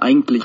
Eigentlich.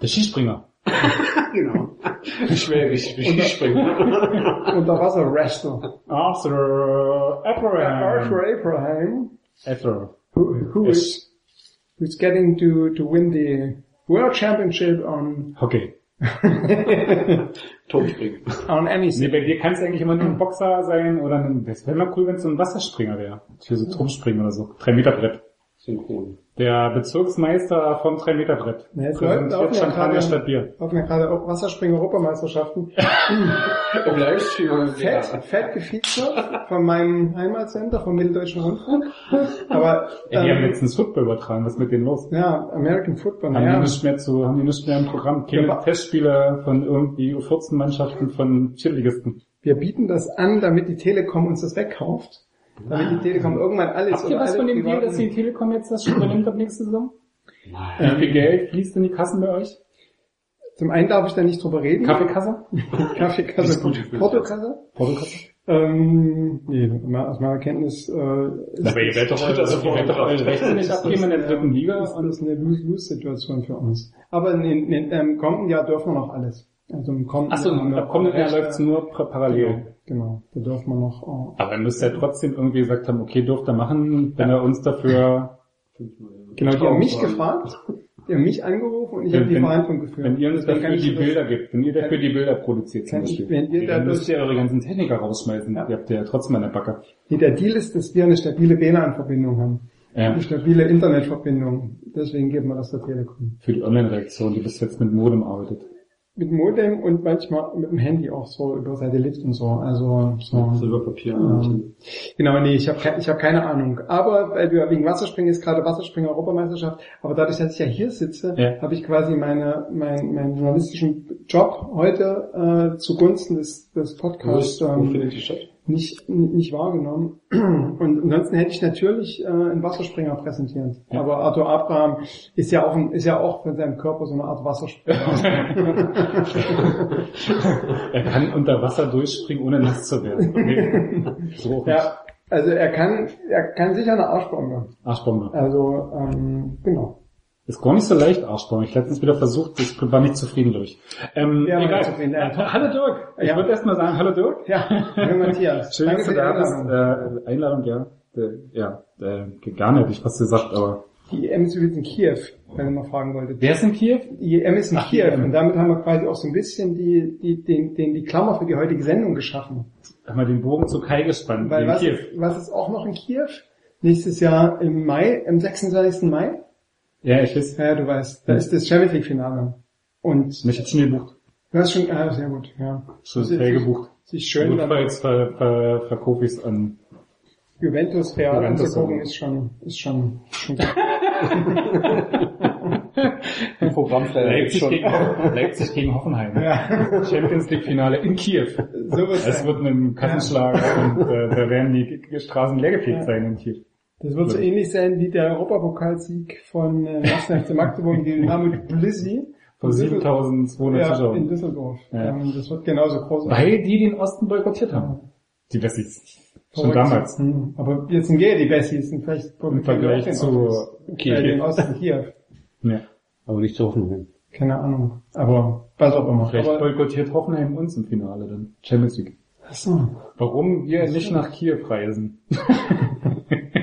Der Skispringer. Genau. Schwäbisch, Skispringer. Unterwasser-Wrestler. Arthur Abraham. Arthur Abraham, Arthur. who, who Yes. is who's getting to, to win the World Championship on, Hockey. Turmspringen. on Nee, anything. bei dir kann es eigentlich immer nur ein Boxer sein oder ein, das wäre mal cool, wenn es so ein Wasserspringer wäre. Für so Turmspringen oder so. Drei Meter Brett. Synchron. Der Bezirksmeister vom drei Meter Brett. Ja, jetzt läuft auch ja Champagner gerade- statt Bier. Laufen ja gerade auch Wasserspringen-Europameisterschaften. Im Livestream. Fett, fett gefeatured von meinem Heimatsender, vom Mitteldeutschen Rundfunk. Aber, Ja, die haben ähm, letztens Football übertragen. Was ist mit denen los? ja, American Football, Haben ja. die nicht mehr zu, haben die nicht mehr im Programm. Keine Ja, Testspiele von irgendwie U14-Mannschaften von Cheerligisten. Wir bieten das an, damit die Telekom uns das wegkauft. Damit die Telekom irgendwann alles Habt ihr was alle von dem Deal, dass die Telekom jetzt das schon übernimmt ab nächste Saison? Wie viel Geld fließt in die Kassen bei euch? Zum einen darf ich da nicht drüber reden. Kaffeekasse? Kaffeekasse, Portokasse. Portokasse? Ähm, nee, aus meiner Kenntnis äh, ist, Aber ihr werdet doch, also ihr doch eure Rechte nicht abgeben in der dritten Liga ist und das eine Lose-Lose-Situation für uns. Aber in, in, in, im kommenden Jahr dürfen wir noch alles. Also im kommenden Achso, ab kommenden Jahr läuft es nur parallel. Genau, da dürfen wir noch. Oh. Aber ihr müsst ja trotzdem irgendwie gesagt haben, okay, dürft ihr machen, wenn er uns dafür, Genau, die haben mich gefragt, die haben mich angerufen und ich habe die Verhandlung geführt. wenn ihr uns kann dafür ich die Bilder gibt, wenn ihr dafür die Bilder produziert zum Kann ich- Beispiel, wenn ihr dann müsst ihr eure ganzen Techniker rausschmeißen. Ja. Ihr habt ja trotzdem an der Backe. Nee, der Deal ist, dass wir eine stabile WLAN-Verbindung haben. Ja. Eine stabile Internetverbindung. Deswegen geben wir das der Telekom. Für die Online-Reaktion, die bis jetzt mit Modem arbeitet. Mit Modem und manchmal mit dem Handy auch so über Satellit und so. Also so. Silberpapier. Ähm, genau, nee, ich habe ich hab keine Ahnung. Aber weil wir wegen Wasserspringen ist gerade Wasserspringen Europameisterschaft, aber dadurch, dass ich ja hier sitze, Ja. habe ich quasi meine, mein, meinen journalistischen Job heute äh, zugunsten des, des Wo, Podcasts ist, wo ähm, findet die statt? Nicht, nicht wahrgenommen. Und ansonsten hätte ich natürlich äh, einen Wasserspringer präsentiert. Ja. Aber Arthur Abraham ist ja auch ein, ist ja auch von seinem Körper so eine Art Wasserspringer. Er kann unter Wasser durchspringen, ohne nass zu werden. Okay. So. ja, also er kann, er kann sicher eine Arschbombe. Arschbombe. Also ähm, genau. Ist gar nicht so leicht, Arschbombe. Ich letztens wieder versucht, ich war nicht zufrieden durch. Ähm, Ja, egal. zufrieden, ja. Hallo Dirk. Ich Ja. würde erst mal sagen, hallo Dirk. Ja, hallo Matthias. Schön, dass du für die da bist. Einladung. Äh, Einladung, ja. Ja, äh, gar nicht, ich fast gesagt, aber. Die EM ist übrigens in Kiew, wenn ihr mal fragen wolltet. Wer ist in Kiew? Die EM ist in Ach, Kiew und damit haben wir quasi auch so ein bisschen die, die, den, den, die Klammer für die heutige Sendung geschaffen. Haben wir den Bogen zu Kai gespannt. Weil in was, Kiew. was ist auch noch in Kiew? Nächstes Jahr im Mai, am 26. Mai? Ja, ich weiß. Ja, du weißt, da ist das Champions League Finale. Und Mich hat schon gebucht. du hast schon, ah, sehr gut, ja. Schon fair gebucht. Sich schön Gut, jetzt ver, ver, verkaufe ich es an. Juventus Real Juventus, anzugucken, ja. ist schon, ist schon, schon. Ein Programm Leipzig gegen, Leipzig gegen Hoffenheim. ja. Champions League Finale in Kiew. So Es wird ein Kassenschlag und äh, da werden die Straßen leergefegt sein in Kiew. Das wird so ähnlich sein wie der Europapokalsieg von äh, 1. FC Magdeburg gegen Dynamo Tbilisi. Von 7200 ja, in Zuschauern. Düsseldorf. Ja. Ähm, das wird genauso groß sein. Weil die den Osten boykottiert haben. Die Wessis. Schon damals. Hm. Aber jetzt sind wir die Besties, sind vielleicht Im Vergleich zu Kiew. Äh, den Osten Kiew. Ja. Aber nicht zu Hoffenheim. Keine Ahnung. Aber was auch immer. Vielleicht Aber, boykottiert Hoffenheim uns im Finale dann. Champions League. achso. Warum wir nicht nach Kiew reisen?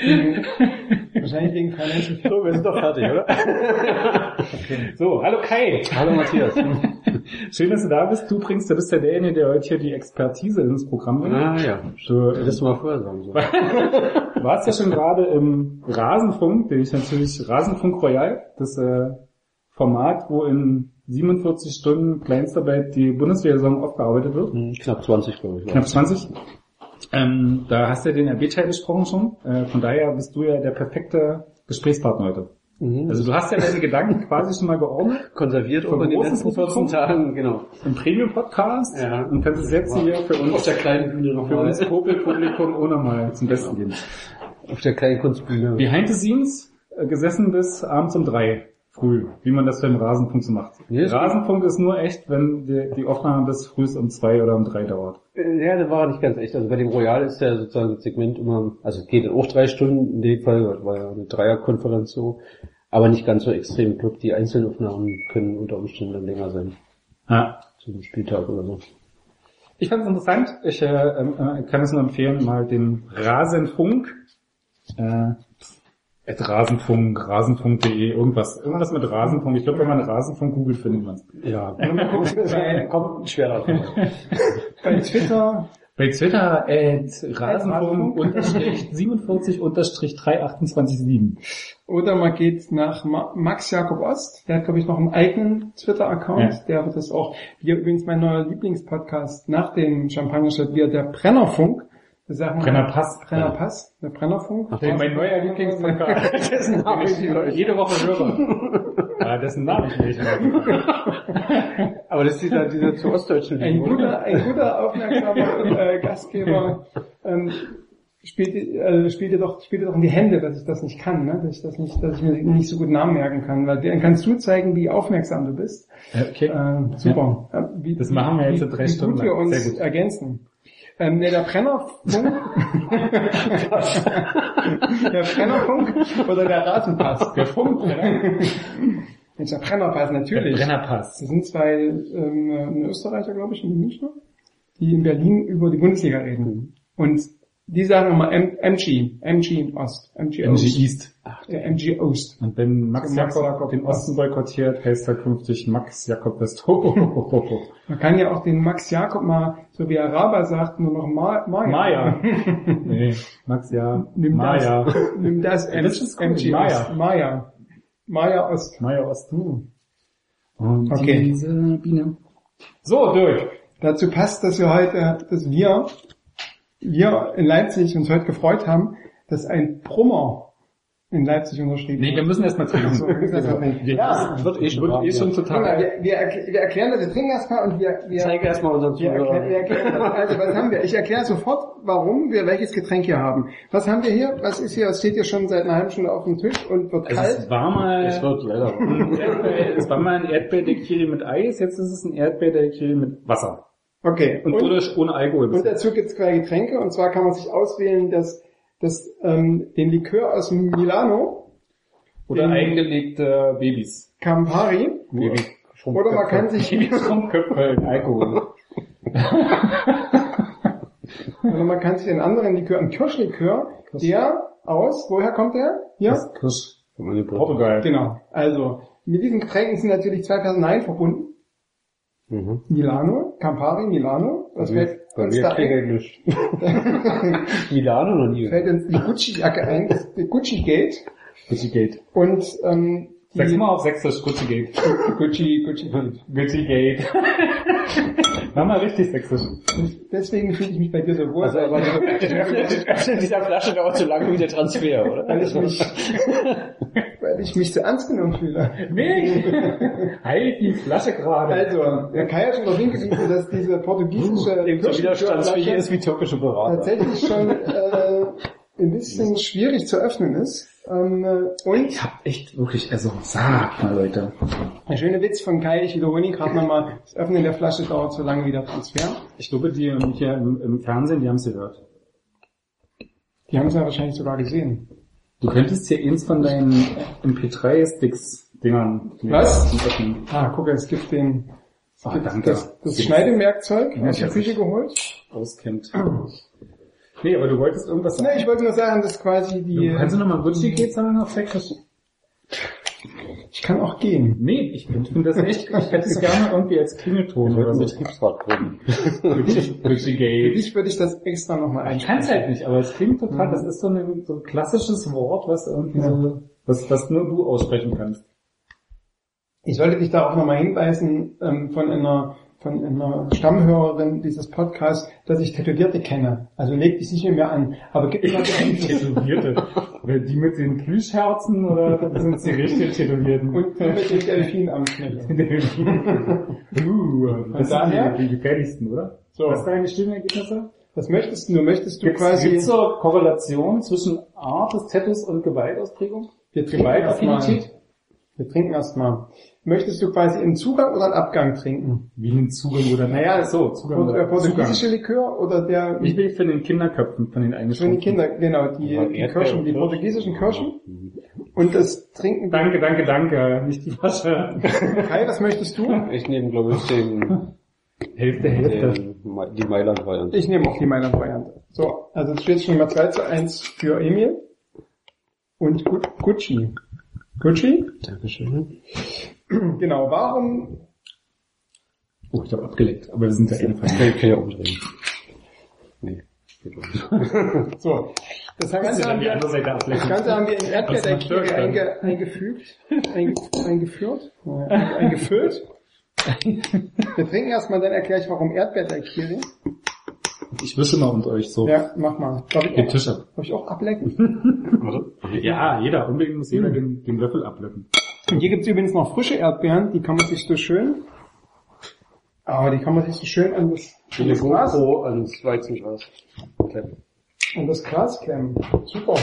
Wahrscheinlich wegen Financial So, wir sind doch fertig, oder? So, hallo Kai. Hallo Matthias. Schön, dass du da bist. Du bringst, du bist ja derjenige, der heute hier die Expertise ins Programm bringt. Ah ja. Du Hättest du mal vorher sagen sollen. warst ja schon gerade im Rasenfunk, den ich natürlich Rasenfunk Royal, das äh, Format, wo in 47 Stunden Kleinstarbeit die Bundeswehr-Saison aufgearbeitet wird. Hm, Knapp 20, glaube ich. Knapp 20. Ähm, da hast du ja den RB-Teil besprochen schon. Äh, von daher bist du ja der perfekte Gesprächspartner heute. Mhm. Also du hast ja deine Gedanken quasi schon mal geordnet konserviert die großen letzten 14 Publikum? Tagen, genau. im Premium-Podcast Ja. und kannst es jetzt hier für Auf uns, der kleinen Bühne für nochmal. uns Popel-Publikum ohne mal zum Besten geben. Auf der kleinen Kunstbühne. Behind the scenes äh, gesessen bis abends um drei früh, wie man das beim Rasenfunk so macht. Nee, Rasenfunk ist nur echt, wenn die, die Aufnahme bis früh um zwei oder um drei dauert. Äh, Ja, das war nicht ganz echt. Also bei dem Royal ist ja sozusagen das Segment immer, also es geht auch drei Stunden in dem Fall, das war ja eine Dreierkonferenz so, aber nicht ganz so extrem. Ich glaube, die Einzelaufnahmen können unter Umständen dann länger sein. Ja. Zum Spieltag oder so. Ich fand es interessant. Ich äh, ähm, äh, kann es nur empfehlen, mal den Rasenfunk, äh, at Rasenfunk, rasenfunk.de, irgendwas, irgendwas mit Rasenfunk. Ich glaube, wenn man Rasenfunk googelt, findet man es. Ja. Kommt schwer drauf. Bei Twitter, Bei Twitter at Rasenfunk unterstrich 47 unterstrich 3287. oder man geht nach Ma Max Jakob Ost, der hat glaube ich noch einen eigenen Twitter-Account, Ja. der wird das auch, wie übrigens mein neuer Lieblingspodcast nach dem Champagner statt Brennerfunk. Wir sagen Brennerpass. Brennerpass, der Brennerfunk. Der mein neuer Lieblingspodcast, dessen Namen ich jede Woche höre. Ja, dessen Namen ich nicht höre. Aber das ist dieser, dieser zu ostdeutschen Ein Linie, oder? guter, ein guter aufmerksamer äh, Gastgeber ähm, spielt, äh, spielt dir doch, spielt dir doch in die Hände, dass ich das nicht kann, ne? dass ich das nicht, dass ich mir nicht so gut Namen merken kann, weil dann kannst du zeigen, wie aufmerksam du bist. Okay. Äh, super. Äh, wie, Das machen wir jetzt wie, in drei wie Stunden gut wir uns Sehr gut. ergänzen. Ähm, nee, der Brennerfunk, der Brennerfunk oder der Rasenpass? Der Funk, oder? Der Brennerpass, natürlich. Der Brennerpass. Das sind zwei ähm, ein Österreicher, glaube ich, und ein Münchner, die in Berlin über die Bundesliga reden. Und die sagen immer M MG, MG Ost, MG, MG Ost. East. Äh, MG Ost. Und wenn Max So Max Jakob den Osten boykottiert, heißt er künftig Max Jakob West. Man kann ja auch den Max Jakob mal, so wie Araber sagt, nur noch Ma Maya. Maya. Nee, Max ja. Nimm Maya. das, nimm das, M Das ist cool, MG Maya. Ost. Maya. Maya Ost. Maya Osten. Und Okay. diese Biene. So, durch. Dazu passt, dass wir heute, dass wir, wir in Leipzig uns heute gefreut haben, dass ein Brummer in Leipzig unterschrieben Nee, wir müssen erstmal trinken. So, wir müssen erst mal trinken. Ja, Das wird eh schon wird eh schon total. wir, wir, wir erklären das, wir trinken erstmal und wir, wir, Zeige erstmal unseren wir, erklären, wir erklären das. Also was haben wir? Ich erkläre sofort, warum wir welches Getränk hier haben. Was haben wir hier? Was ist hier? Es steht hier schon seit einer halben Stunde auf dem Tisch und wird Also kalt. es war mal, Es wird leider warm. Es war mal ein Erdbeer-Daiquiri mit Eis, jetzt ist es ein Erdbeer-Daiquiri mit Wasser. Okay. Und, Und, ohne Alkohol. und dazu gibt es zwei Getränke und zwar kann man sich auswählen, das, das, ähm, den Likör aus Milano, oder eingelegte Babys. Campari, Baby. oder man kann sich, Alkohol. oder man kann sich den anderen Likör, einen Kirschlikör, der aus, woher kommt der? Hier? Kirsch. Portugal. Genau. Also, mit diesen Getränken sind natürlich zwei Personalien verbunden. Mhm. Milano, Campari, Milano. Das mir, fällt bei uns mir da. Milano noch nie. Fällt uns die Gucci-Jacke ein, das Gucci Gate. Gucci Gate. Und ähm, die Sag's mal auf Sächsisch, Gucci Gate. Gucci, Gucci Gate. Gucci Gate. Mach mal richtig Sächsisch. Deswegen fühle ich mich bei dir so wohl, Also, aber Öffnen dieser Flasche dauert so lange wie der Transfer, oder? weil ich mich, weil ich mich so ernst genommen fühle. Nee. Halt die Flasche gerade. Also, der Kai hat schon darauf hingewiesen, dass diese portugiesische Eben so widerstandsfähig Kirschlikörflasche ist wie türkische Berater. tatsächlich schon äh, ein bisschen schwierig zu öffnen ist. Ähm, äh, und Ich hab echt wirklich, also sag mal Leute. der schöne Witz von Kai, ich wiederhole ihn gerade nochmal, das Öffnen der Flasche dauert so lange wie der Transfer. Ich glaube, die ähm, hier im, im Fernsehen, die haben es gehört. Die haben es ja wahrscheinlich sogar gesehen. Du könntest hier eins von deinen MP3-Sticks-Dingern Was? öffnen. Ah, guck, es gibt den Ah, danke. das, das Schneidewerkzeug Ja, aus der Küche geholt. auskennt. Nee, aber du wolltest irgendwas sagen. Ne, ich wollte nur sagen, dass quasi die... Du kannst du nochmal Gucci geht sagen auf Sächsisch? Ich kann auch gehen. Nee, ich finde find das echt, ich hätte es gerne irgendwie als Klingelton oder so. Betriebsrat gründen. Dich würde ich das extra nochmal Ich kann es halt nicht, aber es klingt total, das ist so ein, so ein klassisches Wort, was irgendwie so, was, was nur du aussprechen kannst. Ich sollte dich da auch nochmal hinweisen ähm, von einer von einer Stammhörerin dieses Podcasts, dass ich Tätowierte kenne. Also leg dich nicht mir an. Aber gib mir mal die Tätowierte. Die mit den Plüschherzen oder sind sie richtig Tätowierten? Und mit dem Delfin am Knöchel. uh, das daher- sind die, die gefährlichsten, oder? So. Was sind deine Stimmenergebnisse? Was möchtest du? Möchtest du Gibt's, quasi... gibt's so Korrelation zwischen Art des Tattoos und Gewaltausprägung? wir trinken erstmal. Wir trinken erstmal. Möchtest du quasi einen Zugang oder einen Abgang trinken? Wie ein Zugang oder Naja, so, Zugang äh, oder portugiesische Likör oder der Ich will für den Kinderköpfen von den für die eingeschränkten. Kinder, genau, die, Ja, die Kirschen, die portugiesischen Kirschen. Und das trinken Danke, danke, danke. Nicht die Flasche. Kai, was möchtest du? Ich nehme, glaube ich, den, Hälfte, Hälfte. den die Mailand-Variante. Ich nehme auch die Mailand-Variante. So, also es steht schon mal 2 zu 1 für Emil. Und Gu- Gucci. Gucci? Dankeschön. Genau, warum, Oh, ich habe abgeleckt, aber wir sind ja jedenfalls. Ich kann ja umdrehen. Nee. geht nicht. so, das Ganze Kannst du haben wir, das? Ganze haben wir in das einge, eingefügt, einge, eingeführt, äh, eingefüllt. Wir trinken erstmal, dann erkläre ich, warum Erdbeerteigkiri. Ich wische mal unter euch so. Ja, mach mal. Darf ich Den auch, Tisch ab. darf ich auch ablecken? Warte. Ja, jeder, unbedingt muss jeder den, den Löffel ablecken. Und hier gibt's übrigens noch frische Erdbeeren, die kann man sich so schön, aber die kann man sich so schön an das, an das Glas, GoPro ans Weizenglas. An das Glas klemmen. Super.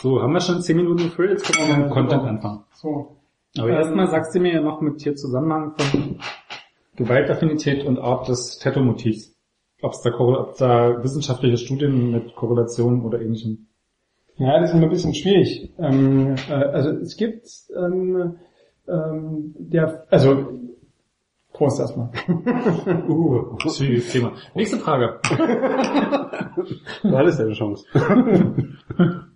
So, haben wir schon 10 Minuten gefüllt, jetzt können wir mit dem Content anfangen. So. Aber Ähm, erstmal sagst du mir ja noch mit hier Zusammenhang von Gewaltaffinität und Art des Tattoo-Motivs. Ob es da, Korrel- ob da wissenschaftliche Studien mit Korrelationen oder ähnlichem. Ja, das ist immer ein bisschen schwierig. Ähm, äh, also es gibt ähm, ähm, der, also Prost erstmal. Uh, schwieriges Thema. Nächste Frage. Du hattest ja eine Chance.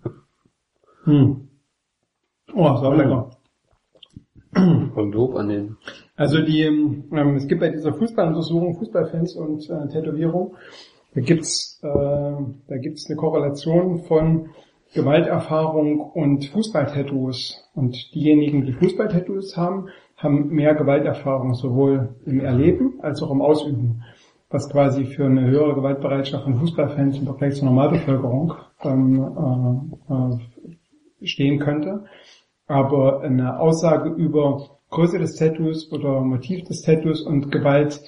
Hm. Oh, das war lecker. Von Lob an den. Also die, ähm, es gibt bei dieser Fußballuntersuchung, Fußballfans und äh, Tätowierung, da gibt's, äh, da gibt's eine Korrelation von Gewalterfahrung und Fußballtattoos. Und diejenigen, die Fußballtattoos haben, haben mehr Gewalterfahrung, sowohl im Erleben als auch im Ausüben. Was quasi für eine höhere Gewaltbereitschaft von Fußballfans im Vergleich zur Normalbevölkerung ähm, äh, äh, stehen könnte aber eine Aussage über Größe des Tattoos oder Motiv des Tattoos und Gewalt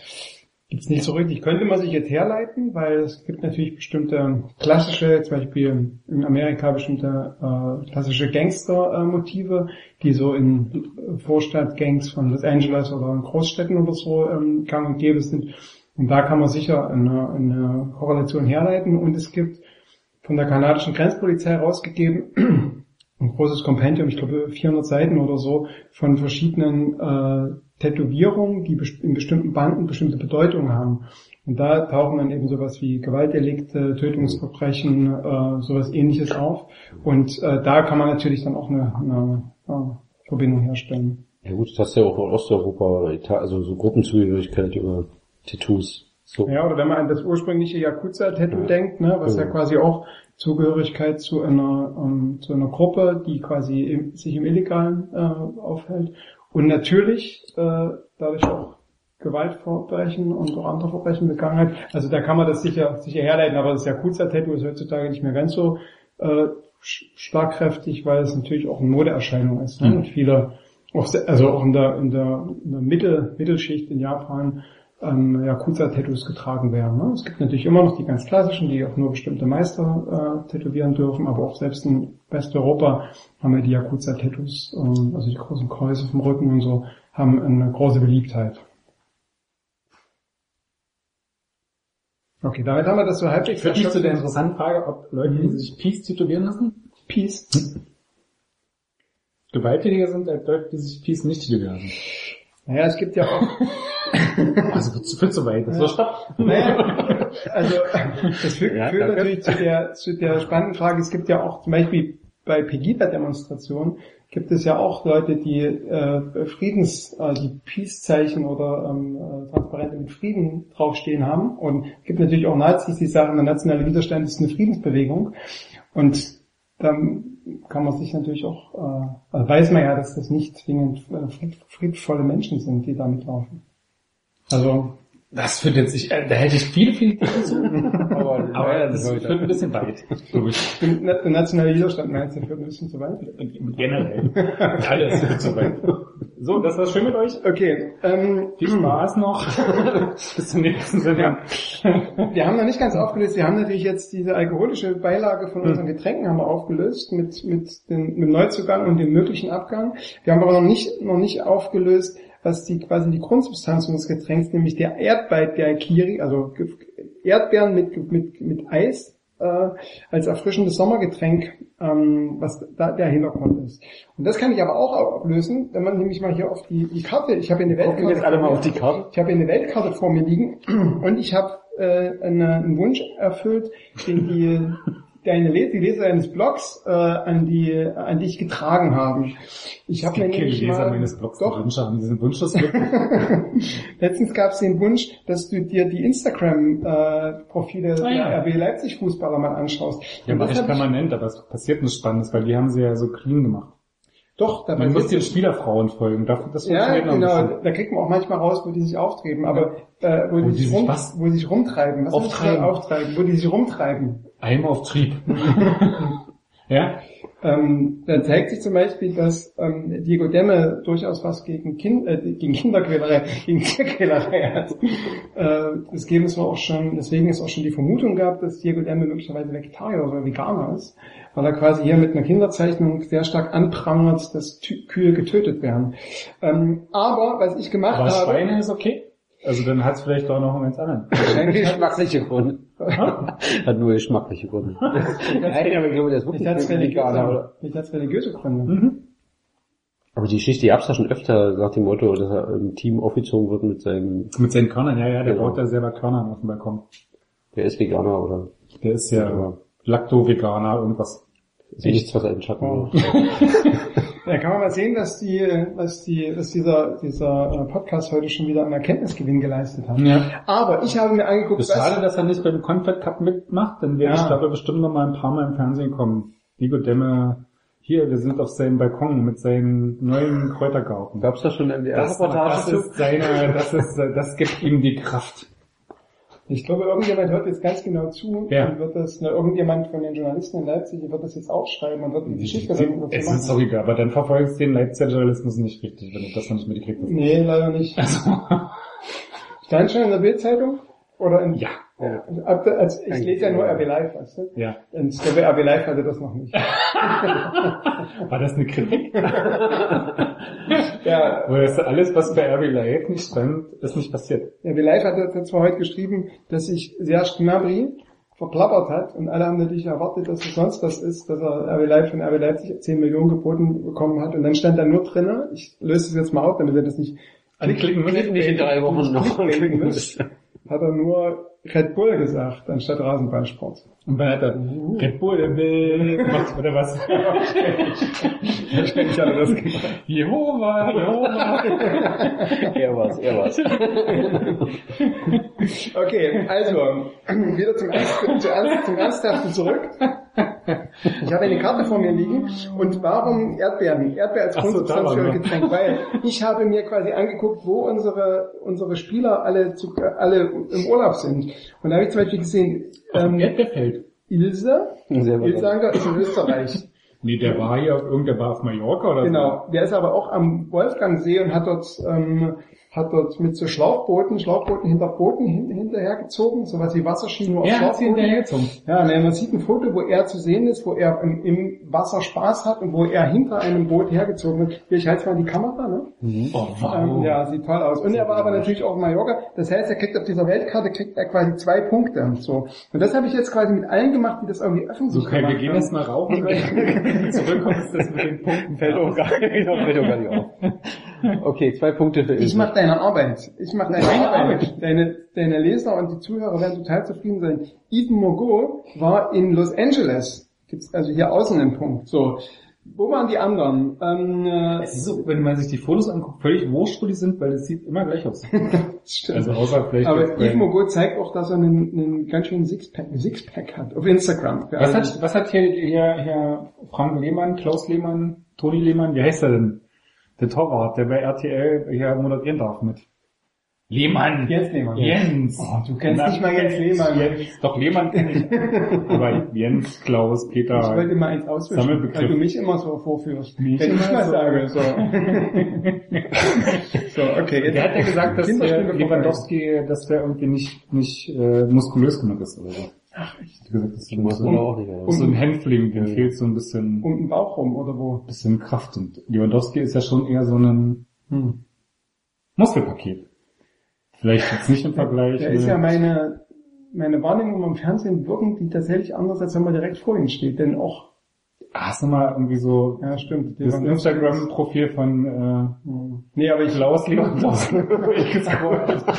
gibt's nicht so richtig. Könnte man sich jetzt herleiten, weil es gibt natürlich bestimmte klassische, zum Beispiel in Amerika bestimmte äh, klassische Gangster-Motive, die so in Vorstadtgangs von Los Angeles oder in Großstädten oder so ähm, gang und gäbe sind. Und da kann man sicher eine, eine Korrelation herleiten. Und es gibt von der kanadischen Grenzpolizei rausgegeben, ein großes Kompendium, ich glaube 400 Seiten oder so, von verschiedenen äh, Tätowierungen, die in bestimmten Banden bestimmte Bedeutungen haben. Und da tauchen dann eben sowas wie Gewaltdelikte, Tötungsverbrechen, äh, sowas ähnliches auf. Und äh, da kann man natürlich dann auch eine, eine äh, Verbindung herstellen. Ja gut, das hast du ja auch in Osteuropa oder Italien, also so Gruppenzugehörigkeit über Tattoos. So. Ja, oder wenn man an das ursprüngliche Yakuza-Tattoo denkt, ne, was ja. Ja. quasi auch Zugehörigkeit zu einer, ähm, zu einer Gruppe, die quasi im, sich im Illegalen äh, aufhält. Und natürlich äh, dadurch auch Gewaltverbrechen und auch andere Verbrechen begangen hat. Also da kann man das sicher, sicher herleiten, aber das Yakuza-Tattoo ist heutzutage nicht mehr ganz so äh, sch- schlagkräftig, weil es natürlich auch eine Modeerscheinung ist. Ne? Mhm. Und viele, auch, also auch in der, in der, in der Mittel, Mittelschicht in Japan ähm, Yakuza-Tattoos getragen werden. Ne? Es gibt natürlich immer noch die ganz klassischen, die auch nur bestimmte Meister äh, tätowieren dürfen, aber auch selbst in Westeuropa haben wir die Yakuza-Tattoos, ähm, also die großen Kreise vom Rücken und so, haben eine große Beliebtheit. Okay, damit haben wir das so halbwegs Führt mich zu der interessanten Frage, ob Leute, die sich Peace tätowieren lassen, Peace. gewalttätiger sind als Leute, die sich Peace nicht tätowieren lassen. Naja, es gibt ja auch Also wird zu, viel zu weit. Das stopp. Naja, also das führt, Ja, führt natürlich zu der, zu der spannenden Frage, es gibt ja auch zum Beispiel bei Pegida-Demonstrationen gibt es ja auch Leute, die äh, Friedens, äh, die Peace-Zeichen oder ähm, äh, Transparente mit Frieden draufstehen haben. Und es gibt natürlich auch Nazis, die sagen, der nationale Widerstand ist eine Friedensbewegung. Und dann kann man sich natürlich auch, äh, also weiß man ja, dass das nicht zwingend äh, fried, friedvolle Menschen sind, die damit laufen. Also Das führt jetzt, ich, äh, da hätte ich viele, viele zu. Aber, Aber das führt ein bisschen weit, ich. Der der nationale Widerstand meinst du, führt ein bisschen zu weit? Generell. Alles führt zu weit. So, das war's schön mit euch. Okay, ähm, Viel Spaß noch. Bis zum nächsten Sendung. wir haben noch nicht ganz aufgelöst. Wir haben natürlich jetzt diese alkoholische Beilage von unseren Getränken haben wir aufgelöst mit, mit, dem, mit dem Neuzugang und dem möglichen Abgang. Wir haben aber noch nicht, noch nicht aufgelöst, was die quasi die Grundsubstanz unseres Getränks, nämlich der Erdbeit der Kiri, also Erdbeeren mit, mit, mit Eis, äh, als erfrischendes Sommergetränk, ähm, was da der Hintergrund ist. Und das kann ich aber auch auflösen, wenn man nämlich mal hier auf die, die Karte, ich habe hier eine Weltkarte. jetzt alle mal vor mir. auf die Karte. Ich habe hier eine Weltkarte vor mir liegen und ich habe äh, eine, einen Wunsch erfüllt, den die deine Les die Leser eines Blogs äh, an die an dich getragen haben. Ich habe mir nämlich Leser mal, meines Blogs, doch, Wünsche haben diesen Wunschliste. letztens gab es den Wunsch, dass du dir die Instagram-Profile Ah, ja. der RB Leipzig Fußballer mal anschaust. Ja, mache das ich permanent, aber es passiert nichts Spannendes, weil die haben sie ja so clean gemacht. doch, da Man muss den Spielerfrauen folgen. Das, das Ja, genau. Da kriegt man auch manchmal raus, wo die sich auftreten, aber äh, wo, die sich, rum, was? wo die sich rumtreiben. Was Auftreiben. auftreiben? Wo die sich rumtreiben. Einem auf Trieb. ja? Ähm, dann zeigt sich zum Beispiel, dass ähm, Diego Demme durchaus was gegen, kind, äh, gegen Kinderquälerei, gegen Tierquälerei hat. äh, das geben es auch schon, deswegen ist auch schon die Vermutung gab, dass Diego Demme möglicherweise Vegetarier oder Veganer ist, weil er quasi hier mit einer Kinderzeichnung sehr stark anprangert, dass Tü- Kühe getötet werden. Ähm, aber was ich gemacht Aber habe, Schweine ist okay. Also dann hat es vielleicht auch noch einen ganz anderen. Geschmackliche Gründe. Hat nur geschmackliche Gründe. Nein, aber ich glaube, das ist ich wirklich hat's Veganer, oder? ich hat's religiöse Gründe. Mhm. Aber die Geschichte, die gab's ja schon öfter nach dem Motto, dass er im Team aufgezogen wird mit seinem, Mit seinen Körnern, ja, ja, der Genau. baut da selber Körner auf dem Balkon. der ist Veganer oder Der ist ja Ja. Lacto-Veganer, irgendwas. Ist nichts, was einen Schatten Oh. wirft. Da kann man mal sehen, dass die, dass die, dass dieser, dieser äh, Podcast heute schon wieder einen Erkenntnisgewinn geleistet hat. Ja. Aber ich habe mir angeguckt, Ist schade, dass er nicht beim Confed Cup mitmacht, dann wäre Ja. ich glaube bestimmt noch mal ein paar Mal im Fernsehen kommen. Diego Demme, hier, wir sind auf seinem Balkon mit seinem neuen Kräutergarten. Gab's da schon eine Das, Reportage das ist seine, das ist, das gibt ihm die Kraft. Ich glaube, irgendjemand hört jetzt ganz genau zu Ja. und wird das, ne, irgendjemand von den Journalisten in Leipzig wird das jetzt aufschreiben und wird die Geschichte darüber Es machen. ist sorry, aber dann verfolgst du den Leipziger Journalismus nicht richtig, wenn du das noch nicht mitgekriegt hast. Nee, leider nicht. Also, Stand schon in der Bildzeitung? Oder in, ja, Ab, als, ich lese ja nur RB Live, weißt du? ja. Und ich glaube, RB Live hatte das noch nicht. War das eine Kritik? ja, Oder ist alles, was bei RB Live nicht stand, ist nicht passiert? RB Live hat zwar heute geschrieben, dass sich Serge Gnabry verplappert hat und alle haben natürlich erwartet, dass es sonst was ist, dass er RB Live von RB Leipzig 10 Millionen geboten bekommen hat und dann stand da nur drinne, ich löse es jetzt mal auf, damit wir das nicht Anklicken müssen. Nicht in drei Wochen noch hat er nur Red Bull gesagt, anstatt Rasenballsport. Und dann hat er Red Bull im Bild gemacht, oder was? Wahrscheinlich hat er das gemacht. Jehova, Jehova. er war's, er war's. Okay, also, wieder zum, Ernst, zum, Ernst, zum Ernsthaften zurück. Ich habe eine Karte vor mir liegen und warum Erdbeeren? Erdbeer als Grundsubstanz für Getränk, weil ich habe mir quasi angeguckt, wo unsere unsere Spieler alle zu, alle im Urlaub sind. Und da habe ich zum Beispiel gesehen, ähm, Erdbeerfeld. Ilse, Sehr gut. Ilsanger ist in Österreich. Nee, der war hier auf irgendeiner war auf Mallorca oder Genau, der ist aber auch am Wolfgangsee und hat dort ähm, hat dort mit so Schlauchbooten, Schlauchbooten hinter Booten hin, hinterhergezogen, sowas wie Wasserschienen nur auf Er hat sie Schlauchbooten. hinterhergezogen. Ja, man sieht ein Foto, wo er zu sehen ist, wo er im, im Wasser Spaß hat und wo er hinter einem Boot hergezogen wird. Hier, ich halte mal die Kamera, ne? Oh, Ähm, ja, sieht toll aus. Und er war aber natürlich auch in Mallorca. Das heißt, er kriegt auf dieser Weltkarte kriegt er quasi zwei Punkte. So. Und das habe ich jetzt quasi mit allen gemacht, die das irgendwie öffentlich So, okay, wir gehen jetzt mal rauchen. Zurückkommen ist das mit den Punkten. Fällt auch gar, nicht auf. Okay, zwei Punkte für Ich mache deine Arbeit. Ich mache deine Arbeit. Deine, deine Leser und die Zuhörer werden total zufrieden sein. Ethan Mogo war in Los Angeles. Gibt's also hier außen einen Punkt. So. Wo waren die anderen? Ähm, äh, Es ist so, wenn man sich die Fotos anguckt, völlig wurscht, wo die sind, weil es sieht immer gleich aus. stimmt. Also außer vielleicht Aber Ethan Mogo zeigt auch, dass er einen, einen ganz schönen Sixpack, Sixpack hat. Auf Instagram. Was hat, was hat hier, hier, hier Frank Lehmann, Klaus Lehmann, Toni Lehmann, wie heißt er denn? Der Torwart, der bei RTL hier moderieren darf mit. Lehmann. Jens Lehmann. Jens. Oh, du kennst nicht mal Jens Lehmann. Jens. Doch, Lehmann kenn ich. Aber Jens, Klaus, Ich wollte Peter. mal eins auswischen, weil du mich immer so vorführst. Mich Wenn ich immer mal so. sage, so. so, okay. Jetzt Der hat ja gesagt, dass der. Lewandowski, dass der irgendwie nicht, nicht äh, muskulös genug ist oder so. Ach, echt? Gesagt, das ist so, Muss ein- auch nicht. so ein Hänfling, dem fehlt so ein bisschen, Um den Bauch rum, oder wo? bisschen Kraft. Und Lewandowski ist ja schon eher so ein Hm. Muskelpaket. Vielleicht jetzt nicht im Vergleich. Da ist ja meine, meine Wahrnehmung am Fernsehen wirken die tatsächlich anders, als wenn man direkt vor ihnen steht. Denn auch, hast du mal irgendwie so ja stimmt. das Lewandowski Instagram-Profil von ist- Hm. Nee, aber äh, ich Klaus Lewandowski durchgescrollt.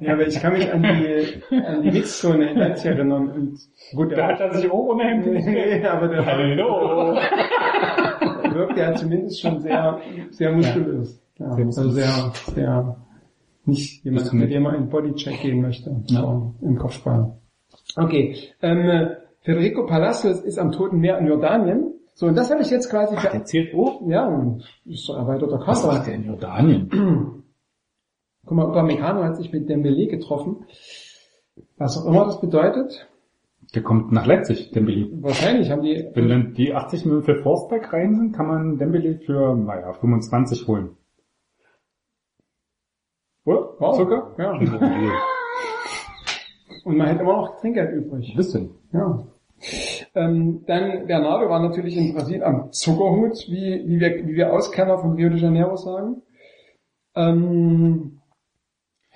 Ja, aber ich kann mich an die, an die Mixzone in erinnern. Und gut, Da hat er sich auch Hemd nee, aber der Hallo. wirkt ja zumindest schon sehr, sehr muskulös. Ja, Sehr also sehr, sehr, nicht jemand, mit dem man in Bodycheck gehen möchte. Ja. Im Kopfball. Okay, ähm, äh, Federico Palacios ist am Toten Meer in Jordanien. So, und das habe ich jetzt quasi, Ach, der zählt auch? ja, ist so erweiterter Was macht der in Jordanien? Guck mal, Upamecano hat sich mit Dembele getroffen. Was auch immer das bedeutet. Der kommt nach Leipzig, Dembele. Wahrscheinlich haben die, Wenn dann die 80 Millionen für Forsberg rein sind, kann man Dembele für, naja, 25 holen. Oder? Wow. Zucker? Ja. Und man hätte immer noch Trinkgeld übrig. Bisschen. Ja. Ähm, dann Bernardo war natürlich in Brasilien am Zuckerhut, wie, wie, wir, wie wir Auskenner von Rio de Janeiro sagen. Ähm,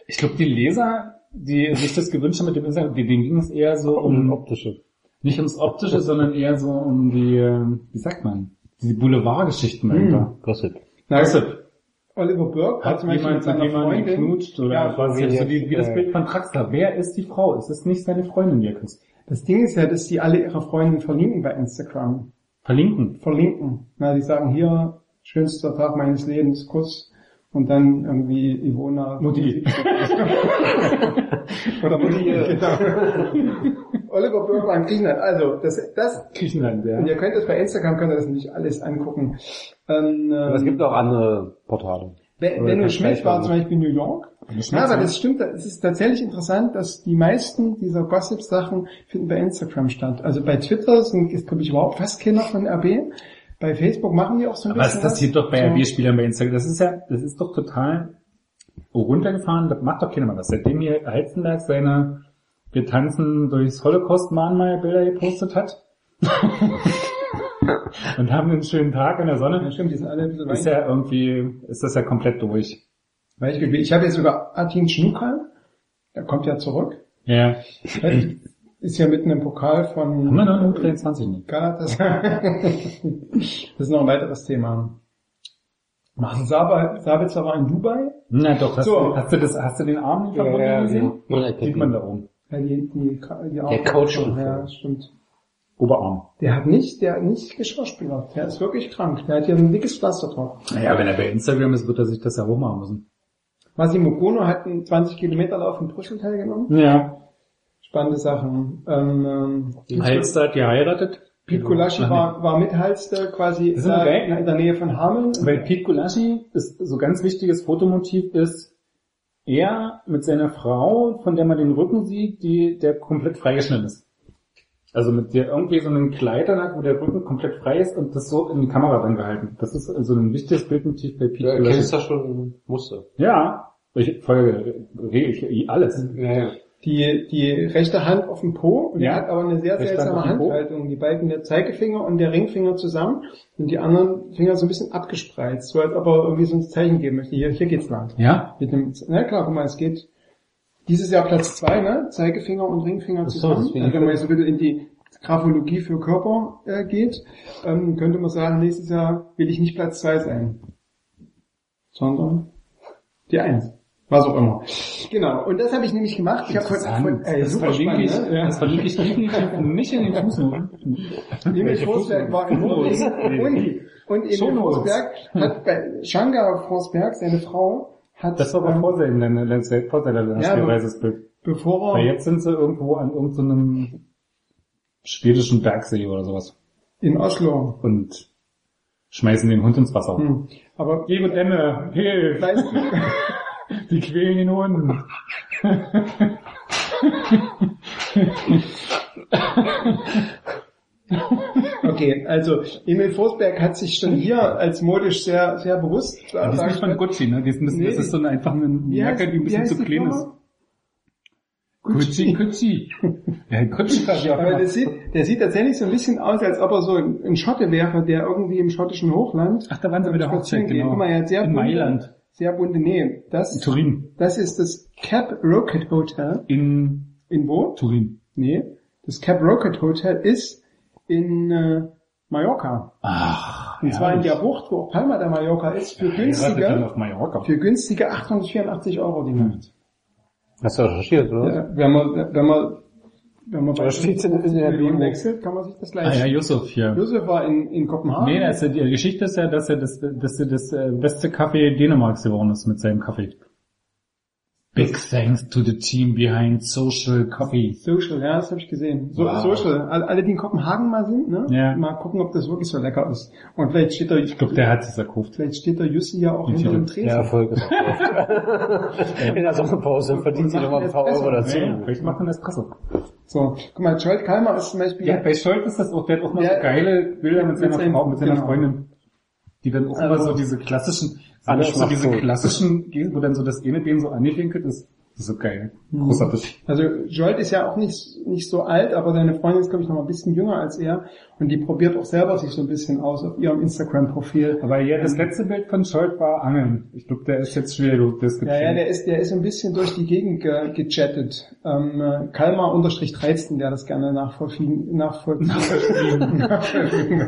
Ich glaube, die Leser, die sich das gewünscht haben mit dem Instagram, denen ging es eher so Um um, optische. nicht ums Optische, sondern eher so um die, äh, wie sagt man, die Boulevardgeschichten dahinter. Gossip. na, Gossip. Oliver Burke hat Hat jemand mit seiner jemandem Freundin, geknutscht oder Ja, quasi so wie, wie das ja. Bild von Traxler. Wer ist die Frau? Es ist nicht seine Freundin, die er küsst. Das Ding ist ja, dass die alle ihre Freundinnen verlinken bei Instagram. Verlinken. Verlinken. Na, die sagen hier, schönster Tag meines Lebens, Kuss. Und dann irgendwie Ivona. Mutti. Oder Mutti. genau. Oliver in Griechenland. Also, das, das Griechenland, ja. Und ihr könnt es bei Instagram, könnt ihr das nicht alles angucken. Ähm, Aber es gibt auch andere Portale. Oder Benno Schmidt war zum Beispiel in New York. Ja, aber das stimmt, es ist tatsächlich interessant, dass die meisten dieser Gossip-Sachen finden bei Instagram statt. Also bei Twitter sind, ist, glaube ich, überhaupt fast keiner von RB. Bei Facebook machen die auch so ein Aber bisschen das passiert doch bei so. RB-Spielern bei Instagram. Das ist ja, das ist doch total runtergefahren. Das macht doch keiner mal was. Seitdem hier Heizenberg seine Wir tanzen durchs Holocaust-Mahnmal-Bilder gepostet hat. und haben einen schönen Tag in der Ja, Sonne. stimmt, die sind alle ein bisschen Ist ja irgendwie, ist das ja komplett durch. weich gewesen. Ich habe jetzt sogar Atin Schnuka, der kommt ja zurück. Ja. Ist ja mitten im Pokal von Haben wir noch eine U23 nicht? Galatasaray. das ist noch ein weiteres Thema. Marcel Sab- Sabitzer war in Dubai. Na doch, hast, So. du, hast du das, hast du den Arm nicht verbunden ja, gesehen? ja. Man Sieht man da oben. Ja, die, die, die Arme- Coach- Ja, stimmt. Oberarm. Der hat nicht, der hat nicht geschauspielert. Der ist wirklich krank. Der hat hier ein dickes Pflaster drauf. Naja, wenn er bei Instagram ist, wird er sich das ja hochmachen müssen. Massimo Kono hat einen 20 Kilometer Lauf in Brüssel teilgenommen. Ja. Spannende Sachen. Ähm, ähm, Halster hat geheiratet. Pete Gulaschi nee. war, war Mithalster quasi Das ist da geil. in der Nähe von Hameln. Weil Pete Gulaschi ist so ganz wichtiges Fotomotiv ist, er mit seiner Frau, von der man den Rücken sieht, die, der komplett freigeschnitten ist. Also mit dir irgendwie so einen Kleid an hat, wo der Rücken komplett frei ist und das so in die Kamera dann gehalten. Das ist so ein wichtiges Bildmotiv bei Du Pete erkennst Buttigieg. da schon Muster. Ja, ich folge ich, alles. Ja, ja. Die, die rechte Hand auf dem Po und Ja. er hat aber eine sehr Rechte seltsame Hand. Handhaltung. Die beiden, der Zeigefinger und der Ringfinger zusammen und die anderen Finger so ein bisschen abgespreizt, so als ob er irgendwie so ein Zeichen geben möchte. Hier, hier geht's lang. Ja? Mit dem, na klar, guck mal, es geht dieses Jahr Platz zwei, ne? Zeigefinger und Ringfinger Ach so, zusammen. das also wenn man jetzt so ein bisschen in die Graphologie für Körper äh, geht, ähm, könnte man sagen, nächstes Jahr will ich nicht Platz zwei sein, sondern die Eins. Was auch immer. Genau, und das habe ich nämlich gemacht. Ich habe von, von ey, das super verlinke ich, ne? das verlinke ich definitiv nicht in den Fußnoten. Emil Forsberg war in? Norwegen und, und Emil. Forsberg hat bei Shanga Forsberg, seine Frau, hat Das war aber ähm, vor seinem, vor seiner Ja, aber- Reisebild. bevor Weil er jetzt sind sie irgendwo an irgendeinem schwedischen Bergsee oder sowas in Oslo und schmeißen den Hund ins Wasser. Hm. Aber Liebe Dämme, hilf! Die quälen den Hund. okay, also Emil Forsberg hat sich schon hier als modisch sehr, sehr bewusst. Die ist nicht von Gucci, ne? Die ist ein Nee, das ist so eine, einfach eine Wie Jacke, die ein bisschen zu klein ist. Gucci, Gucci. Ja, Gucci ich auch Aber der sieht, der sieht tatsächlich so ein bisschen aus, als ob er so ein, ein Schotte wäre, der irgendwie im schottischen Hochland Ach, da waren sie bei der spazieren Hochzeit, genau. Guck mal, er hat sehr In bunte, Mailand. Sehr bunte Nähe. Das, Turin. das ist das Cap Rocket Hotel. In In wo? Turin. Nee. Das Cap Rocket Hotel ist in äh, Mallorca. Ach, Und zwar in der Bucht, wo auch Palma de Mallorca ist, für Heiratet dann günstige, auf Mallorca. für günstige 884 Euro die Nacht. Hast du recherchiert, oder? Ja, wenn man, wenn man, wenn man bei in- in der Bibel. wechselt, kann man sich das Ah leisten. ja, Yusuf hier. Josef war in, in Kopenhagen. Nee, das, die Geschichte ist ja, dass er das, dass er das äh, beste Kaffee Dänemarks geworden ist mit seinem Kaffee. Big thanks to the team behind Social Coffee. Social, ja, das habe ich gesehen. So, Wow. Social, alle, alle, die in Kopenhagen mal sind, ne? Ja. Mal gucken, ob das wirklich so lecker ist. Und vielleicht steht da, Ich glaube, der hat es erkauft. vielleicht steht da Jussi ja auch hinter dem Tresen. Ist auch In der Sommerpause verdient sie nochmal ein paar Euro dazu. Ja, vielleicht macht man Espresso. So, guck mal, Joel Kalmer ist zum Beispiel, Ja, bei Scholz ist das auch, der hat auch mal Ja. so geile Bilder mit seiner seinem- Frau, mit seiner genau. Freundin. Die dann auch immer Also- so diese klassischen, Alles so diese so. klassischen, wo dann so das eine Bein so angewinkelt ist. Das ist so geil. Großartig. also Joel ist ja auch nicht, nicht so alt, aber seine Freundin ist, glaube ich, noch mal ein bisschen jünger als er. Und die probiert auch selber sich so ein bisschen aus auf ihrem Instagram-Profil. Aber ja, das letzte Bild von Scholz war Angeln. Ich glaube, der ist jetzt schwer, du, das Ja, ja, der ist, der ist ein bisschen durch die Gegend ge gechattet. Ähm, äh, Kalmar unterstrich 13, der das gerne nachvollziehen, nachvollziehen, nachvollziehen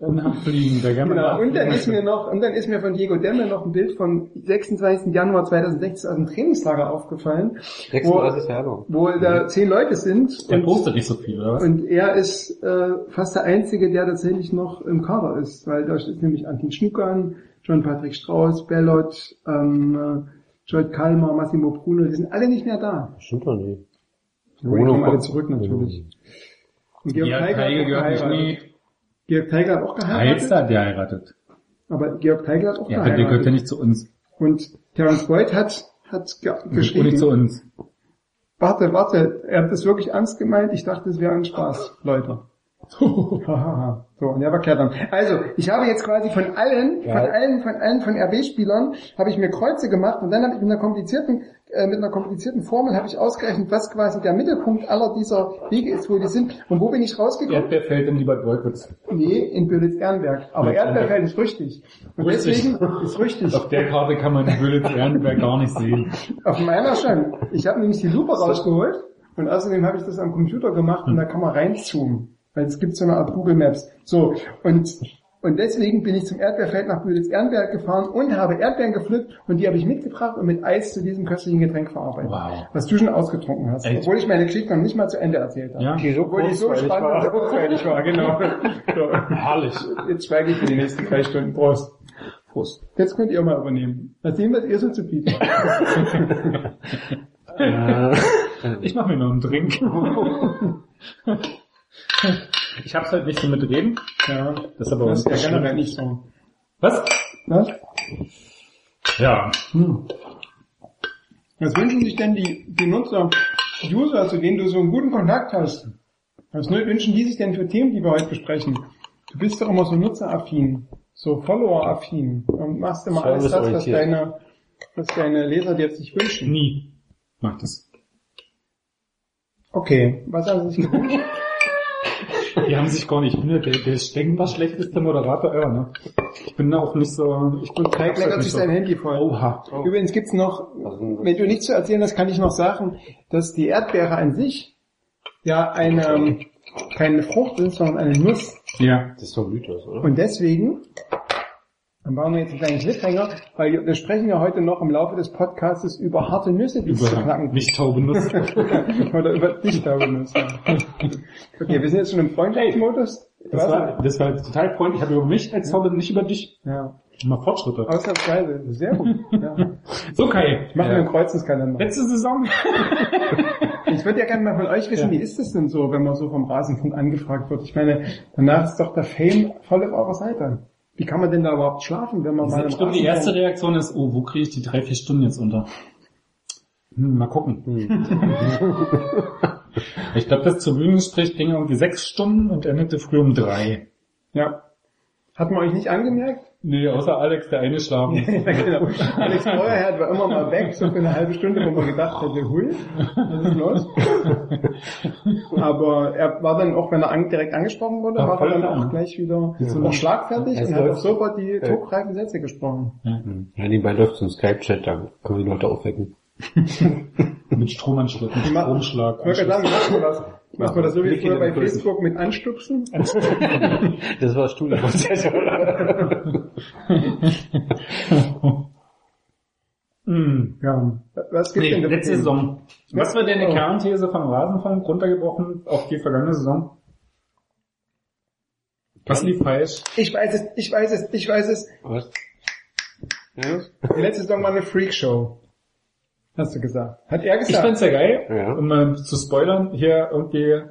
Nachfliegen, der gerne Genau. mal Und dann ist mir noch, und dann ist mir von Diego Demme noch ein Bild vom 26. Januar 2016 aus dem Trainingslager aufgefallen, 36 Jahre. wo da zehn Leute sind Der und, postet nicht so viel, oder was? und er ist äh, fast der Einzige, der tatsächlich noch im Kader ist, weil da ist nämlich Antin Schnuckern, John Patrick Strauß, Bellot, ähm, äh, Joel Kalmar, Massimo Bruno, die sind alle nicht mehr da. Stimmt doch nicht. Die kommen alle zurück natürlich. Und Georg Ja, auch gehört nicht nie. Georg Tiger hat auch geheiratet, Heilster hat geheiratet. aber Georg Tiger hat auch Ja, der gehört ja geheiratet. nicht zu uns. Und Terence Boyd hat, hat ge Und nicht zu geschrieben, uns. warte, warte, er hat das wirklich ernst gemeint, ich dachte, es wäre ein Spaß, Leute. So, und er war klar dann. Also, ich habe jetzt quasi von allen, Ja. von allen, von allen, von RB-Spielern, habe ich mir Kreuze gemacht und dann habe ich mit einer komplizierten, äh, mit einer komplizierten Formel habe ich ausgerechnet, was quasi der Mittelpunkt aller dieser Wege ist, wo die sind. Und wo bin ich rausgekommen? Erdbeerfeld in Liebertwolkwitz. Nee, in Bölitz-Ehrenberg. Aber Bölitz-Ehrenberg. Erdbeerfeld ist richtig. Und Richtig. deswegen ist richtig. Auf der Karte kann man Bülitz Ehrenberg gar nicht sehen. Auf meiner schon. Ich habe nämlich die Lupe rausgeholt und außerdem habe ich das am Computer gemacht und da kann man reinzoomen. Weil es gibt so eine Art Google Maps. So, und, und deswegen bin ich zum Erdbeerfeld nach Bülitz-Ehrenberg gefahren und habe Erdbeeren gepflückt und die habe ich mitgebracht und mit Eis zu diesem köstlichen Getränk verarbeitet. Wow. Was du schon ausgetrunken hast. Echt? Obwohl ich meine Geschichte noch nicht mal zu Ende erzählt habe. Ja. Die so Obwohl die so spannend und war. kurzweilig war, genau. So. Herrlich. Jetzt schweige ich für die nächsten drei Stunden. Prost. Prost. Jetzt könnt ihr mal übernehmen. Mal sehen, was ihr so zu bieten habt. Äh, Ich mache mir noch einen Drink. Ich hab's halt nicht so mit reden. Ja, Das ist aber das ist ja generell nicht so. Was? Was? Ja. Hm. Was wünschen sich denn die, die Nutzer, User, zu denen du so einen guten Kontakt hast? Was wünschen die sich denn für Themen, die wir heute besprechen? Du bist doch immer so nutzeraffin, so Follower-affin und machst immer alles das, was deine, was deine Leser dir jetzt nicht wünschen. Nie macht das. Okay, was haben sie sich gewünscht? Die haben sich gar nicht. Ich bin ja der, der denkbar schlechteste Moderator ever, ne? Ich bin da auch nicht so, ich bin kein Kleckert sich sein Handy voll. Oha. Übrigens gibt's noch, wenn du nichts zu erzählen hast, kann ich noch sagen, dass die Erdbeere an sich ja eine, keine Frucht ist, sondern eine Nuss. Ja. Das ist doch Mythos, oder? Und deswegen, dann bauen wir jetzt einen kleinen Cliffhanger, weil wir sprechen ja heute noch im Laufe des Podcastes über harte Nüsse, die es zu Über knacken nicht taube Nuss. Oder über Dichterbenutzer. Okay, wir sind jetzt schon im Freundschaftsmodus. Das war, das war total freundlich. Ich habe über mich als Taube, nicht über dich. ja. Mal Fortschritte. Ausnahmsweise. Sehr gut. Ja. So Kai. Machen wir Ja. einen Kreuzenskalender. Letzte Saison. Ich würde ja gerne mal von euch wissen, Ja. wie ist es denn so, wenn man so vom Rasenfunk angefragt wird? Ich meine, danach ist doch der Fame voll auf eurer Seite. Wie kann man denn da überhaupt schlafen, wenn man mal glaube, die erste. Reaktion ist, oh, wo kriege ich die drei, vier Stunden jetzt unter? Hm, mal gucken. ich glaube, das zur Bühnengespräch ging irgendwie sechs Stunden und endete früh um drei. Ja. Hat man euch nicht angemerkt? Nee, außer Alex, der eingeschlafen ist. ja, genau. Alex Feuerherd war immer mal weg, so für eine halbe Stunde, wo man gedacht hätte, hui, was ist los? Aber er war dann auch, wenn er an, direkt angesprochen wurde, Ja, war er dann klar. auch gleich wieder so auch ein- schlagfertig und hat auch sofort die togreifen Sätze gesprochen. Ja, nebenbei läuft so ein Skype-Chat, da können wir die Leute aufwecken. Mit Stromanschluss, mit Stromschlag. Ich sagen, das, macht man das so wie früher bei Größen. Facebook mit Anstupsen? Das war Studienprozess, oder? Hm. Ja. Was gibt's Nee, denn letzte Themen? Saison. Was war deine Oh. Kernthese vom Rasenfunk runtergebrochen auf die vergangene Saison? Was lief falsch? Ich weiß es, ich weiß es, ich weiß es. Was? Ja? Die letzte Saison war eine Freakshow. Hast du gesagt. Hat er Ich gesagt. fand's ja geil, Ja. um mal zu spoilern, hier irgendwie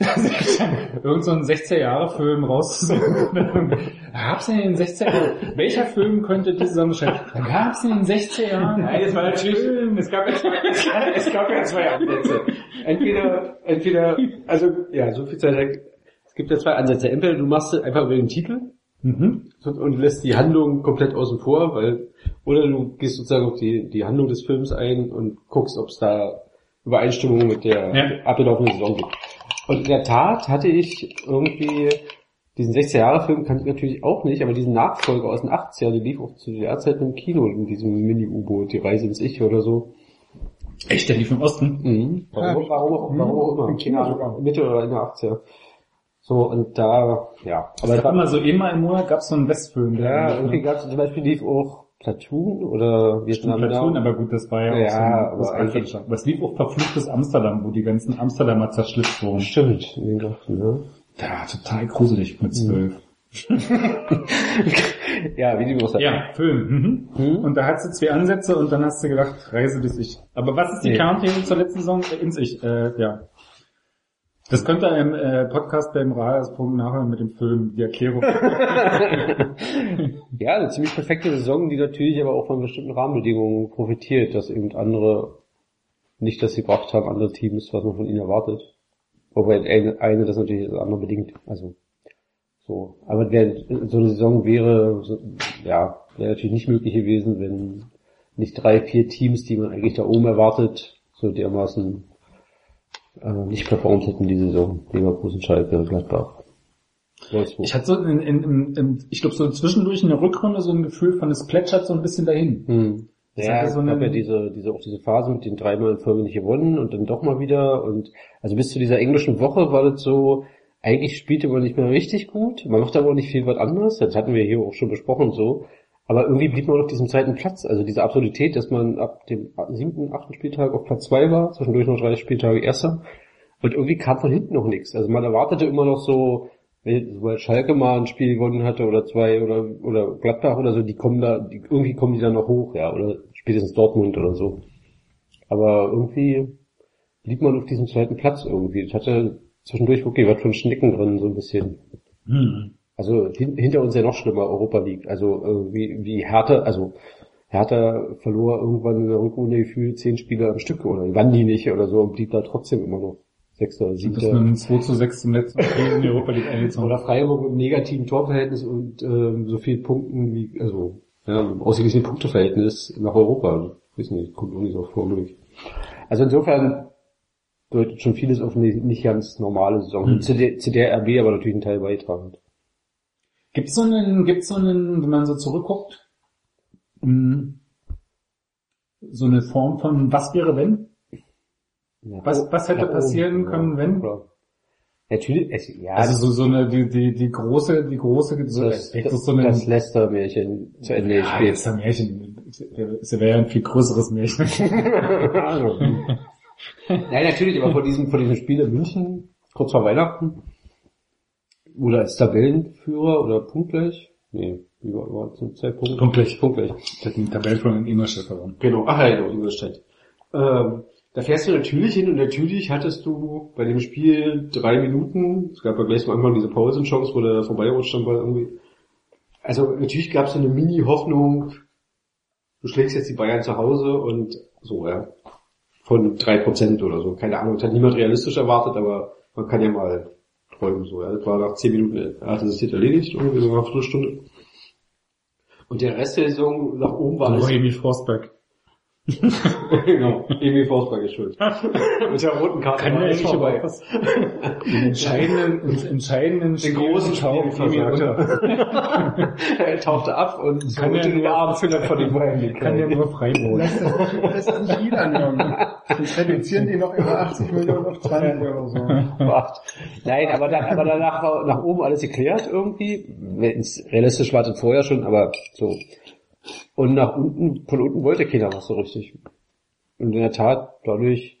irgend so ein 16-Jahre-Film rauszusuchen. Gab's in den 16 Jahren, welcher Film könnte diese Saison beschreiben? Da gab's in den 16 Jahren. Nein, es war natürlich, es gab ja zwei, es gab ja zwei Ansätze. Entweder, entweder, also, ja, so viel Zeit, es gibt ja zwei Ansätze. Entweder du machst es einfach über den Titel Mhm. und, lässt die Handlung komplett außen vor, weil, oder du gehst sozusagen auf die, die Handlung des Films ein und guckst, ob es da Übereinstimmungen mit der Ja. abgelaufenen Saison gibt. Und in der Tat hatte ich irgendwie diesen 16-Jahre-Film kannte ich natürlich auch nicht, aber diesen Nachfolger aus den 80ern, der lief auch zu der Zeit im Kino, in diesem Mini-U-Boot, die Reise ins Ich oder so. Echt, der lief im Osten. Mhm. Warum, warum, auch- warum auch immer. Im Kino sogar. Mitte oder in der 80er. So, und da, ja. Aber es gab immer so einmal im Monat gab's so einen Westfilm. der Ja, irgendwie gab es zum Beispiel lief auch Platoon oder Vietnam. Platoon, Now. aber gut, das war ja, Ja, auch so ein, aber Einzelstand. Aber es lief auch verfluchtes Amsterdam, wo die ganzen Amsterdamer zerschlitzt wurden. Stimmt, ne? Ja, total gruselig mit zwölf. Ja, wie die muss Ja, Film. Mhm. Hm? Und da hast du zwei Ansätze und dann hast du gedacht, Reise bis Ich. Aber was ist die Nee. Kernthese zur letzten Saison? Ins Ich, äh, ja. Das könnt ihr äh, Podcast beim Radarspunkt nachher mit dem Film, die Erklärung. Ja, eine ziemlich perfekte Saison, die natürlich aber auch von bestimmten Rahmenbedingungen profitiert, dass eben andere nicht das gebracht haben, andere Teams, was man von ihnen erwartet. Wobei eine, eine das natürlich das andere bedingt. Also so. Aber der, so eine Saison wäre, so, ja, wäre natürlich nicht möglich gewesen, wenn nicht drei, vier Teams, die man eigentlich da oben erwartet, so dermaßen äh, nicht performt hätten die Saison. Leverkusen, Schalke, Gladbach. Wolfsburg. Ich hatte so, in, in, in, ich glaube so zwischendurch in der Rückrunde so ein Gefühl von, es plätschert so ein bisschen dahin. Hm. Ja, es so einen- ja diese, diese, auch diese Phase mit den dreimal in Folge nicht gewonnen und dann doch mal wieder und also bis zu dieser englischen Woche war das so, eigentlich spielte man nicht mehr richtig gut, man macht aber auch nicht viel was anderes, das hatten wir hier auch schon besprochen so, aber irgendwie blieb man auf diesem zweiten Platz, also diese Absurdität, dass man ab dem siebten, achten Spieltag auf Platz zwei war, zwischendurch noch drei Spieltage erster und irgendwie kam von hinten noch nichts, also man erwartete immer noch so, sobald Schalke mal ein Spiel gewonnen hatte oder zwei oder oder Gladbach oder so, die kommen da, die, irgendwie kommen die dann noch hoch, ja, oder spätestens Dortmund oder so. Aber irgendwie blieb man auf diesem zweiten Platz irgendwie. Ich hatte zwischendurch wirklich was von Schnecken drin, so ein bisschen. Hm. Also hin, hinter uns ja noch schlimmer, Europa League. Also äh, wie, wie Hertha, also Hertha verlor irgendwann in der Rückrunde gefühlt zehn Spiele am Stück oder gewann die nicht oder so und blieb da trotzdem immer noch Sechster oder Das ist Siebter. ein 2 zu 6 zum letzten Spiel in die Europa League eingezogen. Oder Freiburg im negativen Torverhältnis und ähm, so viel Punkten wie, also ja, im ausgeglichenen Punkteverhältnis nach Europa. Ich weiß nicht, kommt irgendwie so vor, glaube ich. Also insofern deutet schon vieles auf eine nicht ganz normale Saison. Hm. Zu, der, zu der RB aber natürlich einen Teil beitragen. Gibt's so einen, gibt's so einen, wenn man so zurückguckt, mh, so eine Form von was wäre wenn? Ja, Was- was hätte passieren können, wenn? Natürlich, es, ja, Also so, so eine, die, die, die große, die große, so, das, das, so eine, das Leicester-Märchen zu Ende ja, gespielt. das ist ein Märchen. Es wäre ja ein viel größeres Märchen. Nein, natürlich, aber vor diesem, vor diesem Spiel in München, kurz vor Weihnachten, oder als Tabellenführer oder punktgleich, nee, wie war, war zum Zeitpunkt? Punktgleich. Punktgleich. Ich hätte den Tabellenführer in Ingolstadt verloren. Genau, ach ja, genau, Ingolstadt. Ähm, da fährst du natürlich hin und natürlich hattest du bei dem Spiel drei Minuten, es gab ja gleich am Anfang diese Pausenchance, wo der vorbeirutscht dann Ball irgendwie. Also natürlich gab es so eine Mini-Hoffnung, du schlägst jetzt die Bayern zu Hause und so, ja. Von drei Prozent oder so. Keine Ahnung, das hat niemand realistisch erwartet, aber man kann ja mal träumen so. Ja. Das war nach zehn Minuten, hatte sich das erledigt, irgendwie so nach einer Viertelstunde. Und der Rest der Saison nach oben war Emil Forsberg. Genau, Emil Forsberg ist schuld. Mit der roten Karte Kann war nicht vorbei. Den entscheidenden, den entscheidenden Den großen runter. er tauchte ab und Kann der den nur- Arm Philipp von den Beinen Kann der gekriegt. nur Freiburg. Lass das nicht, lass das nicht wieder anhören. Sonst reduzieren die noch über 80 Millionen auf 20 oder so. Macht. Nein, aber, dann, aber danach war nach oben alles geklärt irgendwie. Realistisch war das vorher schon, aber so. Und nach unten, von unten wollte keiner was so richtig. Und in der Tat, dadurch,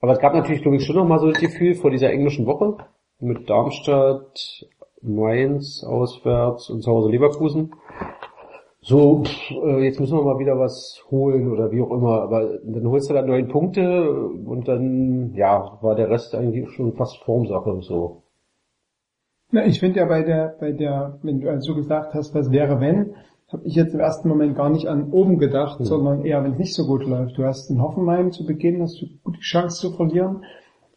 aber es gab natürlich, glaube ich, schon noch mal so das Gefühl vor dieser englischen Woche mit Darmstadt, Mainz auswärts und zu Hause Leverkusen. So, pff, äh, jetzt müssen wir mal wieder was holen oder wie auch immer, aber dann holst du dann neun Punkte und dann, ja, war der Rest eigentlich schon fast Formsache so. Na, ich finde ja bei der, bei der, wenn du also gesagt hast, was wäre wenn, habe ich jetzt im ersten Moment gar nicht an oben gedacht, sondern eher, wenn es nicht so gut läuft. Du hast in Hoffenheim zu Beginn, hast du gute Chance zu verlieren.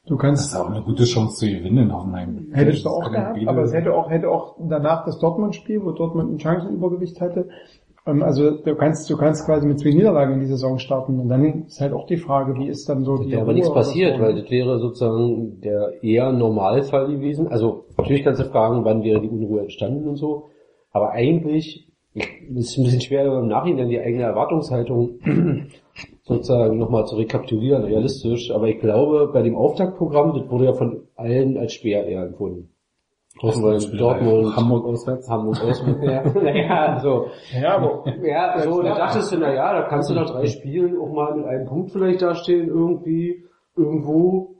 Du Das kannst, ist auch eine gute Chance zu gewinnen in Hoffenheim. hättest du Das auch gehabt, Biele- aber es hätte auch, hätte auch danach das Dortmund-Spiel, wo Dortmund ein Chancenübergewicht hatte. Ähm, Also du kannst, du kannst quasi mit zwei Niederlagen in die Saison starten und dann ist halt auch die Frage, wie ist dann so die Da wäre aber nichts passiert, so. weil das wäre sozusagen der eher Normalfall gewesen. Also natürlich kannst du fragen, wann wäre die Unruhe entstanden und so. Aber eigentlich ist es ein bisschen schwer im Nachhinein die eigene Erwartungshaltung sozusagen nochmal zu rekapitulieren, realistisch. Aber ich glaube, bei dem Auftaktprogramm, das wurde ja von allen als schwer eher empfunden. Hoffenheim, Dortmund, Hamburg auswärts. Hamburg auswärts. Ja, naja, so. Ja, aber Ja, so, da dachtest du, na ja, da kannst du nach drei Spielen auch mal mit einem Punkt vielleicht dastehen, irgendwie, irgendwo.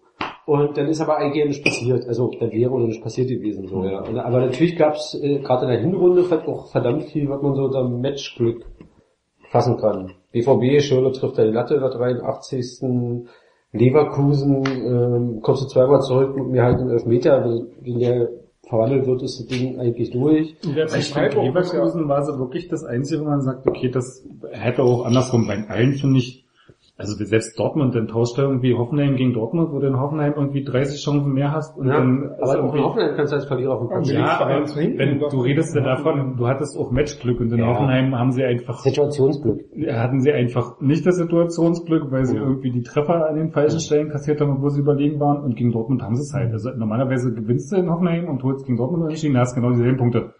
Und dann ist aber eigentlich nichts passiert. Also, dann wäre oder nicht passiert gewesen, so, ja. Und, aber natürlich gab's äh, gerade in der Hinrunde auch verdammt viel, was man so unter Matchglück fassen kann. BVB, Schirle trifft der Latte in der 83. Leverkusen, ähm, kommst du zweimal zurück mit mir halt einen Elfmeter, also, wenn der verwandelt wird, ist das Ding eigentlich durch. der Ich denke, Leverkusen war so wirklich das Einzige, wo man sagt, okay, das hätte auch andersrum bei allen, finde ich, also selbst Dortmund, dann tauscht er irgendwie Hoffenheim gegen Dortmund, wo du in Hoffenheim irgendwie 30 Chancen mehr hast und Ja, dann aber auch in Hoffenheim kannst du als Verlierer auf den Platz Ja, aber wenn, du redest ja davon, du hattest auch Matchglück und in Ja. Hoffenheim haben sie einfach Situationsglück. hatten sie einfach nicht das Situationsglück, weil sie Ja. irgendwie die Treffer an den falschen Stellen kassiert haben, wo sie überlegen waren und gegen Dortmund haben sie es halt. Also normalerweise gewinnst du in Hoffenheim und holst gegen Dortmund unentschieden, da hast du genau dieselben Punkte.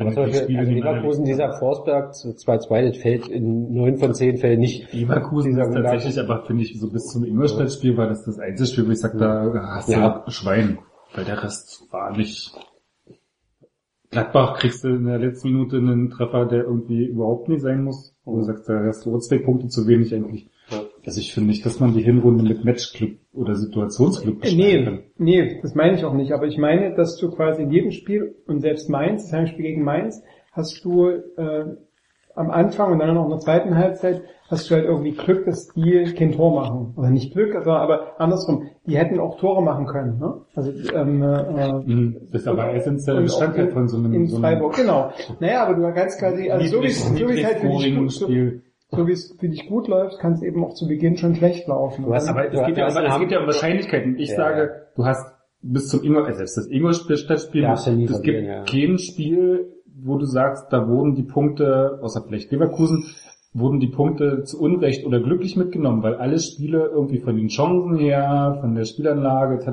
Aber zum die Beispiel, Spiele also nebeneinander Leverkusen, dieser Forsberg 2-2, das fällt in neun von zehn Fällen nicht. Leverkusen ist tatsächlich aber, finde ich, so bis zum Ingolstadt-Spiel war das das einzige Spiel, wo ich sage, da hast du Ja. Schwein. Weil der Rest war nicht... Gladbach kriegst du in der letzten Minute einen Treffer, der irgendwie überhaupt nicht sein muss. Wo du sagst, da hast du zwei Punkte zu wenig eigentlich. Also ich finde nicht, dass man die Hinrunde mit Matchglück oder Situationsglück beschreiben kann. Nee, nee, das meine ich auch nicht. Aber ich meine, dass du quasi in jedem Spiel und selbst Mainz, das Heimspiel gegen Mainz, hast du äh, am Anfang und dann noch in der zweiten Halbzeit hast du halt irgendwie Glück, dass die kein Tor machen. Oder nicht Glück, also, aber andersrum. Die hätten auch Tore machen können. Ne? Also ähm, äh, Mhm. Das ist aber essentieller Bestandteil auch von so einem, in so einem Freiburg, genau. Naja, aber du kannst quasi, also so wie es halt für die so, Spiel. So wie es für dich gut läuft, kann es eben auch zu Beginn schon schlecht laufen. Du hast Aber es geht, ja, um, es geht ja um Wahrscheinlichkeiten. Ich Ja. sage, du hast bis zum Ingolstadt, selbst das Ingolstadt-Spiel, nie es gibt ja. kein Spiel, wo du sagst, da wurden die Punkte, außer vielleicht Leverkusen, wurden die Punkte zu Unrecht oder glücklich mitgenommen, weil alle Spiele irgendwie von den Chancen her, von der Spielanlage etc.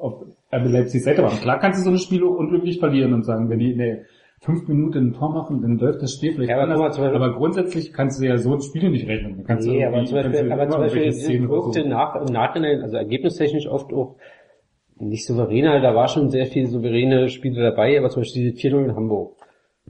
auf RB Leipzig Seite waren. Klar kannst du so eine Spiele unglücklich verlieren und sagen, wenn die der fünf Minuten ein Tor machen, dann läuft das Spiel vielleicht Ja, aber anders. Beispiel- aber grundsätzlich kannst du ja so Spiele nicht rechnen. Du kannst Nee, aber zum Beispiel, aber zum Beispiel wirkte versuchen. nach, im Nachhinein, also ergebnistechnisch oft auch nicht souveräner, da war schon sehr viel souveräne Spiele dabei, aber zum Beispiel diese 4-0 in Hamburg.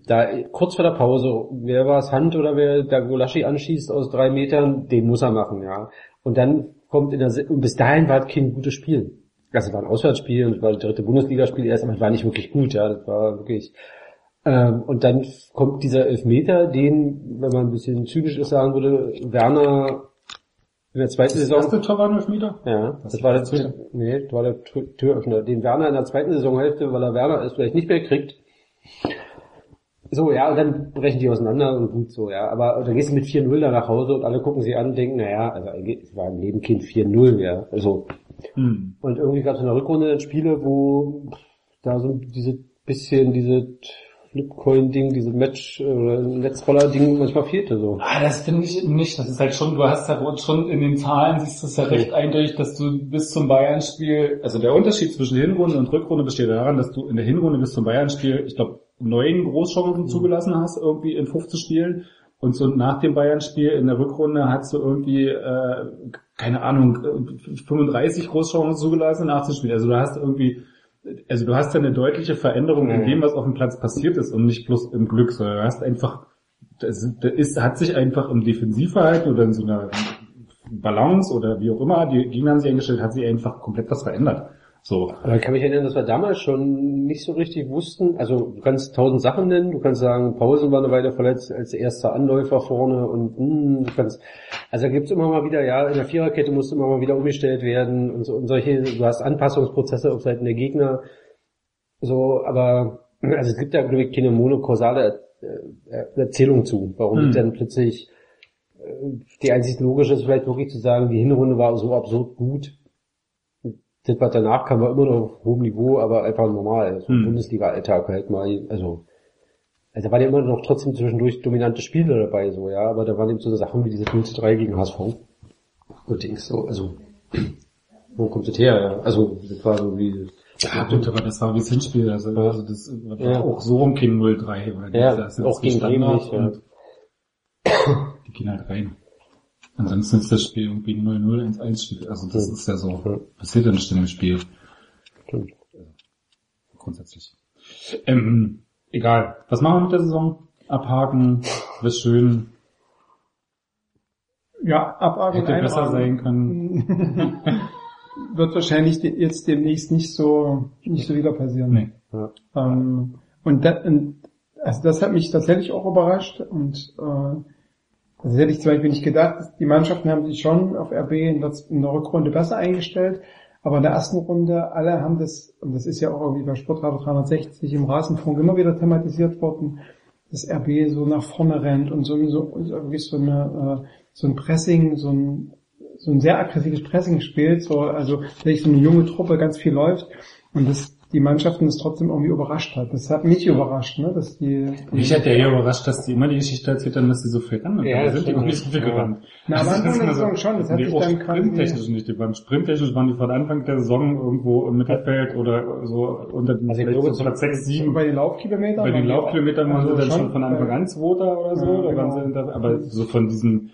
Da kurz vor der Pause, wer war es Hand oder wer da Golaschi anschießt aus drei Metern, den muss er machen, ja. Und dann kommt in der und bis dahin war es kein gutes Spiel. Also es war ein Auswärtsspiel und es war das dritte Bundesligaspiel erst, aber es war nicht wirklich gut, ja. Das war wirklich. Ähm, und dann kommt dieser Elfmeter, den, wenn man ein bisschen zynisch ist, sagen würde, Werner in der zweiten Das Saison. erste Tor war ein Elfmeter? Ja, Das das war der, der nee, das war der Tür- Türöffner. Den Werner in der zweiten Saisonhälfte, weil er Werner ist, vielleicht nicht mehr kriegt. So, ja, und dann brechen die auseinander und gut so, ja. Aber dann gehst du mit 4-0 da nach Hause und alle gucken sie an und denken, naja, also eigentlich, es war im Leben Kind 4-0, ja. Also, Hm. und irgendwie gab es in der Rückrunde dann Spiele, wo da so diese bisschen diese Flipcoin-Ding, diese Match- oder Netzroller-Ding manchmal fehlte so. Ah, das finde ich nicht. Das ist halt schon, du hast halt schon in den Zahlen, siehst du es ja recht eindeutig, dass du bis zum Bayern-Spiel, also der Unterschied zwischen Hinrunde und Rückrunde besteht daran, dass du in der Hinrunde bis zum Bayern-Spiel, ich glaube, neun Großchancen zugelassen hast, irgendwie in 15 Spielen. Und so nach dem Bayern-Spiel in der Rückrunde hast du irgendwie, äh, keine Ahnung, äh, 35 Großchancen zugelassen in 18 Spielen. Also du hast irgendwie, also du hast ja eine deutliche Veränderung in Mhm. dem, was auf dem Platz passiert ist und nicht bloß im Glück, sondern du hast einfach das, das ist, hat sich einfach im Defensivverhalten oder in so einer Balance oder wie auch immer, die Gegner haben sich eingestellt, hat sich einfach komplett was verändert. So. Aber ich kann mich erinnern, dass wir damals schon nicht so richtig wussten, also du kannst tausend Sachen nennen, du kannst sagen, Pausen war eine Weile verletzt als erster Anläufer vorne und hm, du kannst, also da gibt's immer mal wieder, ja, in der Viererkette muss immer mal wieder umgestellt werden und so und solche, du hast Anpassungsprozesse auf Seiten der Gegner, so, aber also es gibt da glaube ich keine monokausale äh, Erzählung zu, warum Hm. dann plötzlich äh, die einzig logische ist vielleicht wirklich zu sagen, die Hinrunde war so absurd gut, das, was danach kam, war immer noch auf hohem Niveau, aber einfach normal. So Hm. Bundesliga-Alltag halt mal, also, also da waren ja immer noch trotzdem zwischendurch dominante Spiele dabei, so, ja, aber da waren eben so Sachen wie diese 0 zu 3 gegen HSV. Und Dings so, also, wo kommt das her, ja? Also, das war so wie, Ja gut, aber das war wie das Hinspiel, also, also das war Ja. auch so rum kein 0-3. weil Ja, das ist auch gegen Standard nicht, ja. Die gehen halt rein. Ansonsten ist das Spiel irgendwie 0-0, 1-1 Spiel. Also das Ja. ist ja so, Ja. passiert ja nicht in dem Spiel. Stimmt. Grundsätzlich. Ähm, egal. Was machen wir mit der Saison? Abhaken, wird schön, Ja, abarbeiten. hätte besser sein können. Wird wahrscheinlich jetzt demnächst nicht so, nicht so wieder passieren. Nee. Ja. Ähm, und, da, und also das hat mich tatsächlich auch überrascht und äh, das hätte ich zum Beispiel nicht gedacht. Die Mannschaften haben sich schon auf RB in der, Rückrunde besser eingestellt, aber in der ersten Runde alle haben das, und das ist ja auch irgendwie bei Sportradio 360 im Rasenfunk immer wieder thematisiert worden, dass RB so nach vorne rennt und so, so, wirklich so eine, äh, so ein Pressing, so ein, so ein sehr aggressives Pressing spielt, so, also, wirklich so eine junge Truppe ganz viel läuft und das, die Mannschaften das trotzdem irgendwie überrascht hat. Das hat mich überrascht, ne, dass die, die Mich hat ja eher überrascht, dass die immer die Geschichte erzählt haben, dass die so viel rennen. Ja, da sind die auch nicht so viel Ja. gerannt. Na, am Anfang das der ist Saison so- schon, das hat sich auch dann quasi- Sprinttechnisch nicht. Die waren sprinttechnisch waren die von Anfang der Saison irgendwo im Mittelfeld oder so unter den Also glaube, so Platz 6, 7. bei den Laufkilometern. Bei den Laufkilometern waren sie Also dann schon von Anfang an Zweiter oder so, Ja, da waren genau. sie aber so von diesen,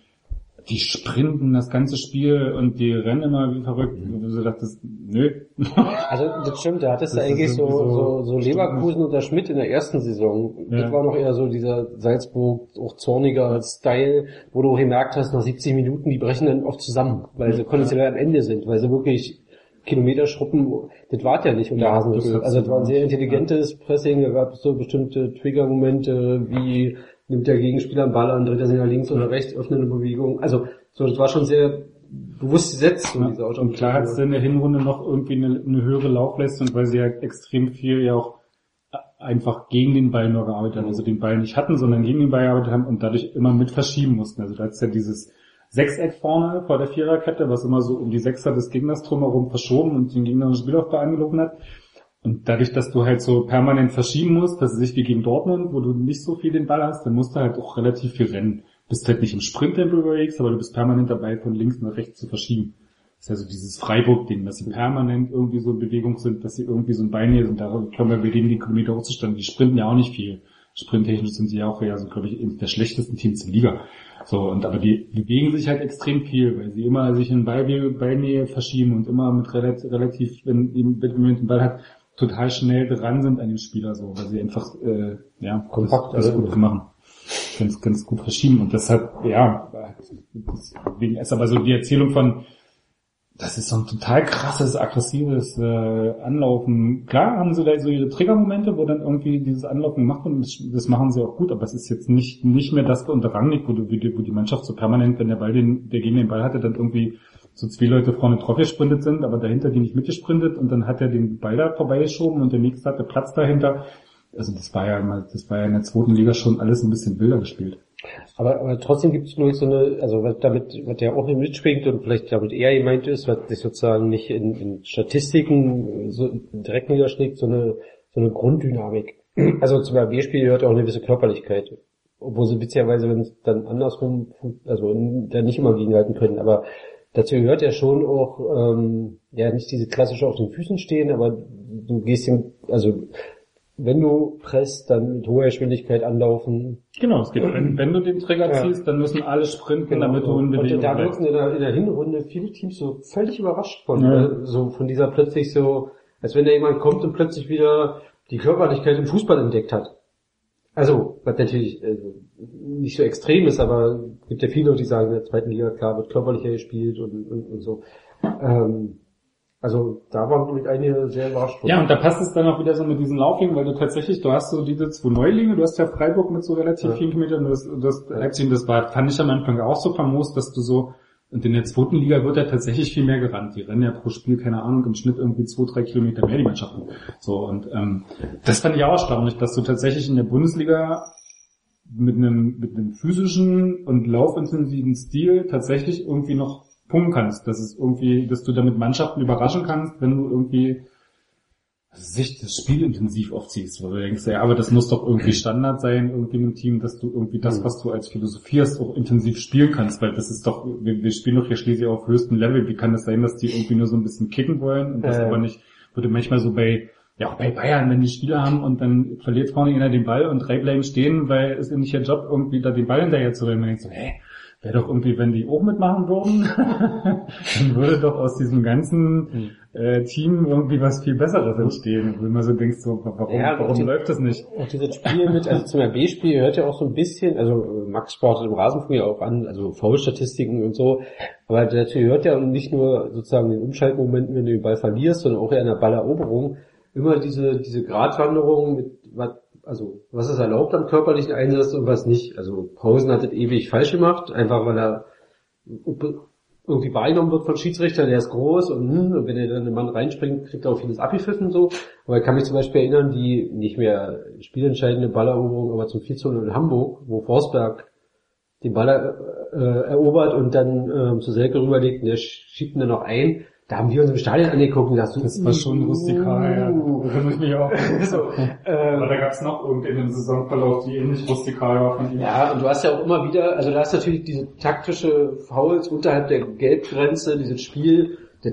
die sprinten das ganze Spiel und die rennen immer wie verrückt, wo du so dachtest, nö. Also das stimmt, da hattest du eigentlich so, so- so, Leverkusen unter Schmidt in der ersten Saison. Ja. Das war noch eher so dieser Salzburg, auch zorniger Style, wo du auch gemerkt hast, nach 70 Minuten, die brechen dann oft zusammen, weil sie konditionell am Ende sind, weil sie wirklich Kilometer schruppen, das war ja nicht unter Ja, Hasenhüttl. das- Also das war ein sehr intelligentes Pressing, da gab es so bestimmte Triggermomente, wie nimmt der Gegenspieler einen Ball an, dreht er sich nach links oder rechts, öffnet eine Bewegung. Also so, das war schon sehr bewusst gesetzt, so diese Und klar hat es in der Hinrunde noch irgendwie eine, eine höhere Laufleistung, weil sie ja extrem viel ja auch einfach gegen den Ball nur gearbeitet haben, also den Ball nicht hatten, sondern gegen den Ball gearbeitet haben und dadurch immer mit verschieben mussten. Also da ist ja dieses Sechseck vorne vor der Viererkette, was immer so um die Sechser des Gegners drumherum verschoben und den gegnerischen Spielaufbau angelogen hat. Und dadurch, dass du halt so permanent verschieben musst, das ist nicht wie gegen Dortmund, wo du nicht so viel den Ball hast, dann musst du halt auch relativ viel rennen. Bist halt nicht im Sprinttempo unterwegs, aber du bist permanent dabei, von links nach rechts zu verschieben. Das ist ja so dieses Freiburg-Ding, dass sie permanent irgendwie so in Bewegung sind, dass sie irgendwie so ein Bein hier sind. Da kommen wir bei denen die Kilometer auch zustande. Die sprinten ja auch nicht viel. Sprinttechnisch sind sie ja auch ja so, glaube ich, eines der schlechtesten Teams der Liga. So, und aber die bewegen sich halt extrem viel, weil sie immer sich in Ballnähe verschieben und immer mit relativ, relativ wenn jemand den Ball hat, total schnell dran sind an dem Spieler so, weil sie einfach äh, ja Kompakt, das, das also. gut machen. Ganz, ganz gut verschieben. Und deshalb, ja, deswegen ist aber so die Erzählung von das ist so ein total krasses, aggressives äh, Anlaufen. Klar haben sie da so ihre Triggermomente, wo dann irgendwie dieses Anlaufen gemacht wird und das, das machen sie auch gut, aber es ist jetzt nicht nicht mehr das unter Rangnick, wo, du, wo die wo die Mannschaft so permanent, wenn der Ball den, der gegen den Ball hatte, dann irgendwie so zwei Leute vorne drauf gesprintet sind, aber dahinter die nicht mitgesprintet und dann hat er den Ball da vorbeigeschoben und der nächste hatte Platz dahinter. Also das war ja mal, das war ja in der zweiten Liga schon alles ein bisschen wilder gespielt. Aber, aber trotzdem gibt es nur so eine, also was damit, was ja auch nicht mitschwingt und vielleicht damit eher gemeint ist, was sich sozusagen nicht in, in Statistiken so direkt niederschlägt, so eine, so eine Grunddynamik. Also zum RB-Spiel gehört auch eine gewisse Körperlichkeit. Obwohl sie witzigerweise, wenn es dann andersrum, also da nicht immer gegenhalten können, aber dazu gehört ja schon auch, ähm, ja nicht diese klassische auf den Füßen stehen, aber du gehst ihm, also wenn du presst, dann mit hoher Geschwindigkeit anlaufen, Genau, es geht, wenn, wenn du den Trigger Ja. ziehst, dann müssen alle sprinten, damit du in und Bewegung da bleibst. wirken in der, in der Hinrunde viele Teams so völlig überrascht von, Ja. äh, so von dieser plötzlich so, als wenn da jemand kommt und plötzlich wieder die Körperlichkeit im Fußball entdeckt hat. Also, was natürlich äh, nicht so extrem ist, aber es gibt ja viele, die sagen, in der zweiten Liga, klar, wird körperlicher gespielt und, und, und so. Ähm, also, da waren wirklich einige sehr überrascht. Ja, und da passt es dann auch wieder so mit diesen Laufwegen, weil du tatsächlich, du hast so diese zwei Neulinge, du hast ja Freiburg mit so relativ Ja. vielen Kilometern, du hast, du hast Leipzig, und das war, fand ich am Anfang auch so famos, dass du so, und in der zweiten Liga wird ja tatsächlich viel mehr gerannt. Die rennen ja pro Spiel, keine Ahnung, im Schnitt irgendwie zwei, drei Kilometer mehr, die Mannschaften. So, und ähm, das fand ich auch erstaunlich, dass du tatsächlich in der Bundesliga mit einem, mit einem physischen und laufintensiven Stil tatsächlich irgendwie noch punkten kannst. Dass es irgendwie, dass du damit Mannschaften überraschen kannst, wenn du irgendwie sich das Spiel intensiv aufziehst, wo du denkst, ja, aber das muss doch irgendwie Standard sein, irgendwie im Team, dass du irgendwie das, was du als Philosophie hast, auch intensiv spielen kannst, weil das ist doch, wir, wir spielen doch hier schließlich auf höchstem Level. Wie kann das sein, dass die irgendwie nur so ein bisschen kicken wollen und das Äh. aber nicht, würde manchmal so bei, ja, auch bei Bayern, wenn die Spieler haben und dann verliert vorne einer den Ball und drei bleiben stehen, weil es ist nicht ihr Job, irgendwie da den Ball hinterher zu rennen. Man denkt so, hä, wäre doch irgendwie, wenn die auch mitmachen würden, dann würde doch aus diesem ganzen äh, Team irgendwie was viel Besseres entstehen. Wenn man so denkt, so, warum, Ja, warum die- läuft das nicht? Auch dieses Spiel mit, also zum RB-Spiel gehört ja auch so ein bisschen, also äh, Max sportet im Rasenfunk ja auch an, also Foul-Statistiken und so, aber dazu gehört ja nicht nur sozusagen den Umschaltmomenten, wenn du den Ball verlierst, sondern auch in der Balleroberung immer diese, diese Gratwanderung mit, was, also, was ist erlaubt am körperlichen Einsatz und was nicht. Also, Pausen hat das ewig falsch gemacht, einfach weil er irgendwie wahrgenommen wird von Schiedsrichter, der ist groß und, hm, und wenn er dann einen Mann reinspringt, kriegt er auch vieles abgepfiffen so. Aber ich kann mich zum Beispiel erinnern, die nicht mehr spielentscheidende Balleroberung, aber zum 4 in Hamburg, wo Forsberg den Ball äh, äh, erobert und dann ähm, zu Selke rüberlegt und der schiebt ihn dann noch ein. Da haben wir uns im Stadion angeguckt und gesagt, Das war schon rustikal, ja. Da erinnere ich mich auch. so, Aber ähm, da gab es noch irgendwie einen Saisonverlauf, die ähnlich rustikal war von ihm. Ja, und du hast ja auch immer wieder, also da hast natürlich diese taktische Fouls unterhalb der Gelbgrenze, dieses Spiel, das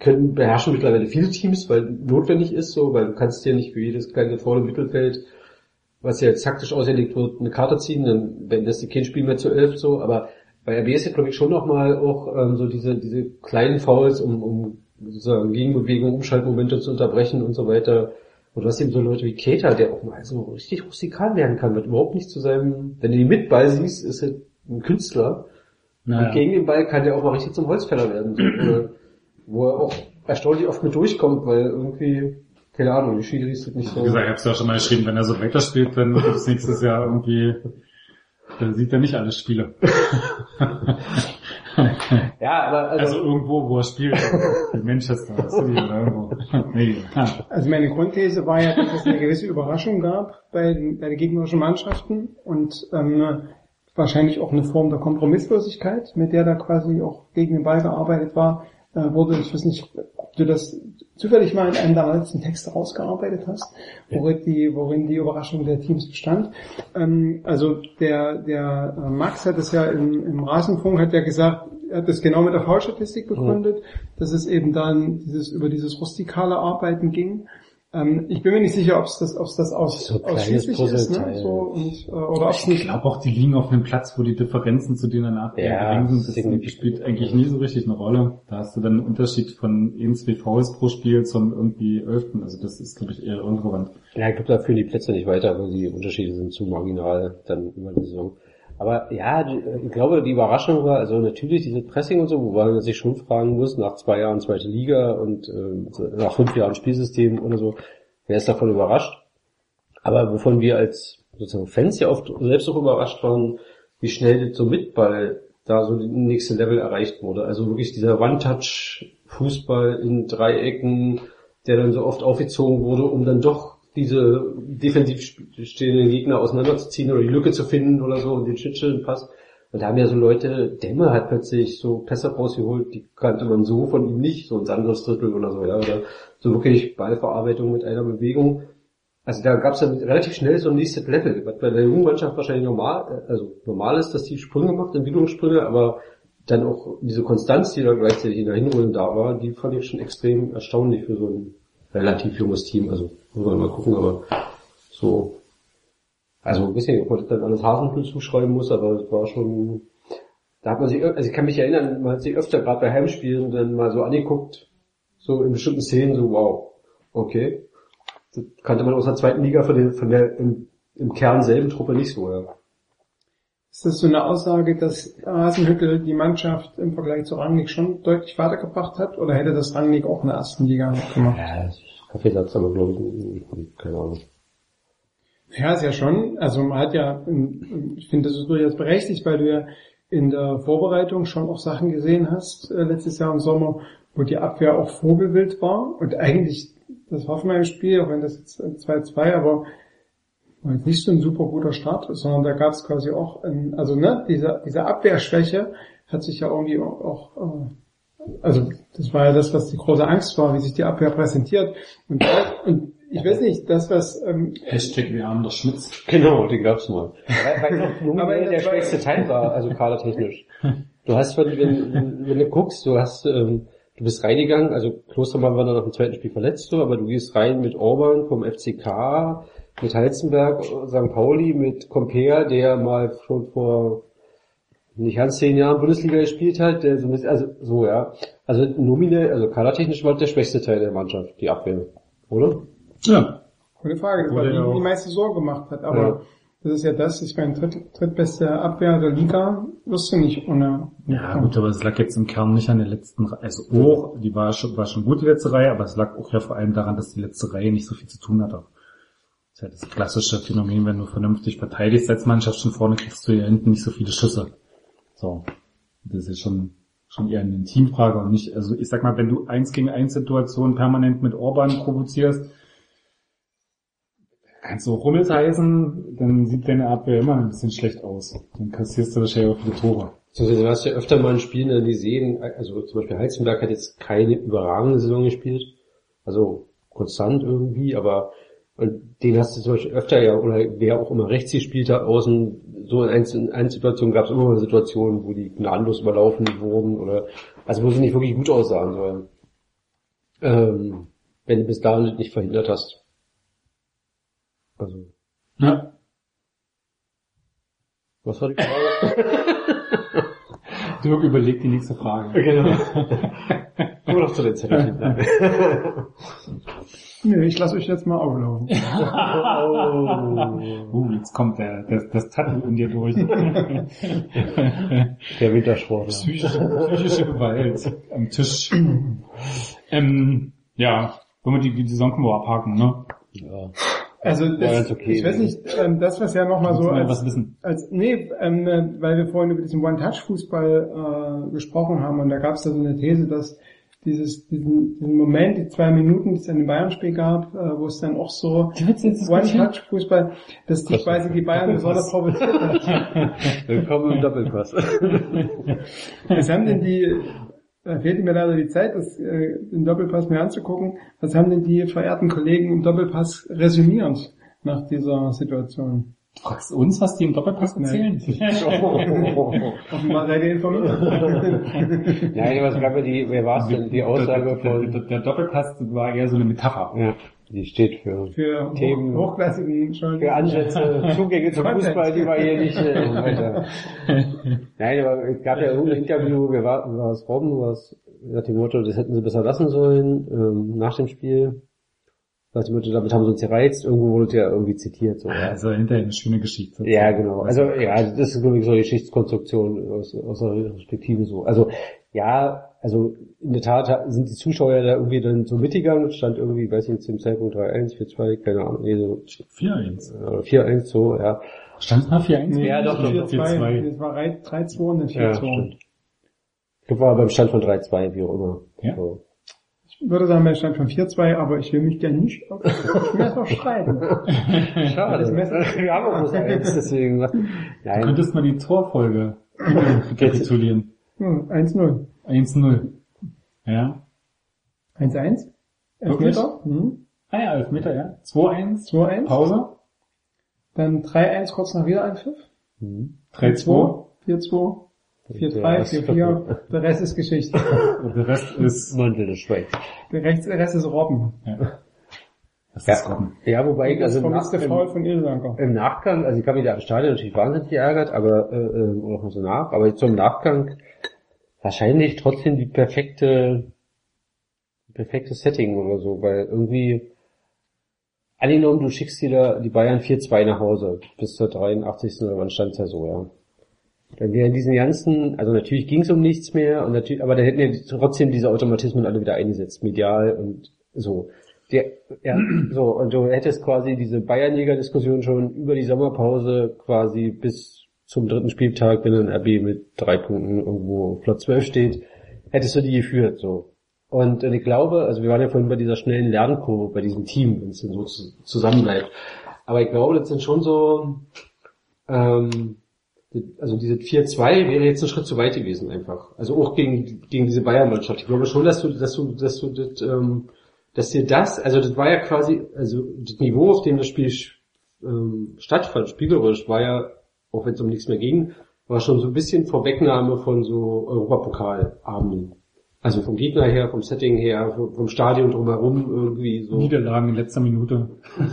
können beherrschen mittlerweile viele Teams, weil notwendig ist so, weil du kannst dir nicht für jedes kleine Foul im Mittelfeld, was ja jetzt taktisch ausgelegt wird, eine Karte ziehen, dann wenn das kein Spiel mehr zu elf so, aber bei RB ist ja glaube ich schon nochmal auch ähm, so diese, diese kleinen Fouls, um, um sozusagen Gegenbewegung, Umschaltmomente zu unterbrechen und so weiter. Und du hast eben so Leute wie Keter, der auch mal so richtig rustikal werden kann, wird überhaupt nicht zu seinem, wenn du die mit Ball siehst, ist er ein Künstler. Naja. Und gegen den Ball kann der auch mal richtig zum Holzfäller werden. So, wo er auch erstaunlich oft mit durchkommt, weil irgendwie, keine Ahnung, die Schiedis sind nicht so. Wie gesagt, ich hab's ja auch schon mal geschrieben, wenn er so weiterspielt, dann wird es nächstes Jahr irgendwie, dann sieht er nicht alle Spiele. Ja, aber also, Also irgendwo, wo er spielt. In Manchester City oder irgendwo. Nee. Also meine Grundthese war ja, dass es eine gewisse Überraschung gab bei den, bei den gegnerischen Mannschaften und ähm, wahrscheinlich auch eine Form der Kompromisslosigkeit, mit der da quasi auch gegen den Ball gearbeitet war, äh, wurde, ich weiß nicht, ob du das zufällig mal in einem deiner letzten Texte rausgearbeitet hast, worin die, worin die Überraschung der Teams bestand. Ähm, also der, der äh, Max hat es ja im, im Rasenfunk, hat ja gesagt, er hat das genau mit der Foulstatistik begründet, dass es eben dann dieses, über dieses rustikale Arbeiten ging. Ähm, ich bin mir nicht sicher, ob es das, ob es das aus, So ausschließlich ist, ne? So, und, äh, oder Ich glaube auch, die liegen auf einem Platz, wo die Differenzen zu denen danach Ja, gering sind. Das spielt eigentlich nie so richtig eine Rolle. Da hast du dann einen Unterschied von eben zwei Fouls pro Spiel zum irgendwie elften. Also das ist, glaube ich, eher irrelevant. ja, ich glaube, da führen die Plätze nicht weiter, weil die Unterschiede sind zu marginal dann über die Saison. Aber ja, ich glaube, die Überraschung war, also natürlich diese Pressing und so, wo man sich schon fragen muss, nach zwei Jahren zweite Liga und ähm, nach fünf Jahren Spielsystem oder so, wer ist davon überrascht? Aber wovon wir als sozusagen Fans ja oft selbst auch überrascht waren, wie schnell so mit Ball da so das nächste Level erreicht wurde. Also wirklich dieser One-Touch-Fußball in Dreiecken, der dann so oft aufgezogen wurde, um dann doch diese defensiv stehenden Gegner auseinanderzuziehen oder die Lücke zu finden oder so und den Schnittstellenpass. Und da haben ja so Leute, Dämme hat plötzlich so Pässe rausgeholt, die kannte man so von ihm nicht, so ein Sanders-Drittel oder so, ja, oder so wirklich Ballverarbeitung mit einer Bewegung. Also da gab es dann relativ schnell so ein nächstes Level, was bei der jungen Mannschaft wahrscheinlich normal, also normal ist, dass die Sprünge macht, Entwicklungssprünge, aber dann auch diese Konstanz, die da gleichzeitig in der Hinrunde da war, die fand ich schon extrem erstaunlich für so ein relativ junges Team. Also muss man mal gucken, aber so, also ein bisschen, ob man das dann alles Hasenpil zuschreiben muss, aber es war schon, da hat man sich, also ich kann mich erinnern, man hat sich öfter gerade bei Heimspielen dann mal so angeguckt, so in bestimmten Szenen, so wow, okay. Das kannte man aus der zweiten Liga von der, von der im, im Kern selben Truppe nicht so, ja. Ist das so eine Aussage, dass Hasenhüttel die Mannschaft im Vergleich zu Rangnick schon deutlich weitergebracht hat? Oder hätte das Rangnick auch in der ersten Liga gemacht? Ja, Kaffeesatz, aber glaube ich, keine Ahnung. Ja, ist ja schon. Also man hat ja, ich finde, das ist durchaus berechtigt, weil du ja in der Vorbereitung schon auch Sachen gesehen hast, äh, letztes Jahr im Sommer, wo die Abwehr auch vogelwild war. Und eigentlich das Hoffenheim-Spiel, auch wenn das jetzt 2-2, aber war jetzt nicht so ein super guter Start, sondern da gab es quasi auch, ein, also ne, diese, diese Abwehrschwäche hat sich ja irgendwie auch, auch äh, also das war ja das, was die große Angst war, wie sich die Abwehr präsentiert. Und, und ich weiß nicht, das was ähm, Hashtag wir haben doch Schmitz. Genau, die gab's mal. Weil, weil Aber der schwächste Teil war, also kadertechnisch. Du hast, wenn, wenn, wenn du guckst, du hast, ähm, du bist reingegangen, also Klostermann war dann nach dem zweiten Spiel verletzt, so, aber du gehst rein mit Orban vom FCK, mit Heizenberg, St. Pauli, mit Compea, der mal schon vor nicht ganz zehn Jahren Bundesliga gespielt hat, der so ein bisschen, also so, ja. Also nominell, also kadertechnisch war der schwächste Teil der Mannschaft, die Abwehr, oder? Ja. Gute Frage, das Wurde war die, die meiste Sorge gemacht hat. Aber Ja. das ist ja das, ich meine, dritt, drittbeste Abwehr der Liga wirst du nicht ohne. Ja, gut, aber es lag jetzt im Kern nicht an der letzten Reihe. Also auch, die war schon, war schon gut, die letzte Reihe, aber es lag auch ja vor allem daran, dass die letzte Reihe nicht so viel zu tun hatte. Das ist ja das klassische Phänomen, wenn du vernünftig verteidigst als Mannschaft schon vorne, kriegst du ja hinten nicht so viele Schüsse. So. Das ist schon, schon eher eine Teamfrage und nicht, also ich sag mal, wenn du eins gegen eins Situationen permanent mit Orban provozierst, kannst du auch Rummels heißen, dann sieht deine Abwehr immer ein bisschen schlecht aus. Dann kassierst du wahrscheinlich auch viele Tore. Also du hast ja öfter mal in Spielen dann gesehen, also zum Beispiel Heizenberg hat jetzt keine überragende Saison gespielt, also konstant irgendwie, aber und den hast du zum Beispiel öfter ja, oder wer auch immer rechts gespielt hat, außen, so in einzelnen Einzelsituationen gab es immer mal Situationen, wo die gnadenlos überlaufen wurden oder, also wo sie nicht wirklich gut aussahen sollen. Ähm, wenn du bis dahin nicht verhindert hast. Also, Ja. was war die Frage? Dirk überlegt die nächste Frage. genau. Wir doch zu den Zettelchen. Nee, ich lasse euch jetzt mal auflaufen. Uh, jetzt kommt der, das, das Tattoo in dir durch. Der Wintersport. psychische, psychische Gewalt am Tisch. ähm, ja, wollen wir die, die Saison können wir abhaken, ne? Ja. Also Ja, das, okay. ich weiß nicht, ähm, das was ja nochmal so als, was wissen. als nee, ähm, äh, weil wir vorhin über diesen One-Touch-Fußball äh, gesprochen haben und da gab es da so eine These, dass dieses diesen, diesen Moment, die zwei Minuten, die es in dem Bayern-Spiel gab, äh, wo es dann auch so One-Touch-Fußball, dass die quasi die Bayern besonders provoziert hat. Willkommen im Doppelpass. Was haben denn die, da fehlt mir leider die Zeit, das, äh, den Doppelpass mir anzugucken, was haben denn die verehrten Kollegen im Doppelpass resümiert nach dieser Situation? Du fragst uns, was die im Doppelpass erzählen? Offenbar seid ihr informiert. Nein, es gab ja die, wer war es denn? Die Aussage der, der, von, der, der Doppelpass war eher so eine Metapher. ja, die steht für, Für Themen. hoch, hochklassigen für Ansätze, Zugänge zum. Fußball, die wir hier nicht äh, weiter. Nein, aber es gab ja irgendein Interview, wer war, war es Robben, war es nach dem Motto, das hätten sie besser lassen sollen, ähm, nach dem Spiel. Nach dem Motto, damit haben sie uns gereizt, irgendwo wurde ja irgendwie zitiert, so, ja. Also hinterher eine schöne Geschichte. Ja, genau. Also ja, das ist glaube ich so eine Geschichtskonstruktion aus, aus der Perspektive so. Also ja, also in der Tat sind die Zuschauer da irgendwie dann so mitgegangen, stand irgendwie, weiß ich nicht, zum Zeitpunkt 3-1, 4-2, keine Ahnung, nee, so 4-1. äh, 4-1 so, ja. Stand mal 4-1? Nee, Ja, doch, doch, 4-2. 4-2. Es war 3-2 und dann Ja, 4-2. stimmt. Ich glaube, war beim Stand von 3-2, wie auch immer. Ja. So. ich würde sagen, bei Stand von 4-2, aber ich will mich gerne nicht auf das Messer streiten. Schade. Das Messer- Wir haben auch bloß eins, deswegen. Du Nein. könntest mal die Torfolge rekapitulieren. Hm, 1-0. 1-0. Ja. 1-1. Wirklich? Elfmeter. Hm. Ah ja, Elfmeter, ja. 2-1. 2-1. Pause. Dann 3-1 kurz nach Wiederanpfiff. 3-2. 4-2. 4-3, Ja, das- 4-4. Der Rest ist Geschichte. Und der Rest ist, Mantel des Schweigens. Der Rest, der Rest ist Robben. ja. Das Ja. ist Robben. ja, wobei ich, Das also im, Nach- im, im Nachgang, also ich habe mich da im Stadion natürlich wahnsinnig geärgert, aber äh, äh, oder auch so nach, aber im Nachgang wahrscheinlich trotzdem die perfekte perfekte Setting oder so, weil irgendwie angenommen, du schickst dir da die Bayern 4-2 nach Hause bis zur 83. oder wann stand's ja so, ja. Dann wären diesen ganzen, also natürlich ging es um nichts mehr und natürlich, aber da hätten ja trotzdem diese Automatismen alle wieder eingesetzt, medial und so. Der, ja, so, und du hättest quasi diese Bayernjäger-Diskussion schon über die Sommerpause quasi bis zum dritten Spieltag, wenn ein RB mit drei Punkten irgendwo Platz 12 steht, hättest du die geführt, so. Und, ich glaube, also wir waren ja vorhin bei dieser schnellen Lernkurve bei diesem Team, wenn es denn so zu- zusammenbleibt. Aber ich glaube, das sind schon so, ähm, also diese 4-2 wäre jetzt ein Schritt zu weit gewesen einfach. Also auch gegen, gegen diese Bayern-Mannschaft. Ich glaube schon, dass du, dass du, dass du das, ähm, dass dir das, also das war ja quasi, also das Niveau, auf dem das Spiel ähm, stattfand, spielerisch, war ja, auch wenn es um nichts mehr ging, war schon so ein bisschen Vorwegnahme von so Europapokalabenden. Also vom Gegner her, vom Setting her, vom Stadion drumherum irgendwie so. Niederlagen in letzter Minute.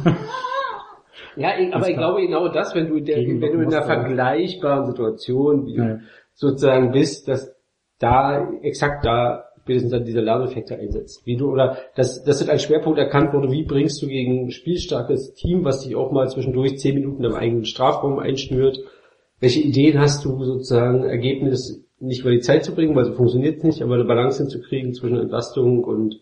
Ja, ich, aber ich glaube genau das, wenn du, in der, Gegen wenn du in einer vergleichbaren Situation wie Ja. sozusagen bist, dass da exakt da spätestens dann dieser Lerneffekte einsetzt. Wie du, oder dass, dass das als Schwerpunkt erkannt wurde, wie bringst du gegen ein spielstarkes Team, was dich auch mal zwischendurch zehn Minuten im eigenen Strafraum einschnürt, welche Ideen hast du sozusagen, Ergebnis nicht über die Zeit zu bringen, weil so funktioniert es nicht, aber eine Balance hinzukriegen zwischen Entlastung und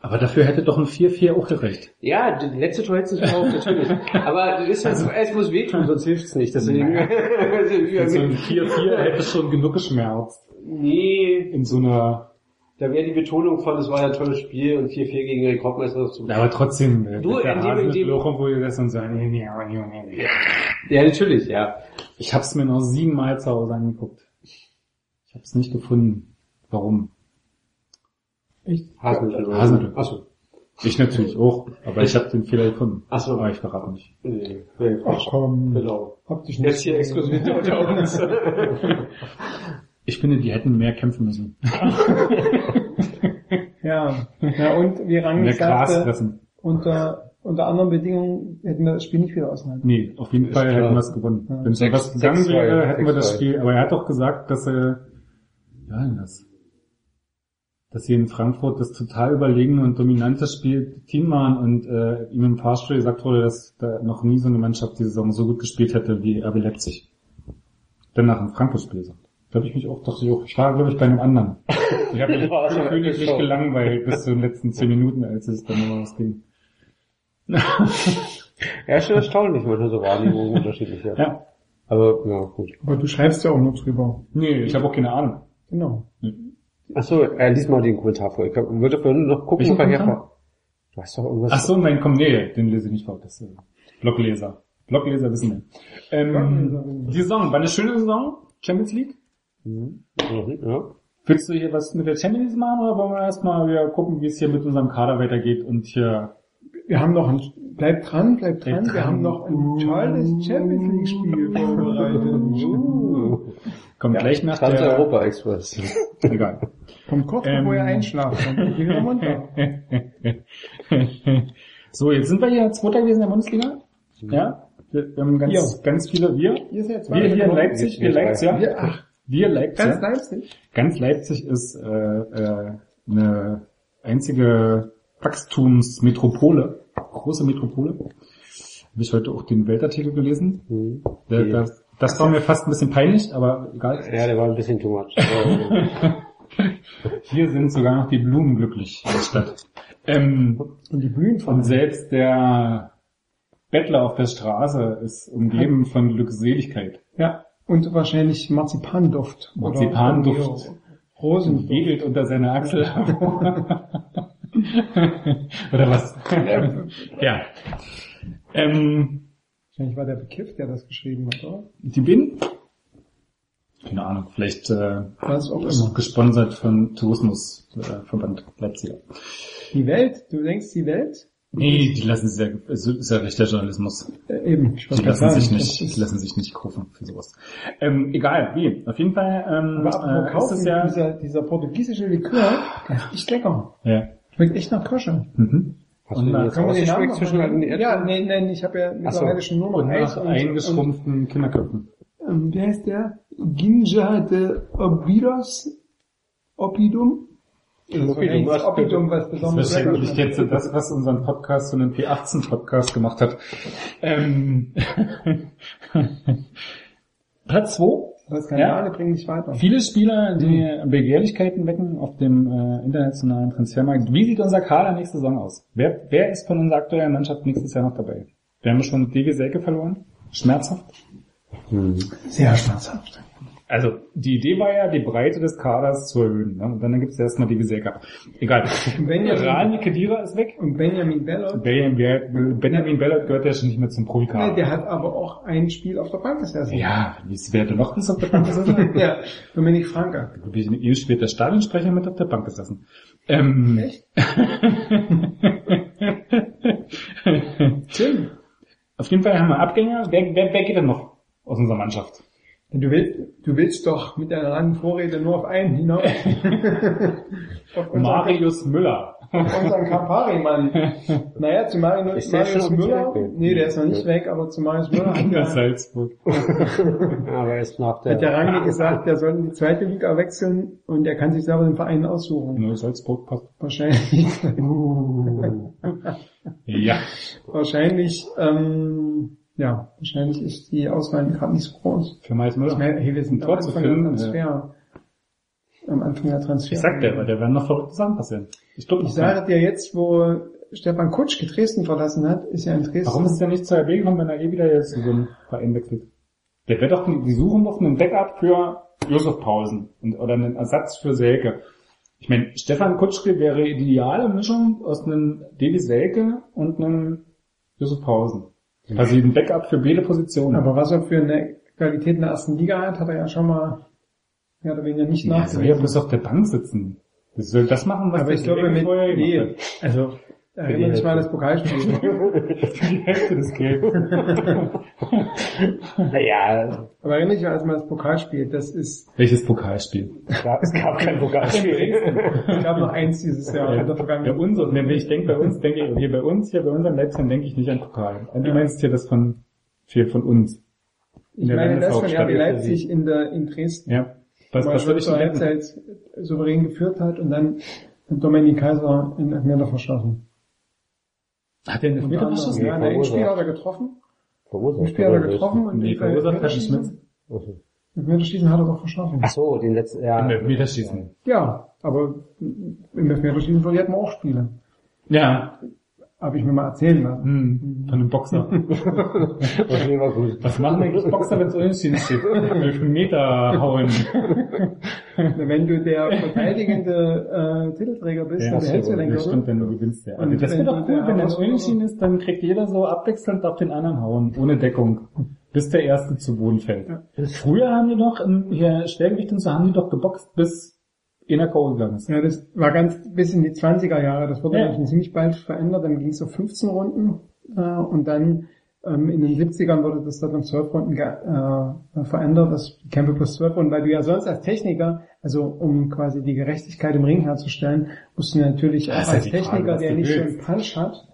Aber dafür hätte doch ein 4-4 auch gereicht. ja, die letzte Tor hättest du auch, natürlich. Aber das ist halt, es muss wehtun, sonst hilft es nicht. Deswegen. So ein 4-4 hätte schon genug geschmerzt. nee, In so einer, da wäre die Betonung von, es war ja ein tolles Spiel und 4-4 gegen den Rekordmeister zu. aber trotzdem, äh, Du, der in dem- in dem- Loch, wo ihr das und sagen, nee, nee, nee, nee, nee. Ja, natürlich, ja. Ich hab's mir noch siebenmal zu Hause angeguckt. Ich hab's nicht gefunden. Warum? Echt? Hasenmittel. Hasenmittel. Achso. Ich natürlich auch, aber ich habe den Fehler gefunden. Ach so. Aber ich verrate nicht. Nee, nee, Ach komm. Genau. Hab dich Jetzt hier exklusiv unter uns. Ich finde, die hätten mehr kämpfen müssen. Ja. ja, und wie Rang Mehr Gras sagte, fressen. unter, unter anderen Bedingungen hätten wir das Spiel nicht wieder aushalten. Nee, auf jeden Ist Fall klar. hätten wir es gewonnen. Ja. Wenn es Sechs- was gegangen wäre, hätten wir das. Spiel, aber er hat doch gesagt, dass er, ja, denn das, dass sie in Frankfurt das total überlegene und dominante Spiel Team waren und äh, ihm im Fahrstuhl gesagt wurde, dass da noch nie so eine Mannschaft die Saison so gut gespielt hätte wie RB Leipzig. Dann nach dem Frankfurt-Spiel gesagt. Da habe ich mich auch, dachte ich auch, ich war glaube ich bei einem anderen. Ich habe mich Ja, also, königlich so. gelangweilt bis zu den letzten zehn Minuten, als es dann nochmal was ging. Ja, ist schon erstaunlich, manchmal so Wahrnehmungen unterschiedlich werden. Ja. Aber, ja, gut. Aber du schreibst ja auch nur drüber. Nee, ich habe auch keine Ahnung. Genau. Achso, äh, lies mal den Kommentar vor. Ich hab, würde vorhin noch gucken, Welchen er hier Kommentar? vor. Du hast doch irgendwas. Ach so, nein, komm, nee, den lese ich nicht vor. Das ist äh, Blogleser. Blogleser wissen wir. Ähm, Blogleser wissen wir. die Saison, war eine schöne Saison? Champions League? Mhm. Ja. Willst du hier was mit der Champions League machen oder wollen wir erstmal wieder gucken, wie es hier mit unserem Kader weitergeht und hier Wir haben noch ein, bleib dran, bleib dran, Bleib wir dran. haben noch ein tolles Champions League Spiel vorbereitet. Uh. kommt gleich nach der... Trans-Europa Express. Egal. Kommt kurz Ähm. bevor ihr einschlaft, dann geht ihr wieder runter. so, jetzt sind wir hier Zweiter gewesen in der Bundesliga. Ja? Wir, wir haben ganz, Ja. ganz viele, wir, Ihr seid wir hier in Leipzig, wir Wir drei. Leipzig, ja. Wir, ach, Wir Leipzig. ganz Leipzig. Ganz Leipzig ist äh, äh, eine einzige Wachstumsmetropole, große Metropole. Habe ich heute auch den Weltartikel gelesen. Mhm. Der, Okay. das, war mir fast ein bisschen peinlich, aber egal. Ja, der war ein bisschen too much. Hier sind sogar noch die Blumen glücklich in der Stadt. Ähm, Und die Bühnen von selbst der Bettler auf der Straße ist umgeben von Glückseligkeit. Ja, und wahrscheinlich Marzipanduft. oder Marzipanduft. Rosenduft. Wedelt unter seiner Achsel. Oder was? ja. Ähm, Wahrscheinlich war der bekifft, der das geschrieben hat, oder? die bin? Keine Ahnung, vielleicht äh, Was auch immer. gesponsert von Tourismusverband äh, Leipziger. Die Welt, du denkst die Welt? Nee, die lassen sich ja, es ist ja rechter Journalismus. Äh, eben, ich Die lassen sich nicht, die lassen sich nicht kaufen für sowas. Ähm, egal, wie. Auf jeden Fall ähm, Aber äh, ist es ja, dieser, dieser portugiesische Likör, der ist echt lecker. ja. Schmeckt echt nach Kirsche. Mhm. hast Und jetzt Können wir den Namen zwischen den Erdbeeren? Ja, nee, nein, ich habe ja mittlerweile schon nur noch Und Eis nach und, eingeschrumpften Kinderköpfen. und ähm, wie heißt der? Ginja de Obidos Opidum? Das das Opidum, was Das besonders ist wahrscheinlich lecker jetzt das, was unseren Podcast zu einem P18-Podcast gemacht hat. Ähm, Platz 2. Aber Skandale bringen dich weiter. Viele Spieler, die Begehrlichkeiten wecken auf dem äh, internationalen Transfermarkt. Wie sieht unser Kader nächste Saison aus? Wer, wer ist von unserer aktuellen Mannschaft nächstes Jahr noch dabei? Wir haben schon Devi Selke verloren. Schmerzhaft. Sehr schmerzhaft. Also die Idee war ja, die Breite des Kaders zu erhöhen. Ne? Und dann gibt es erstmal Devi Selke. Egal. Benjamin- Rani Kedira ist weg. Und Benjamin Bellot, Benjamin, Benjamin Bellot gehört ja schon nicht mehr zum nee, Profikader. der hat aber auch ein Spiel auf der Bank gesessen. Ja, wer denn noch bis auf der Bank gesessen? ja, Dominik Franke. Ihm spielt der Stadionsprecher mit auf der Bank gesessen. Ähm, Echt? Tim, auf jeden Fall haben wir Abgänger. Wer, wer, wer geht denn noch aus unserer Mannschaft? Du willst, du willst doch mit deiner langen Vorrede nur auf einen hinaus. auf Marius Müller. auf unseren Campari-Mann. Naja, zu Marius, Ist Marius Müller, nee, der ist noch nicht weg, aber zu Marius Müller hat In der, Salzburg. Aber erst nach der... hat der Rangi gesagt, der soll in die zweite Liga wechseln und er kann sich selber den Verein aussuchen. Nur Salzburg passt. Wahrscheinlich, Ja. wahrscheinlich, ähm, ja, wahrscheinlich ist die Auswahl gerade nicht so groß. Für Ich Müller. meine, hey, wir sind Ein am Tor zu finden, Transfer. Am Anfang der Transfer. Ich sag dir, aber der werden noch verrückte Sachen passieren. Ich glaube, Ich sage dir jetzt, wo Stefan Kutschke Dresden verlassen hat, ist er in Dresden. Warum ist der nicht zur RB gekommen, wenn er eh wieder jetzt zu so einem Verein wechselt? Der wird doch, die suchen doch einen Backup für Josef Pausen und, oder einen Ersatz für Selke. Ich meine, Stefan Kutschke wäre die ideale Mischung aus einem Devi Selke und einem Josef Pausen. Also ein Backup für beide Positionen. Aber was er für eine Qualität in der ersten Liga hat, hat er ja schon mal mehr oder weniger nicht ja, soll ja nachgewiesen. bloß auf der Bank sitzen. Das soll das machen, was Aber ich glaube mit, nee, gemacht also, erinnere dich mal an das Pokalspiel. Die Hälfte des Geldes. Naja, Aber erinnere dich mal an das Pokalspiel, das ist, Welches Pokalspiel? es gab kein Pokalspiel. ich glaube noch eins dieses Jahr. in der Ja, Vergangenheit. unser, wenn ich denke bei uns, denke ich, hier bei uns, hier bei unseren Leipzigern denke ich nicht an Pokal. Und du meinst hier das von, viel von uns. In ich meine, das von RB Leipzig in der, in Dresden. Ja. Was, weil was er ich denn? Halbzeit souverän geführt hat und dann Dominik Kaiser in Elfmeter verschossen. Hat der einen Elfmeter anderem, verschossen? Ja, in der Endspiel hat er getroffen. Verursacht. Spiel hat er getroffen und Nee, verursacht hat Schmidt. Elfmeterschießen hat er doch verschossen. Ach so, den letzten, ja. Im Elfmeterschießen. Ja, aber im Elfmeterschießen verliert man auch Spiele. Ja. Habe ich mir mal erzählen lassen. Hm, von einem Boxer. Was machen eigentlich Boxer, wenn es unentschieden steht? Elfmeter hauen. Wenn du der verteidigende äh, Titelträger bist, Ja, dann das behältst du den stimmt, wenn du gewinnst. Ja. Und das wäre doch cool, wenn es unentschieden ist, dann kriegt jeder so abwechselnd auf den anderen hauen, ohne Deckung, bis der Erste zu Boden fällt. Früher haben die doch, im hier Schwergewicht und so, haben die doch geboxt, bis einer K.O. gegangen ist. Ja, das war ganz bis in die 20er Jahre. Das wurde Ja. dann ziemlich bald verändert. Dann ging es auf 15 Runden äh, und dann ähm, in den 70ern wurde das dann auf 12 Runden äh, verändert. Das Kämpfe plus 12 Runden, weil du ja sonst als Techniker, also um quasi die Gerechtigkeit im Ring herzustellen, musst du natürlich auch ja als Frage, Techniker, was der nicht so willst. einen Punch hat,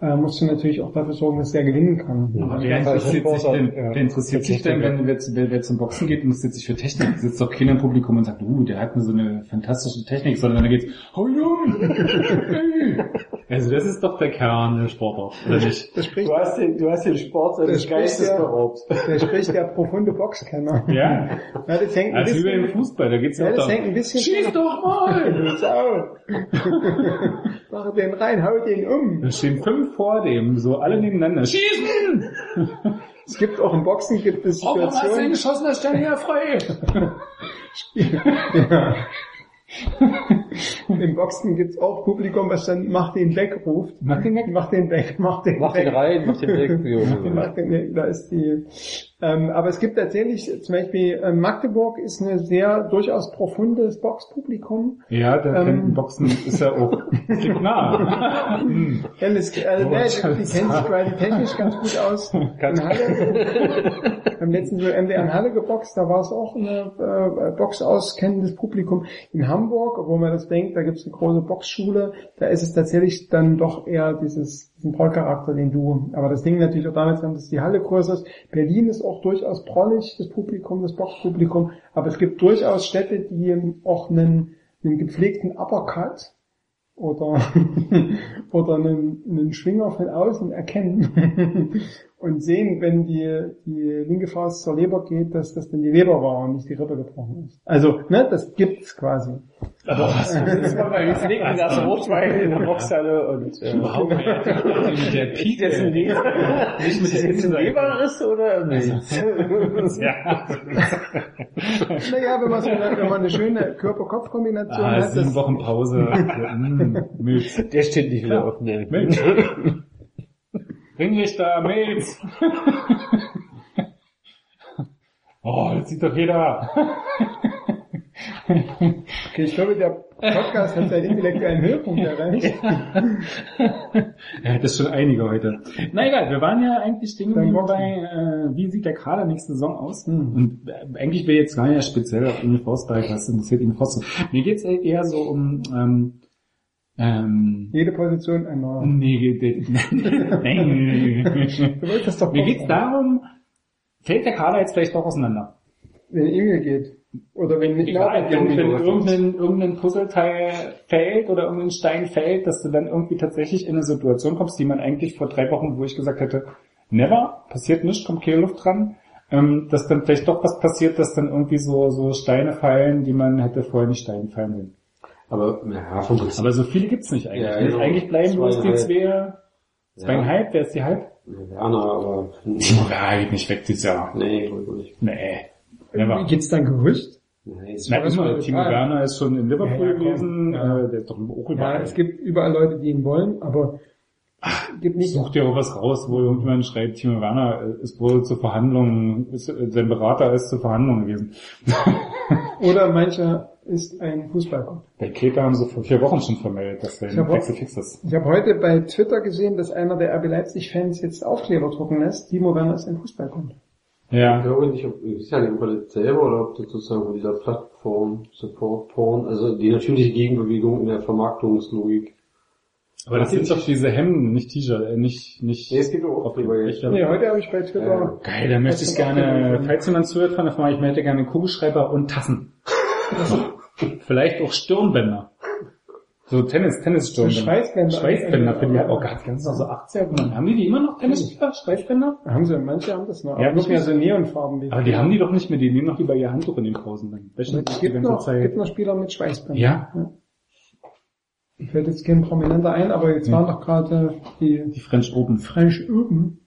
äh, musst du natürlich auch dafür sorgen, dass der gewinnen kann. Aber Ja, wer interessiert sich denn, wer interessiert sich denn, wenn wer, wer, wer zum Boxen geht, interessiert sich für Technik. Da sitzt doch keiner im Publikum und sagt, uh, der hat nur so eine fantastische Technik, sondern da geht's, hau Junge! Also das ist doch der Kern der Sportart, oder nicht? Das spricht, Du hast den, du hast den Sport spricht Geistes beraubt. der spricht der profunde Boxkenner. Ja, Ja, das hängt ein als wie bisschen, beim Fußball, da geht's ja auch das hängt ein bisschen schieß doch mal! Mach den rein, hau den um. Da stehen fünf vor dem, so alle nebeneinander. Schießen! Es gibt auch im Boxen gibt es Warum hast du Situationen. geschossen, das stand ja frei. Ja. Im Boxen gibt es auch Publikum, was dann mach den weg ruft. Mach den weg. Mach den weg, mach den Mach weg. den rein, mach den weg. Jo. Mach den weg. Da ist die. Ähm, aber es gibt tatsächlich, zum Beispiel ähm, Magdeburg ist eine sehr durchaus profundes Boxpublikum. Ja, der Ähm. kennt Boxen ist ja auch nah. Hm. Ja, das, also, Oh, ne, die, die kennen sich quasi technisch ganz gut aus. In Halle, beim letzten so MDR in Halle geboxt, da war es auch eine äh, Box auskennendes Publikum. In Hamburg, obwohl man das denkt, da gibt es eine große Boxschule, da ist es tatsächlich dann doch eher dieses, diesen Proll-Charakter, den du, aber das Ding natürlich auch damit dass die Halle größer ist. Berlin ist auch durchaus prollig, das Publikum, das Boxpublikum, aber es gibt durchaus Städte, die auch einen, einen gepflegten Uppercut oder, oder einen, einen Schwinger von außen erkennen und sehen, wenn die, die linke Faust zur Leber geht, dass das dann die Leber war und nicht die Rippe gebrochen ist. Also, ne, das gibt's quasi. Das war bei uns liegt das Rotwein in der Boxhalle und äh, Überhaupt nicht. Mit der ist ein Pike. Leber, Nicht mit ist ein Innenseite. Leberriss oder nicht? Ja. Naja, wenn man so eine, wenn man eine schöne Körper-Kopf-Kombination Ah, hat, sieben das, Wochen Pause. Mm. Der steht nicht wieder auf, ne. Milz. Ringrichter, Milz. Oh, das sieht doch jeder. okay, ich glaube, der Podcast hat seinen intellektuellen Höhepunkt erreicht. Er hat das schon einige heute. Na egal, wir waren ja eigentlich stehen geblieben bei, äh, wie sieht der Kader nächste Saison aus? Hm. Und äh, eigentlich will jetzt gar nicht speziell auf Emil Forsberg, was interessiert ihn Forsberg. Mir geht's eher so um, ähm, ähm, Jede Position ein neuer. nee, doch Mir geht's darum, fällt der Kader jetzt vielleicht doch auseinander? Wenn Emil geht. Oder wenn nicht Egal, wenn, wenn irgendein, irgendein Puzzleteil fällt oder irgendein Stein fällt, dass du dann irgendwie tatsächlich in eine Situation kommst, die man eigentlich vor drei Wochen, wo ich gesagt hätte, never, passiert nichts, kommt keine Luft dran, ähm, dass dann vielleicht doch was passiert, dass dann irgendwie so, so Steine fallen, die man hätte vorher nicht Steine fallen sehen. Aber, ja, vom Prinzip. Aber so viele gibt's nicht eigentlich. Ja, genau. Eigentlich bleiben bloß die zwei, zweieinhalb, wer ist die halb? Werner, aber, Ja, geht nicht weg dieses Jahr. nee, wohl nicht. Nee. Never. Gibt's dann Gerücht? Nee, ist Na, ist immer. mal Timo. Werner ist schon in Liverpool Ja, ja, gewesen, Ja. äh, der ist doch auch Ja, überall. es gibt überall Leute, die ihn wollen, aber gibt nicht Such dir auch was raus, wo irgendjemand schreibt, Timo Werner ist wohl zur Verhandlung, ist, sein Berater ist zur Verhandlung gewesen. Oder mancher ist ein Fußballgott. Bei Keter haben sie vor vier Wochen schon vermeldet, dass Ich hab- Wechsel fix ist. Ich habe heute bei Twitter gesehen, dass einer der RB Leipzig-Fans jetzt Aufkleber drucken lässt. Timo Werner ist ein Fußballgott. Ich Ja. glaube nicht, ob, ich weiß ja nicht, ob das selber oder ob das sozusagen von dieser Plattform, Support Porn, also die natürliche Gegenbewegung in der Vermarktungslogik. Aber das sind doch diese Hemden, nicht T-Shirt, äh, nicht, nicht. Nee, es gibt auch Aufkleber jetzt. Nee, heute habe ich bei Twitter... Geil, da möchte ich gerne, falls jemand zuhört von der Firma, ich möchte gerne Kugelschreiber und Tassen. Vielleicht auch Stirnbänder. So Tennis, Tennisstirnbänder. Schweißbänder. Schweißbänder für die, oh Gott, ganz noch so 80er. Mann. Haben die die immer noch, Tennisspieler, Schweißbänder? Haben sie, manche haben das noch. Ja, aber nicht mehr so? Neonfarben Aber die haben die doch nicht mehr, die nehmen noch lieber ihr Handtuch in den Pausen. Dann Es gibt noch, Zeit. gibt noch Spieler mit Schweißbändern. Ja? Mir fällt jetzt kein Prominenter ein, aber jetzt waren doch gerade die Die French Open. French Open.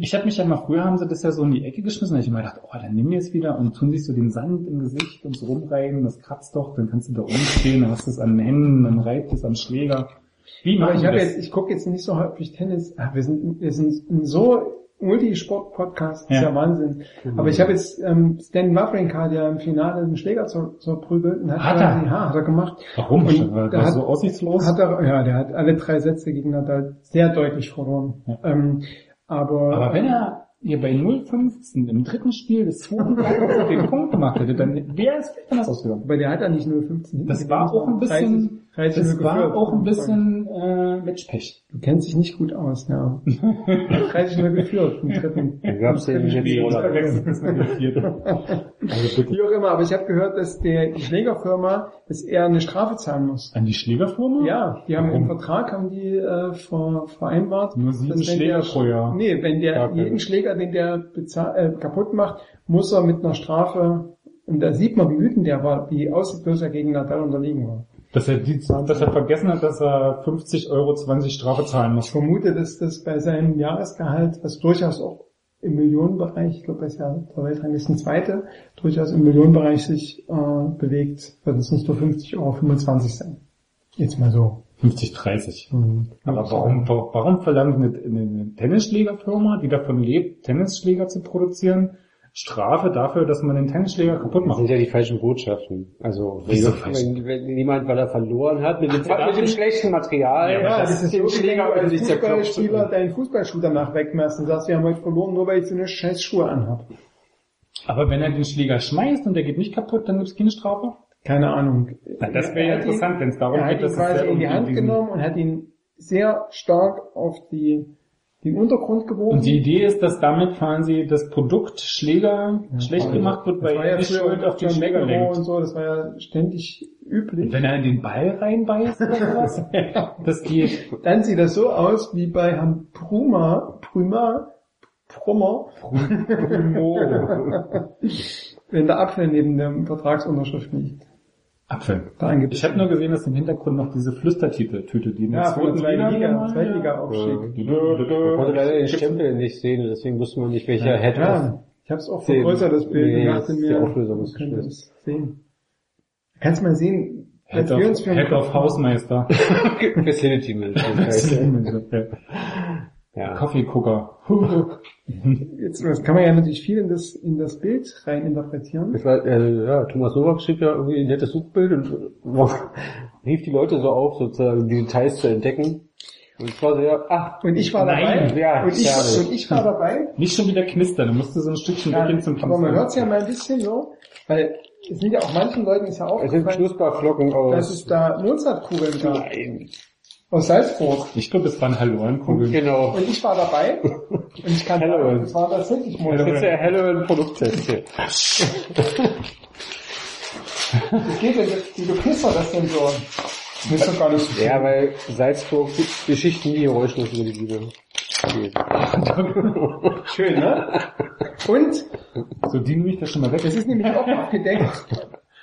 Ich habe mich ja mal, früher haben sie das ja so in die Ecke geschmissen, da hab ich immer gedacht, oh, dann nimm jetzt wieder und tun sich so den Sand im Gesicht und so rumreiben, das kratzt doch, dann kannst du da oben stehen, dann hast du es an den Händen, dann reibt es am Schläger. Wie Aber ich habe das? jetzt, ich gucke jetzt nicht so häufig Tennis. Ach, wir sind, wir sind ein so Multisport-Podcast, das ist Ja. ja Wahnsinn. Aber ich habe jetzt ähm, Stan Wawrinka, der im Finale den Schläger zur, zur und hat, Hat er? Ja, hat er gemacht. Warum? Und War der hat- so aussichtslos? Hat er, ja, der hat alle drei Sätze gegen Nadal sehr deutlich verloren. Ja. Ähm, aber, Aber wenn er hier bei 0,15 im dritten Spiel des zweiten Tages den Punkt gemacht hätte, dann wäre es vielleicht anders ausgegangen. aber der hat ja nicht nur 15 Das war auch ein bisschen, 30, 30 das war geführt. auch ein bisschen äh, Matchpech. Du kennst dich nicht gut aus, ja. 30 nur geführt im den dritten jetzt Spiel. Roller. Also bitte. Wie auch immer, aber ich habe gehört, dass der die Schlägerfirma, dass er eine Strafe zahlen muss. An die Schlägerfirma? Ja, die haben Warum? im Vertrag haben die äh, ver, vereinbart, Nur sieben Schläger der, pro Jahr. Nee, wenn der Ja, jeden Schläger, den der bezahl, äh, kaputt macht, muss er mit einer Strafe und da sieht man, wie wütend der war, wie ausdruckslos er gegen Nadal unterlegen war. Dass er, die, dass er vergessen hat, dass er 50 Euro 20 Strafe zahlen Ich muss. vermute, dass das bei seinem Jahresgehalt, was durchaus auch im Millionenbereich, ich glaube, er ist ja der Weltranglisten Zweite, durchaus im Millionenbereich sich äh, bewegt, wird es nicht nur 50 Euro 25 sein. Jetzt mal so. 50, 30. Aber warum, warum verlangt eine, eine Tennisschlägerfirma, die davon lebt, Tennisschläger zu produzieren, Strafe dafür, dass man den Tennisschläger kaputt Das macht? sind ja die falschen Botschaften. Also, wenn, Wieso wenn, wenn jemand, weil er verloren hat, mit dem, Ach, mit dem schlechten Material, Ja, Ja, das das ist den wenn Schläger ordentlich zerklopft. Fußballspieler deinen Fußballschuh danach wegmachst und sagst, wir haben heute verloren, nur weil ich so eine scheiß Schuhe anhab. Aber wenn er den Schläger schmeißt und der geht nicht kaputt, dann gibt es keine Strafe? Keine Ahnung. Na, das wäre ja Er interessant, wenn es darum Er hat geht, ihn dass quasi in die Hand genommen und hat ihn sehr stark auf die, den Untergrund gebogen. Und die Idee ist, dass damit quasi das Produkt Schläger schlecht gemacht wird, weil er ja Schuld auf den Schläger lenkt. und so, das war ja ständig üblich. Und wenn er in den Ball reinbeißt oder sowas, das geht. Dann sieht das so aus wie bei Herrn Pruma, Pruma, Prummer, wenn der Apfel neben der Vertragsunterschrift liegt. Apfel. Da gibt Ich habe nur gesehen, dass im Hintergrund noch diese Flüstertüte Tüte, die in der ja, zweiten zweiten Liga, mal- Zweitliga-Aufstieg. man konnte leider den Stempel nicht sehen, und deswegen wusste man nicht, welcher Head Ja, ich habe es auch vergrößert, das Bild, Nee, und dachte die mir, Auflösung ist es sehen. Kannst mal sehen, Head als wir uns of, für Head of Hausmeister. Facility Management. ja. Kaffeegucker. Jetzt das kann man ja natürlich viel in das, in das Bild rein interpretieren. Das war, äh, ja, Thomas Novak schrieb ja irgendwie ein nettes Suchbild und rief die Leute so auf, sozusagen die Details zu entdecken. Und es war so, ja, ah, Und ich war Nein, dabei. ja, und, ich, schade. und ich war dabei. Nicht schon wieder knistern, du musst so ein Stückchen weggehen zum aber man Knistern. hört es ja mal ein bisschen so, weil es sind ja auch manchen Leuten ist ja es sind Knusperflocken dass aus. es da Mozartkugeln gab. Nein. Aus Salzburg. Ich glaube, es waren Hallorenkugeln. Genau. Und ich war dabei. Und ich kann Hello. sagen, das war tatsächlich Das ist Mozart. der helle Produkttest hier. Wie geht denn das, wie beknistert das denn so? Das ist doch gar nicht so Ja, weil Salzburg Geschichten nie geräuschlos über die Liebe schön, ne? Und So, die nehme ich das schon mal weg. Das ist nämlich auch abgedeckt.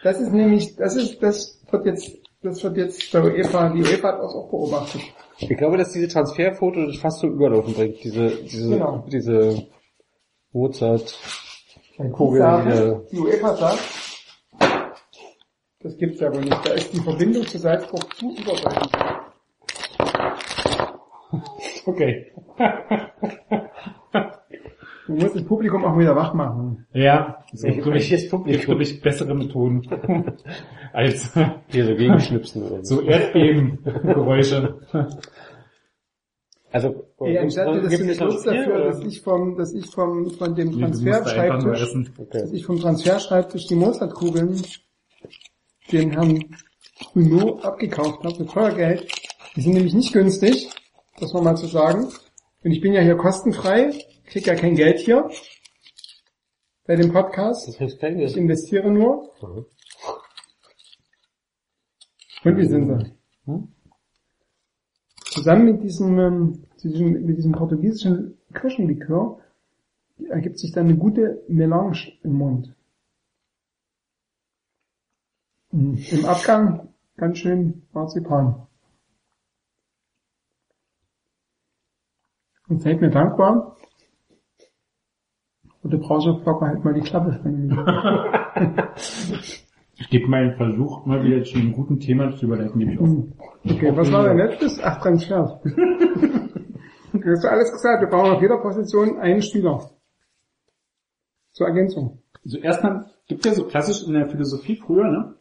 Das ist nämlich, das ist, das wird jetzt, das wird jetzt der UEFA, die UEFA hat das auch beobachtet. Ich glaube, dass diese Transferfoto das fast zum Überlaufen bringt. Diese, diese, Genau. diese Mozart. Die, Kugel sagen, die UEFA sagt, das gibt's ja wohl nicht. Da ist die Verbindung zu Salzburg zu überdeutlich. Okay. Du musst das Publikum auch wieder wach machen. Ja, so, Ich- glaube ich, welches Publikum? gibt, glaube ich, bessere Methoden als Hier so gegenschnipsen oder so. so Erdbebengeräusche. Also, Ey, anstatt dir das gibt du nutzt Transfer, dafür, oder? dass ich vom, dass ich vom, von dem Transferschreibtisch. Okay. dass ich vom Transferschreibtisch die Mozartkugeln den Herrn Bruno abgekauft habe für teuer Geld. Die sind nämlich nicht günstig, das mal mal zu sagen. Und ich bin ja hier kostenfrei, krieg ja kein Geld hier bei dem Podcast. Das hilft kein Ich Geld. investiere nur. Mhm. Und wie sind sie? Hm? Zusammen mit diesem, ähm, mit diesem portugiesischen Kirschenlikör ergibt sich dann eine gute Melange im Mund. Mhm. Im Abgang ganz schön Marzipan. Und seid mir dankbar. Und der Browserblogger halt mal die Klappe. Ich gebe meinen Versuch, mal wieder zu einem guten Thema zu überleiten, gebe ich auf. Okay, was war dein letztes? Ach, Transfer. Du hast du alles gesagt, wir brauchen auf jeder Position einen Spieler. Zur Ergänzung. Also erstmal gibt ja so klassisch in der Philosophie früher, ne?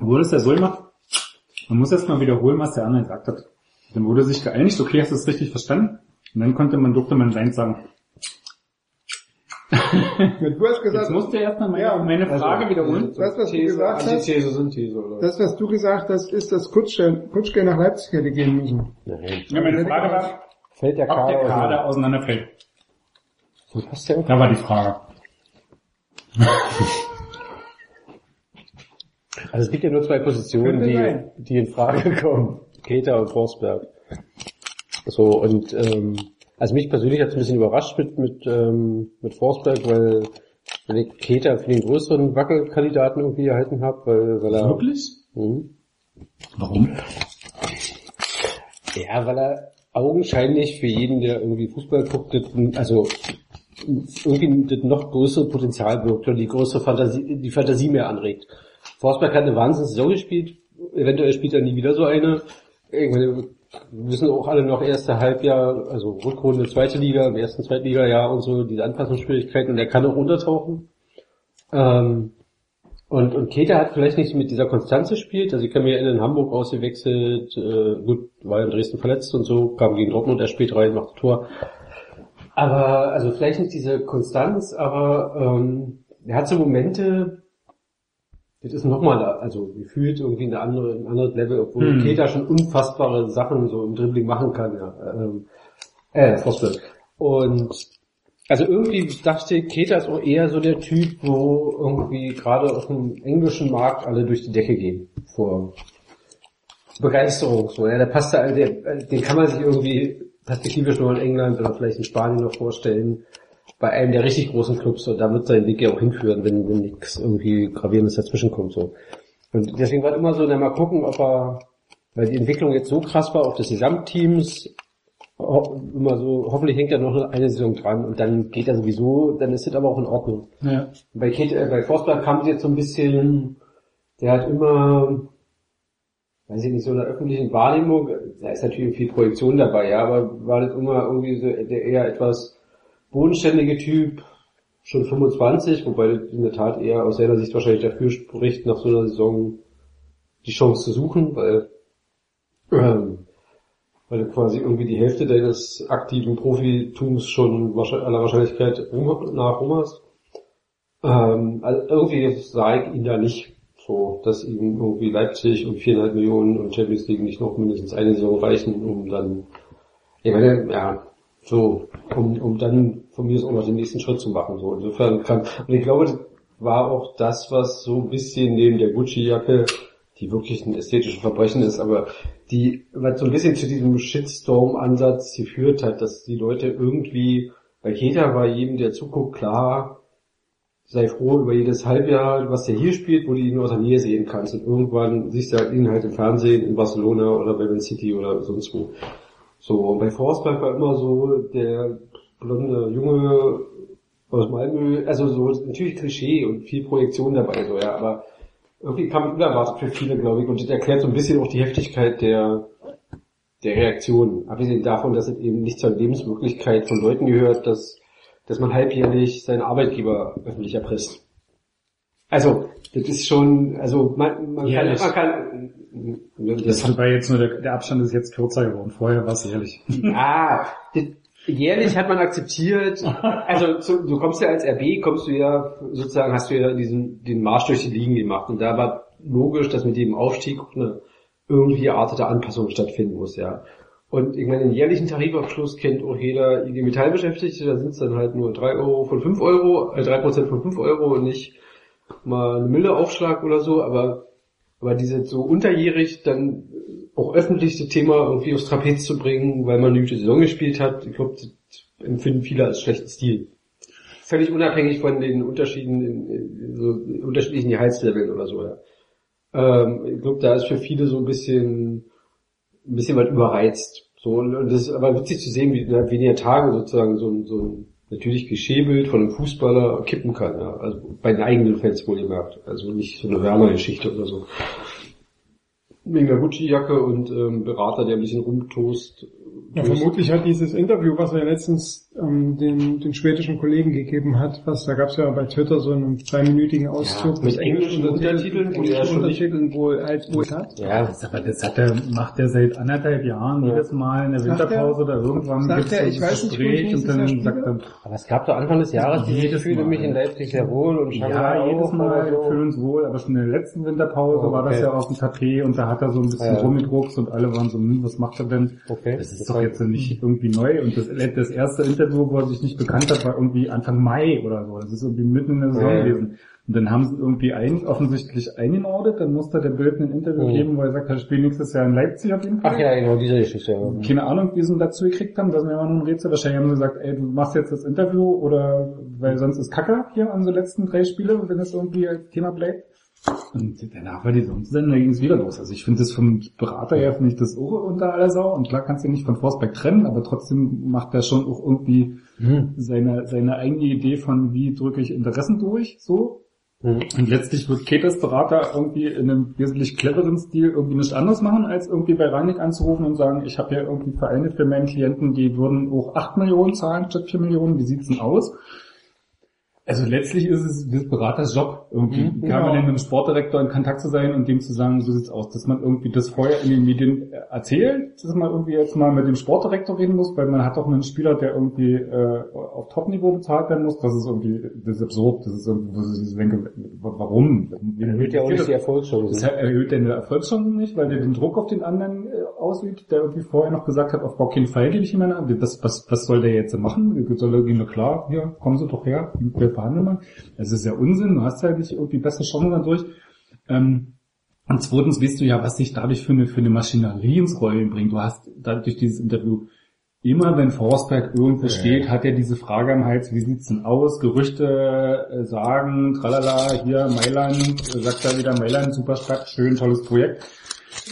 Wurde es ja so gemacht, man muss erst mal wiederholen, was der andere gesagt hat. Dann wurde sich geeinigt, okay, hast du es richtig verstanden? Und dann konnte man, durfte man seins sagen. Du hast gesagt, Jetzt musste er erstmal meine, Ja, meine Frage wiederholen. das, was du These, gesagt hast, Antithese, Synthese, oder? das, was du gesagt hast, ist, dass Kutschke, Kutschke nach Leipzig hätte gehen müssen. Nein. Ja, meine Frage war, Fällt der ob Kader, der Kader auseinander. auseinanderfällt. So passt der auch. Da war die Frage. Also es gibt ja nur zwei Positionen, die, die in Frage kommen. Keter und Forsberg. So, und ähm, also mich persönlich hat es ein bisschen überrascht mit, mit, ähm, mit Forsberg, weil, ich Keter für den größeren Wackelkandidaten irgendwie erhalten habe, weil, weil er... Wirklich? Mhm. Warum? Ja, weil er augenscheinlich für jeden, der irgendwie Fußball guckt, das, also irgendwie das noch größere Potenzial wirkt oder die größere Fantasie, die Fantasie mehr anregt. Forsberg hat eine Wahnsinns-Saison gespielt, eventuell spielt er nie wieder so eine. Ich meine, wir wissen auch alle noch erste Halbjahr, also Rückrunde zweite Liga, im ersten Zweitliga-Jahr und so, diese Anpassungsschwierigkeiten und er kann auch untertauchen. Ähm, und, und Keter hat vielleicht nicht mit dieser Konstanz gespielt. Also ich kann mir erinnern, in Hamburg ausgewechselt, äh, gut, war in Dresden verletzt und so, kam gegen Dortmund erst spät rein, macht Tor. Aber, also vielleicht nicht diese Konstanz, aber ähm, er hat so Momente, das ist nochmal, also gefühlt irgendwie eine andere, ein anderes Level, obwohl Hm. Keter schon unfassbare Sachen so im Dribbling machen kann, ja. Ähm, äh, Forsberg. Und also irgendwie dachte ich, Keter ist auch eher so der Typ, wo irgendwie gerade auf dem englischen Markt alle durch die Decke gehen vor Begeisterung. So, ja, der passt da, der, den kann man sich irgendwie perspektivisch nur in England oder vielleicht in Spanien noch vorstellen. Bei einem der richtig großen Clubs, so, da wird sein Weg ja auch hinführen, wenn, wenn nichts irgendwie Gravierendes dazwischen kommt. So. Und deswegen war immer so, na, mal gucken, ob er, weil die Entwicklung jetzt so krass war, auch des Gesamtteams, immer so, hoffentlich hängt er noch eine Saison dran und dann geht er sowieso, dann ist das aber auch in Ordnung. Ja. Bei, Kate, äh, bei Forsberg kam es jetzt so ein bisschen, der hat immer, weiß ich nicht, so in der öffentlichen Wahrnehmung, da ist natürlich viel Projektion dabei, ja, aber war das immer irgendwie so der eher etwas bodenständige Typ, schon 25, wobei in der Tat eher aus seiner Sicht wahrscheinlich dafür spricht, nach so einer Saison die Chance zu suchen, weil, ähm, weil du quasi irgendwie die Hälfte deines aktiven Profitums schon aller Wahrscheinlichkeit rum, nach rum hast. Ähm, also irgendwie sah ich ihn da nicht so, dass ihm irgendwie Leipzig und viereinhalb Millionen und Champions League nicht noch mindestens eine Saison reichen, um dann, ich meine, ja, so, um, um dann von mir aus auch noch den nächsten Schritt zu machen. So, insofern kann, und ich glaube, das war auch das, was so ein bisschen neben der Gucci-Jacke, die wirklich ein ästhetisches Verbrechen ist, aber die, was so ein bisschen zu diesem Shitstorm-Ansatz geführt hat, dass die Leute irgendwie, bei jeder war jedem, der zuguckt, klar, sei froh über jedes Halbjahr, was der hier spielt, wo du ihn aus der Nähe sehen kannst. Und irgendwann siehst du halt ihn halt im Fernsehen in Barcelona oder bei Man City oder sonst wo. So, und bei Forsberg war immer so der blonde Junge aus Malmö, also so natürlich Klischee und viel Projektion dabei, so ja, aber irgendwie kam unerwartet für viele, glaube ich, und das erklärt so ein bisschen auch die Heftigkeit der der Reaktion. Abgesehen davon, dass es eben nicht zur Lebenswirklichkeit von Leuten gehört, dass dass man halbjährlich seinen Arbeitgeber öffentlich erpresst. Also, das ist schon, also man, man kann, Jährlich. man kann, Das war jetzt nur der, der Abstand ist jetzt kürzer geworden. Vorher war es ehrlich. Ah, das, jährlich hat man akzeptiert, also zu, du kommst ja als RB, kommst du ja sozusagen, hast du ja diesen den Marsch durch die Ligen gemacht und da war logisch, dass mit jedem Aufstieg auch eine irgendwie artete Anpassung stattfinden muss, ja. Und ich meine, den jährlichen Tarifabschluss kennt auch jeder IG Metallbeschäftigte, da sind es dann halt nur drei Euro von fünf Euro, äh, drei Prozent von fünf Euro und nicht mal eine Mille-Aufschlag oder so, aber aber diese so unterjährig dann auch öffentlich das Thema irgendwie aufs Trapez zu bringen, weil man eine gute Saison gespielt hat, ich glaube, das empfinden viele als schlechten Stil. Völlig unabhängig von den Unterschieden, in, in so unterschiedlichen Gehaltsleveln oder so. Ja. Ähm, ich glaube, da ist für viele so ein bisschen, ein bisschen was überreizt. So, und das ist aber witzig zu sehen, wie innerhalb weniger Tage sozusagen so so ein natürlich Klischeebild von einem Fußballer kippen kann. Ja. Also bei den eigenen Fans wohl gemacht. Also nicht so eine Werner-Geschichte oder so. Wegen der Gucci-Jacke und ähm, Berater, der ein bisschen rumtost. Ja, vermutlich hat dieses Interview, was er letztens ähm, den, den schwedischen Kollegen gegeben hat, was da gab es ja bei Twitter so einen zweiminütigen Auszug Ja, mit englischen Untertiteln, wo englischen er Untertiteln wohl als wohl hat. Ja, Das, aber das hat er, macht er seit anderthalb Jahren, Ja. jedes Mal in der Winterpause er- oder irgendwann sagt gibt's er, so ich ein weiß nicht, wo ich Gespräch und dann sagt er, aber es gab doch Anfang des Jahres Jedes ich fühle mich in Leipzig sehr wohl und Ja, Shanghai jedes auch Mal so. fühlen uns wohl, aber schon in der letzten Winterpause Oh, war das ja auf dem Tapet und da hat er so ein bisschen Ja. rumgedruckt und alle waren so, hm, was macht er denn? Okay. Das ist doch jetzt nicht irgendwie neu und das, das erste Interview, wo er sich nicht bekannt hat, war irgendwie Anfang Mai oder so. Das ist irgendwie mitten in der Saison Ja. gewesen. Und dann haben sie irgendwie ein, offensichtlich eingenordet, dann musste der Bild ein Interview Mhm. geben, wo er sagt, er spielt nächstes Jahr in Leipzig auf jeden Fall. Ach ja, genau, diese Geschichte. Ja. Keine Ahnung, wie sie ihn dazu gekriegt haben, das ist mir immer nur ein Rätsel. Wahrscheinlich haben sie gesagt, ey, du machst jetzt das Interview oder, weil sonst ist Kacke hier an so letzten drei Spiele, wenn das irgendwie als Thema bleibt. Und danach war die Sendung, da ging es wieder los. Also ich finde das vom Berater her, finde ich das auch unter aller Sau. Und klar kannst du ihn nicht von Forsberg trennen, aber trotzdem macht er schon auch irgendwie seine, seine eigene Idee von, wie drücke ich Interessen durch, so. Mhm. Und letztlich wird Keters Berater irgendwie in einem wesentlich cleveren Stil irgendwie nichts anderes machen, als irgendwie bei Reinig anzurufen und sagen, ich habe hier irgendwie Vereine für meinen Klienten, die würden auch 8 Millionen zahlen statt 4 Millionen, wie sieht's denn aus? Also letztlich ist es des Beraters Job, irgendwie Mhm, genau. denn mit dem Sportdirektor in Kontakt zu sein und dem zu sagen, so sieht's aus, dass man irgendwie das vorher in den Medien äh, erzählt, dass man irgendwie jetzt mal mit dem Sportdirektor reden muss, weil man hat doch einen Spieler, der irgendwie äh, auf Top-Niveau bezahlt werden muss, das ist irgendwie, das ist absurd, das ist irgendwie, wo ich denke, warum? Erhöht ja auch nicht die Das Erfolgschancen. erhöht den Erfolgschancen nicht, weil der den Druck auf den anderen äh, ausübt, der irgendwie vorher noch gesagt hat, auf gar keinen Fall gebe ich ihm eine an. Das, was, was soll der jetzt machen? Soll er ihm nur klar, hier, kommen Sie doch her, wir verhandeln mal. Das ist ja Unsinn, du hast ja nicht irgendwie bessere Chancen dadurch. Ähm, und zweitens weißt du ja, was sich dadurch für eine, für eine Maschinerie ins Rollen bringt. Du hast dadurch dieses Interview Immer wenn Forsberg irgendwo steht, hat er diese Frage am Hals, wie sieht's denn aus? Gerüchte äh, sagen, tralala, hier Mailand, äh, sagt er wieder Mailand, super Stadt, schön, tolles Projekt.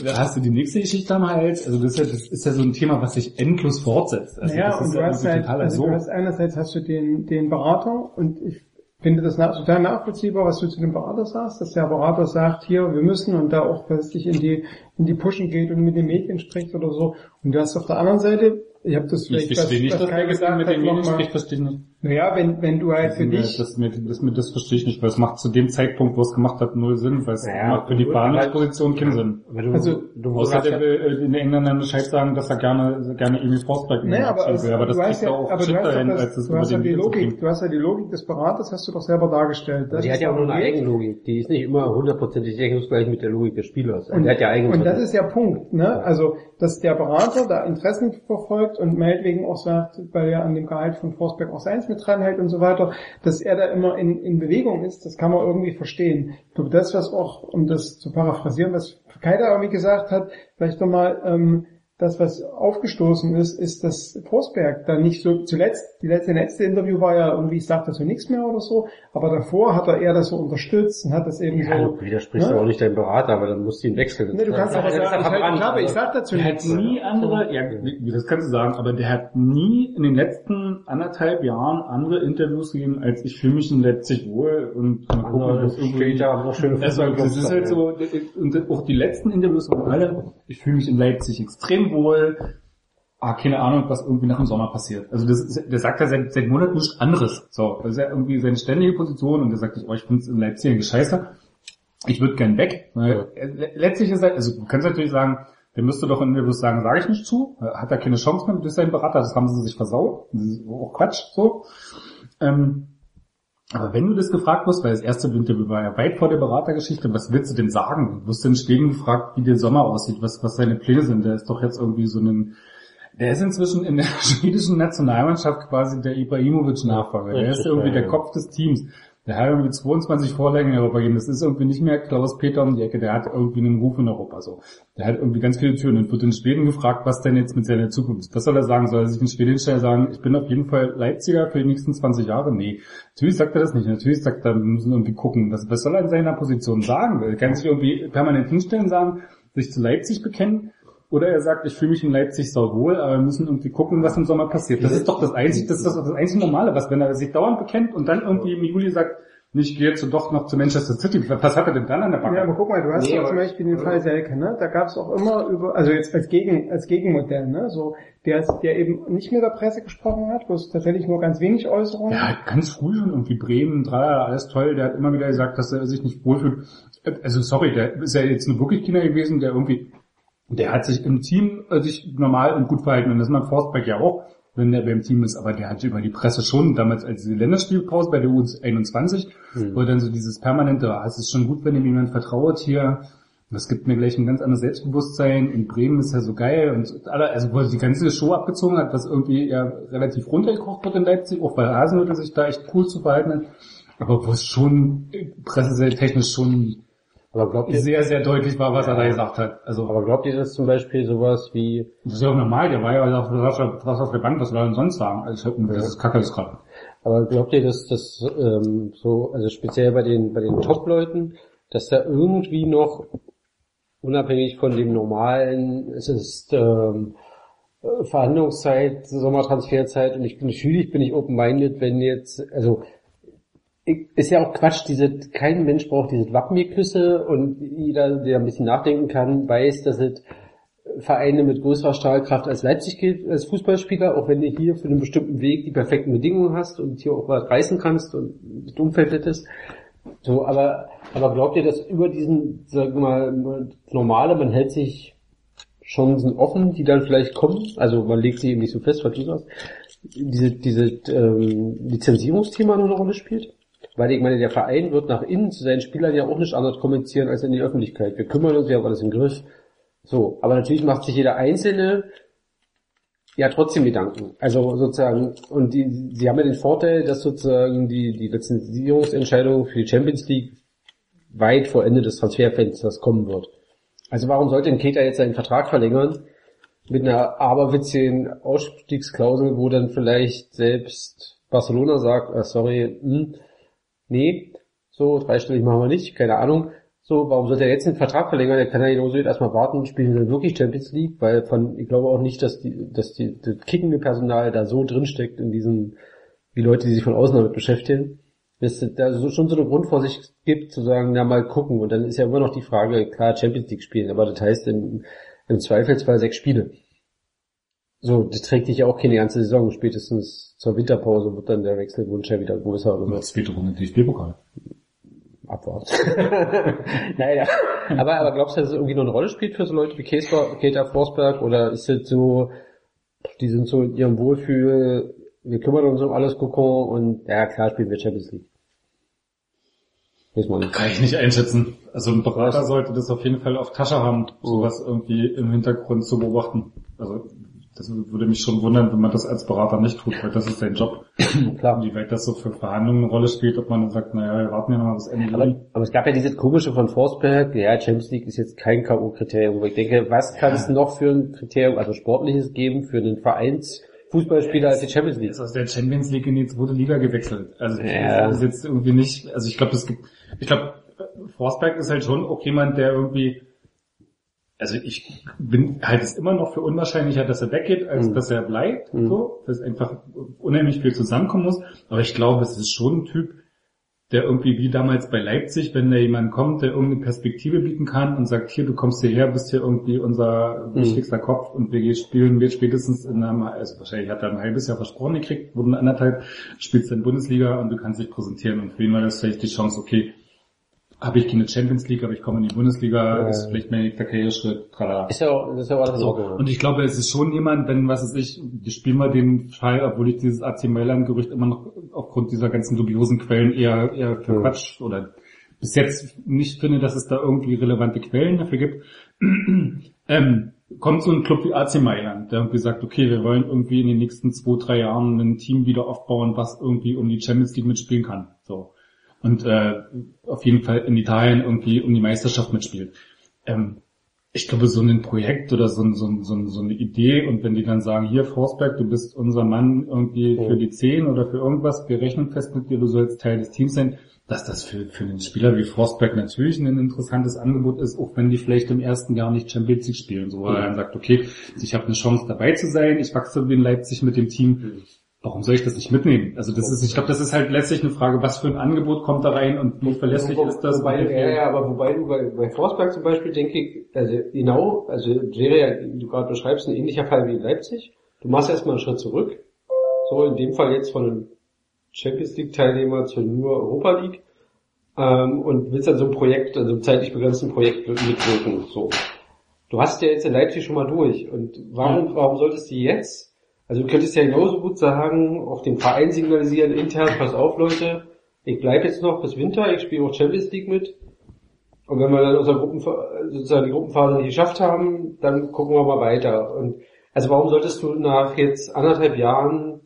Da hast du die nächste Geschichte am Hals. Also das ist ja, das ist ja so ein Thema, was sich endlos fortsetzt. Also ist und du ja hast halt, also du hast einerseits hast du den, den Berater und ich finde das total nachvollziehbar, was du zu dem Berater sagst, dass der Berater sagt, hier, wir müssen und da auch plötzlich in die, in die Pushen geht und mit den Medien spricht oder so. Und du hast auf der anderen Seite, ich habe das Ich vielleicht, verstehe nicht, was dass Kai gesagt mit den Medien nochmal, spricht, verstehe ich nicht. Naja, wenn, wenn du halt für Das, dich, das, das, das verstehe ich nicht, weil es macht zu dem Zeitpunkt, wo es gemacht hat, null Sinn, weil es Naja, macht für die Verhandlungsposition keinen Sinn. Du, Also, du Außer hast der ja- will äh, den Engländern Bescheid sagen, dass er gerne, gerne Emil Forsberg Naja, aber, will. aber das du hast kriegt ja, auch aber du Shit hast, dahin, doch als das, es du hast ja die Logik, du hast ja die Logik des Beraters, hast du doch selber dargestellt. Aber die hat ja auch nur eine Eigenlogik. Die ist nicht immer hundertprozentig deckungsgleich mit der Logik des Spielers. Und, der hat ja eigene und das ist ja Punkt, ne? Also, dass der Berater da Interessen verfolgt und meinetwegen auch sagt, weil er an dem Gehalt von Forsberg auch seins mit dranhält und so weiter, dass er da immer in, in Bewegung ist, das kann man irgendwie verstehen. Ich glaube, das, was auch, um das zu paraphrasieren, was Kai irgendwie gesagt hat, vielleicht nochmal, ähm, das, was aufgestoßen ist, ist, dass Forsberg da nicht so zuletzt, die letzte, letzte Interview war ja irgendwie, ich sag dazu nichts mehr oder so, aber davor hat er eher das so unterstützt und hat das eben ja, so. du widersprichst ne? aber auch nicht deinem Berater, aber dann musst du ihn wechseln. Ne, du kannst aber Das ist sagen, ich, verbrannt, ich, glaube, ich aber- sag dazu Der hat nichts. nie andere, ja, das kannst du sagen, aber der hat nie in den letzten anderthalb Jahren andere Interviews gegeben, als ich fühle mich in Leipzig wohl und mal gucken, Also, was das steht da noch schöne Also, das ist halt so, und auch die letzten Interviews waren alle, ich fühle mich in Leipzig extrem wohl, ah, keine Ahnung, was irgendwie nach dem Sommer passiert. Also das ist, der sagt ja seit, seit Monaten nichts anderes. So, das ist ja irgendwie seine ständige Position und der sagt, oh, ich finde es in Leipzig eine Scheiße. Ich würde gern weg. Äh, le- letztlich ist er, also du kannst natürlich sagen, der müsste doch in Interviews sagen, sage ich nicht zu, äh, hat er keine Chance mehr, das ist sein Berater, das haben sie sich versaut. Das ist auch Quatsch, so. Ähm, aber wenn du das gefragt wirst, weil das erste Interview war ja weit vor der Beratergeschichte, was willst du denn sagen? Du wirst den Stegen gefragt, wie der Sommer aussieht, was, was seine Pläne sind. Der ist doch jetzt irgendwie so ein, der ist inzwischen in der schwedischen Nationalmannschaft quasi der Ibrahimovic-Nachfolger. Der ist irgendwie der. Kopf des Teams. Der hat irgendwie 22 Vorlagen in Europa gegeben. Das ist irgendwie nicht mehr Klaus Peter um die Ecke. Der hat irgendwie einen Ruf in Europa so. Der hat irgendwie ganz viele Türen und wird in Schweden gefragt, was denn jetzt mit seiner Zukunft ist. Was soll er sagen? Soll er sich in Schweden stellen und sagen, ich bin auf jeden Fall Leipziger für die nächsten 20 Jahre? Nee. Natürlich sagt er das nicht. Natürlich sagt er, wir müssen irgendwie gucken. Was, was soll er in seiner Position sagen? Er kann sich irgendwie permanent hinstellen und sagen, sich zu Leipzig bekennen. Oder er sagt, ich fühle mich in Leipzig sauwohl, aber wir müssen irgendwie gucken, was im Sommer passiert. Das ist doch das einzige, das ist doch das einzige Normale, was wenn er sich dauernd bekennt und dann irgendwie im Juli sagt, nicht gehe jetzt doch noch zu Manchester City. Was hat er denn dann an der Backe? Ja, aber guck mal, du hast Nee, ja zum Beispiel den Fall Selke, ne? Da gab es auch immer über, also jetzt als Gegen, als Gegenmodell, ne? So, der, der eben nicht mit der Presse gesprochen hat, wo es tatsächlich nur ganz wenig Äußerungen. Hat ganz früh schon irgendwie Bremen, Dreier, alles toll. Der hat immer wieder gesagt, dass er sich nicht wohlfühlt. Also sorry, der ist ja jetzt nur wirklich Kinder gewesen, der irgendwie, der hat sich im Team äh, sich normal und gut verhalten. Und das macht Forstberg ja auch, wenn der beim Team ist. Aber der hat über die Presse schon, damals als die Länderspielpause bei der U21, wo dann so dieses permanente, ah, es ist schon gut, wenn ihm jemand vertraut hier. Das gibt mir gleich ein ganz anderes Selbstbewusstsein. In Bremen ist ja so geil und alle, also wo er die ganze Show abgezogen hat, was irgendwie ja relativ runtergekocht wird in Leipzig, auch weil Hasenhüttl sich da echt cool zu verhalten hat. Aber wo es schon äh, pressetechnisch schon Aber glaubt ihr, sehr, sehr deutlich war, was er da gesagt hat. Also, aber glaubt ihr, dass zum Beispiel sowas wie, das ist ja auch normal, der war ja auf, was auf, der Bank, was soll er denn sonst sagen? Also, das ist Kacke ist gerade. aber glaubt ihr, dass das ähm, so, also speziell bei den bei den Top-Leuten, dass da irgendwie noch unabhängig von dem normalen, es ist ähm, äh, Verhandlungszeit, Sommertransferzeit und ich bin natürlich bin ich open-minded, wenn jetzt, also ist ja auch Quatsch, diese, kein Mensch braucht diese Wappengeküsse und jeder, der ein bisschen nachdenken kann, weiß, dass es Vereine mit größerer Strahlkraft als Leipzig gilt, als Fußballspieler, auch wenn du hier für einen bestimmten Weg die perfekten Bedingungen hast und hier auch was reißen kannst und das Umfeld hättest. So, aber, aber glaubt ihr, dass über diesen, sagen wir mal, normale, man hält sich Chancen offen, die dann vielleicht kommen? Also man legt sie eben nicht so fest, was du sagst. Diese, diese ähm, Lizenzierungsthema nur eine Rolle spielt? Weil ich meine, der Verein wird nach innen zu seinen Spielern ja auch nicht anders kommunizieren als in die Öffentlichkeit. Wir kümmern uns, wir haben alles im Griff. So, aber natürlich macht sich jeder Einzelne ja trotzdem Gedanken. Also sozusagen, und die, sie haben ja den Vorteil, dass sozusagen die, die Lizenzierungsentscheidung für die Champions League weit vor Ende des Transferfensters kommen wird. Also warum sollte ein Keter jetzt seinen Vertrag verlängern mit einer aberwitzigen Ausstiegsklausel, wo dann vielleicht selbst Barcelona sagt, ah, sorry, hm, nee, so dreistellig machen wir nicht, keine Ahnung. So, warum sollte er jetzt den Vertrag verlängern? Er kann ja genauso erstmal warten, spielen dann wirklich Champions League, weil von, ich glaube auch nicht, dass die, dass die, das kickende Personal da so drinsteckt in diesen, die Leute, die sich von außen damit beschäftigen, dass es da so, schon so eine Grundvorsicht gibt, zu sagen, na mal gucken. Und dann ist ja immer noch die Frage, klar, Champions League spielen, aber das heißt im, im Zweifelsfall sechs Spiele. So, das trägt dich ja auch keine ganze Saison. Spätestens zur Winterpause wird dann der Wechselwunsch ja wieder größer oder so. Und zweite Runde DFB-Pokal. Abwarten. naja, aber, aber glaubst du, dass es irgendwie noch eine Rolle spielt für so Leute wie Keter, Forsberg oder ist es so, die sind so in ihrem Wohlfühl, wir kümmern uns um alles Kokon und ja klar spielen wir Champions League. Weiß man nicht. Kann ich nicht einschätzen. Also ein Berater sollte das auf jeden Fall auf Tasche haben, sowas irgendwie im Hintergrund zu beobachten. Also das würde mich schon wundern, wenn man das als Berater nicht tut, weil das ist sein Job. Klar. Wie weit das so für Verhandlungen eine Rolle spielt, ob man dann sagt, naja, wir warten ja noch mal bis Ende Aber, aber es gab ja dieses komische von Forsberg, ja, Champions League ist jetzt kein K.O.-Kriterium, ich denke, was kann es noch für ein Kriterium, also sportliches geben für einen Vereinsfußballspieler als die Champions League? ist aus der Champions League in die zweite Liga gewechselt. Also Ja. das ist jetzt irgendwie nicht, also ich glaube, es gibt, ich glaube, Forsberg ist halt schon auch jemand, der irgendwie, also ich bin halt es immer noch für unwahrscheinlicher, dass er weggeht, als Mhm. dass er bleibt, Mhm. so, dass einfach unheimlich viel zusammenkommen muss. Aber ich glaube, es ist schon ein Typ, der irgendwie wie damals bei Leipzig, wenn da jemand kommt, der irgendeine Perspektive bieten kann und sagt, hier, du kommst hierher, bist hier irgendwie unser Mhm. wichtigster Kopf und wir gehen spielen wir spätestens in einem, also wahrscheinlich hat er ein halbes Jahr versprochen gekriegt, wurden anderthalb, spielst in Bundesliga und du kannst dich präsentieren und für ihn war das vielleicht die Chance, okay, habe ich keine Champions League, aber ich komme in die Bundesliga, Ja. ist vielleicht mein nächster Karriereschritt, tralala. Ist ja auch, ist ja auch alles So, Ordnung. und ich glaube, es ist schon jemand, wenn, was weiß ich, wir spielen mal den Fall, obwohl ich dieses AC Mailand-Gerücht immer noch aufgrund dieser ganzen dubiosen Quellen eher, eher für Ja. Quatsch oder bis jetzt nicht finde, dass es da irgendwie relevante Quellen dafür gibt. ähm, kommt so ein Club wie AC Mailand, der irgendwie sagt, okay, wir wollen irgendwie in den nächsten zwei, drei Jahren ein Team wieder aufbauen, was irgendwie um die Champions League mitspielen kann. So. Und äh, auf jeden Fall in Italien irgendwie um die Meisterschaft mitspielt. Ähm, ich glaube, so ein Projekt oder so, so, so, so eine Idee und wenn die dann sagen, hier Forsberg, du bist unser Mann irgendwie für die 10 oder für irgendwas, wir rechnen fest mit dir, du sollst Teil des Teams sein, dass das für, für einen Spieler wie Forsberg natürlich ein interessantes Angebot ist, auch wenn die vielleicht im ersten Jahr nicht Champions League spielen, so weil er dann sagt, okay, ich habe eine Chance dabei zu sein, ich wachse wie in Leipzig mit dem Team, warum soll ich das nicht mitnehmen? Also das ist, ich glaube, das ist halt letztlich eine Frage, was für ein Angebot kommt da rein und wie verlässlich Wo- ist das? Wobei, ja, ja, aber wobei du bei, bei Forsberg zum Beispiel denke ich, also genau, also wäre ja, wie du gerade beschreibst, ein ähnlicher Fall wie in Leipzig. Du machst erstmal einen Schritt zurück. So in dem Fall jetzt von einem Champions League Teilnehmer zu nur Europa League. Ähm, und willst dann so ein Projekt, also ein zeitlich begrenzten Projekt mitwirken. So. Du hast ja jetzt in Leipzig schon mal durch. Und warum, warum solltest du jetzt, also du könntest ja genauso gut sagen, auch dem Verein signalisieren, intern, pass auf Leute, ich bleib jetzt noch bis Winter, ich spiele auch Champions League mit. Und wenn wir dann unsere Gruppen, sozusagen die Gruppenphase nicht geschafft haben, dann gucken wir mal weiter. Und also warum solltest du nach jetzt anderthalb Jahren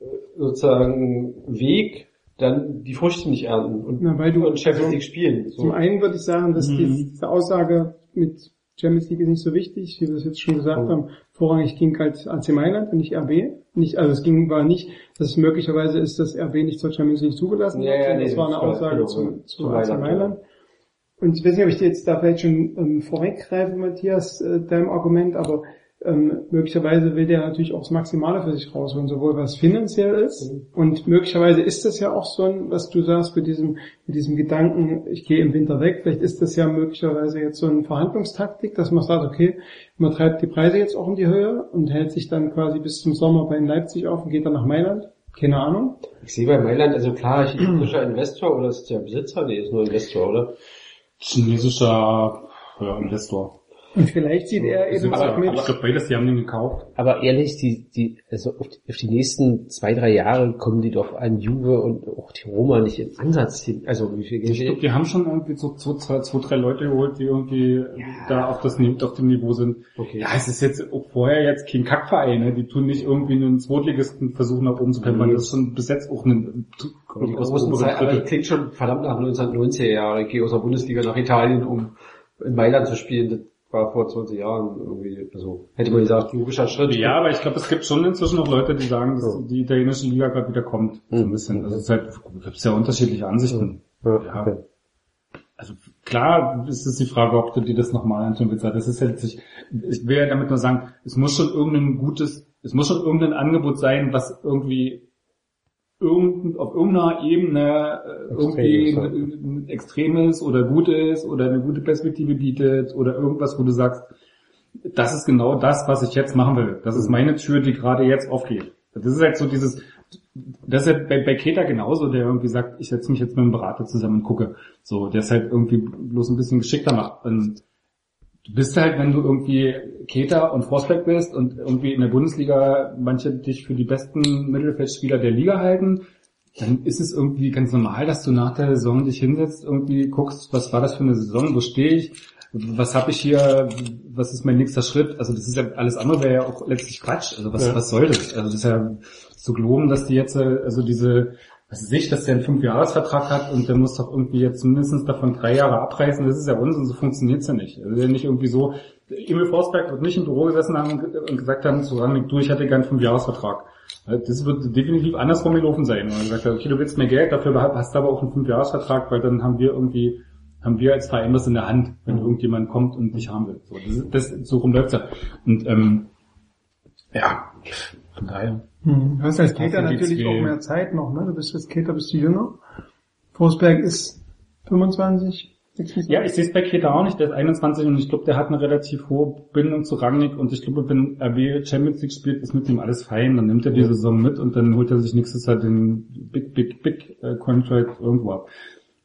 äh, sozusagen Weg dann die Früchte nicht ernten und, Na, weil du- und Champions League spielen? So. Zum einen würde ich sagen, dass Mhm. die- diese Aussage mit Champions League ist nicht so wichtig, wie wir es jetzt schon gesagt Oh. haben. Vorrangig ging halt AC Mailand und nicht RB. Nicht, also es ging, war nicht, dass es möglicherweise ist, dass RB nicht zur Champions League zugelassen Ja, wird. ja, nee, das war eine Aussage zu, zu, zu AC Mailand, Mailand. Und ich weiß nicht, ob ich dir jetzt da vielleicht schon ähm, vorweggreife, Matthias, äh, deinem Argument, aber ähm, möglicherweise will der natürlich auch das Maximale für sich rausholen, sowohl was finanziell ist und möglicherweise ist das ja auch so ein, was du sagst mit diesem, mit diesem Gedanken, ich gehe im Winter weg, vielleicht ist das ja möglicherweise jetzt so eine Verhandlungstaktik, dass man sagt, okay, man treibt die Preise jetzt auch in die Höhe und hält sich dann quasi bis zum Sommer bei Leipzig auf und geht dann nach Mailand. Keine Ahnung. Ich sehe bei Mailand, also klar, chinesischer Investor oder ist der Besitzer? Nee, ist nur Investor, oder? Chinesischer ja, Investor. Und vielleicht sieht er eben Aber, auch aber mit, ich glaube, beides, die haben den gekauft. Aber ehrlich, die, die, also auf die, auf die nächsten zwei, drei Jahre kommen die doch an Juve und auch die Roma nicht im Ansatz hin. Also wie viel Ich glaube, Geld? die haben schon irgendwie so zwei, zwei, zwei drei Leute geholt, die irgendwie da auf, das, auf dem Niveau sind. Okay. Ja, es ist jetzt auch vorher jetzt kein Kackverein, ne? die tun nicht irgendwie einen Zweitligisten versuchen nach oben zu kämpfen. Mhm. Das ist schon bis jetzt auch ein Aber aber das klingt schon verdammt nach 1990er Jahre. Ich gehe aus der Bundesliga nach Italien, um in Mailand zu spielen. War vor 20 Jahren irgendwie, also hätte man gesagt, logischer Schritt. Ja, aber ich glaube, es gibt schon inzwischen noch Leute, die sagen, dass So. die italienische Liga gerade wieder kommt. So ein bisschen. Also es halt, gibt ja unterschiedliche Ansichten. Ja, okay. Also klar ist es die Frage, ob du dir das nochmal anschauen willst. Das ist jetzt, ich, ich will ja damit nur sagen, es muss schon irgendein gutes, es muss schon irgendein Angebot sein, was irgendwie irgend, auf irgendeiner Ebene äh, irgendwie Extrem ist, ja. ein, ein extremes oder gutes oder eine gute Perspektive bietet oder irgendwas, wo du sagst, das ist genau das, was ich jetzt machen will. Das ist meine Tür, die gerade jetzt aufgeht. Das ist halt so dieses, das ist halt bei, bei Keta genauso, der irgendwie sagt, ich setze mich jetzt mit einem Berater zusammen und gucke. So, der es halt irgendwie bloß ein bisschen geschickter macht. Und du bist halt, wenn du irgendwie Keta und Forsberg bist und irgendwie in der Bundesliga manche dich für die besten Mittelfeldspieler der Liga halten, dann ist es irgendwie ganz normal, dass du nach der Saison dich hinsetzt, irgendwie guckst, was war das für eine Saison, wo stehe ich, was habe ich hier, was ist mein nächster Schritt? Also das ist ja alles andere wäre ja auch letztlich Quatsch. Also was, Ja. was soll das? Also das ist ja zu glauben, dass die jetzt äh, also diese was weiß ich, dass der einen Fünfjahresvertrag hat und der muss doch irgendwie jetzt mindestens davon drei Jahre abreißen, das ist ja Unsinn, so funktioniert's ja nicht. Also nicht irgendwie so, Emil Forsberg wird nicht im Büro gesessen haben und gesagt haben, zu Rangnick, du, ich hatte gern einen Fünfjahresvertrag. Das wird definitiv andersrum gelaufen sein. Und gesagt hat, okay, du willst mehr Geld, dafür hast du aber auch einen Fünfjahresvertrag, weil dann haben wir irgendwie, haben wir als Verein was in der Hand, wenn irgendjemand kommt und dich haben will. So, das, ist- das, so rum läuft's ja. Und ähm, ja, von daher. Hm. Du hast als Keter natürlich auch mehr Zeit noch, ne? Du bist als Keter bist du jünger. Forsberg ist 25, 26. Ja, ich sehe es bei Keta auch nicht, der ist 21 und ich glaube, der hat eine relativ hohe Bindung zu Rangnick und ich glaube, wenn RB Champions League spielt, ist mit ihm alles fein, dann nimmt er die Saison mit und dann holt er sich nächstes Jahr den Big, Big, Big äh, Contract irgendwo ab.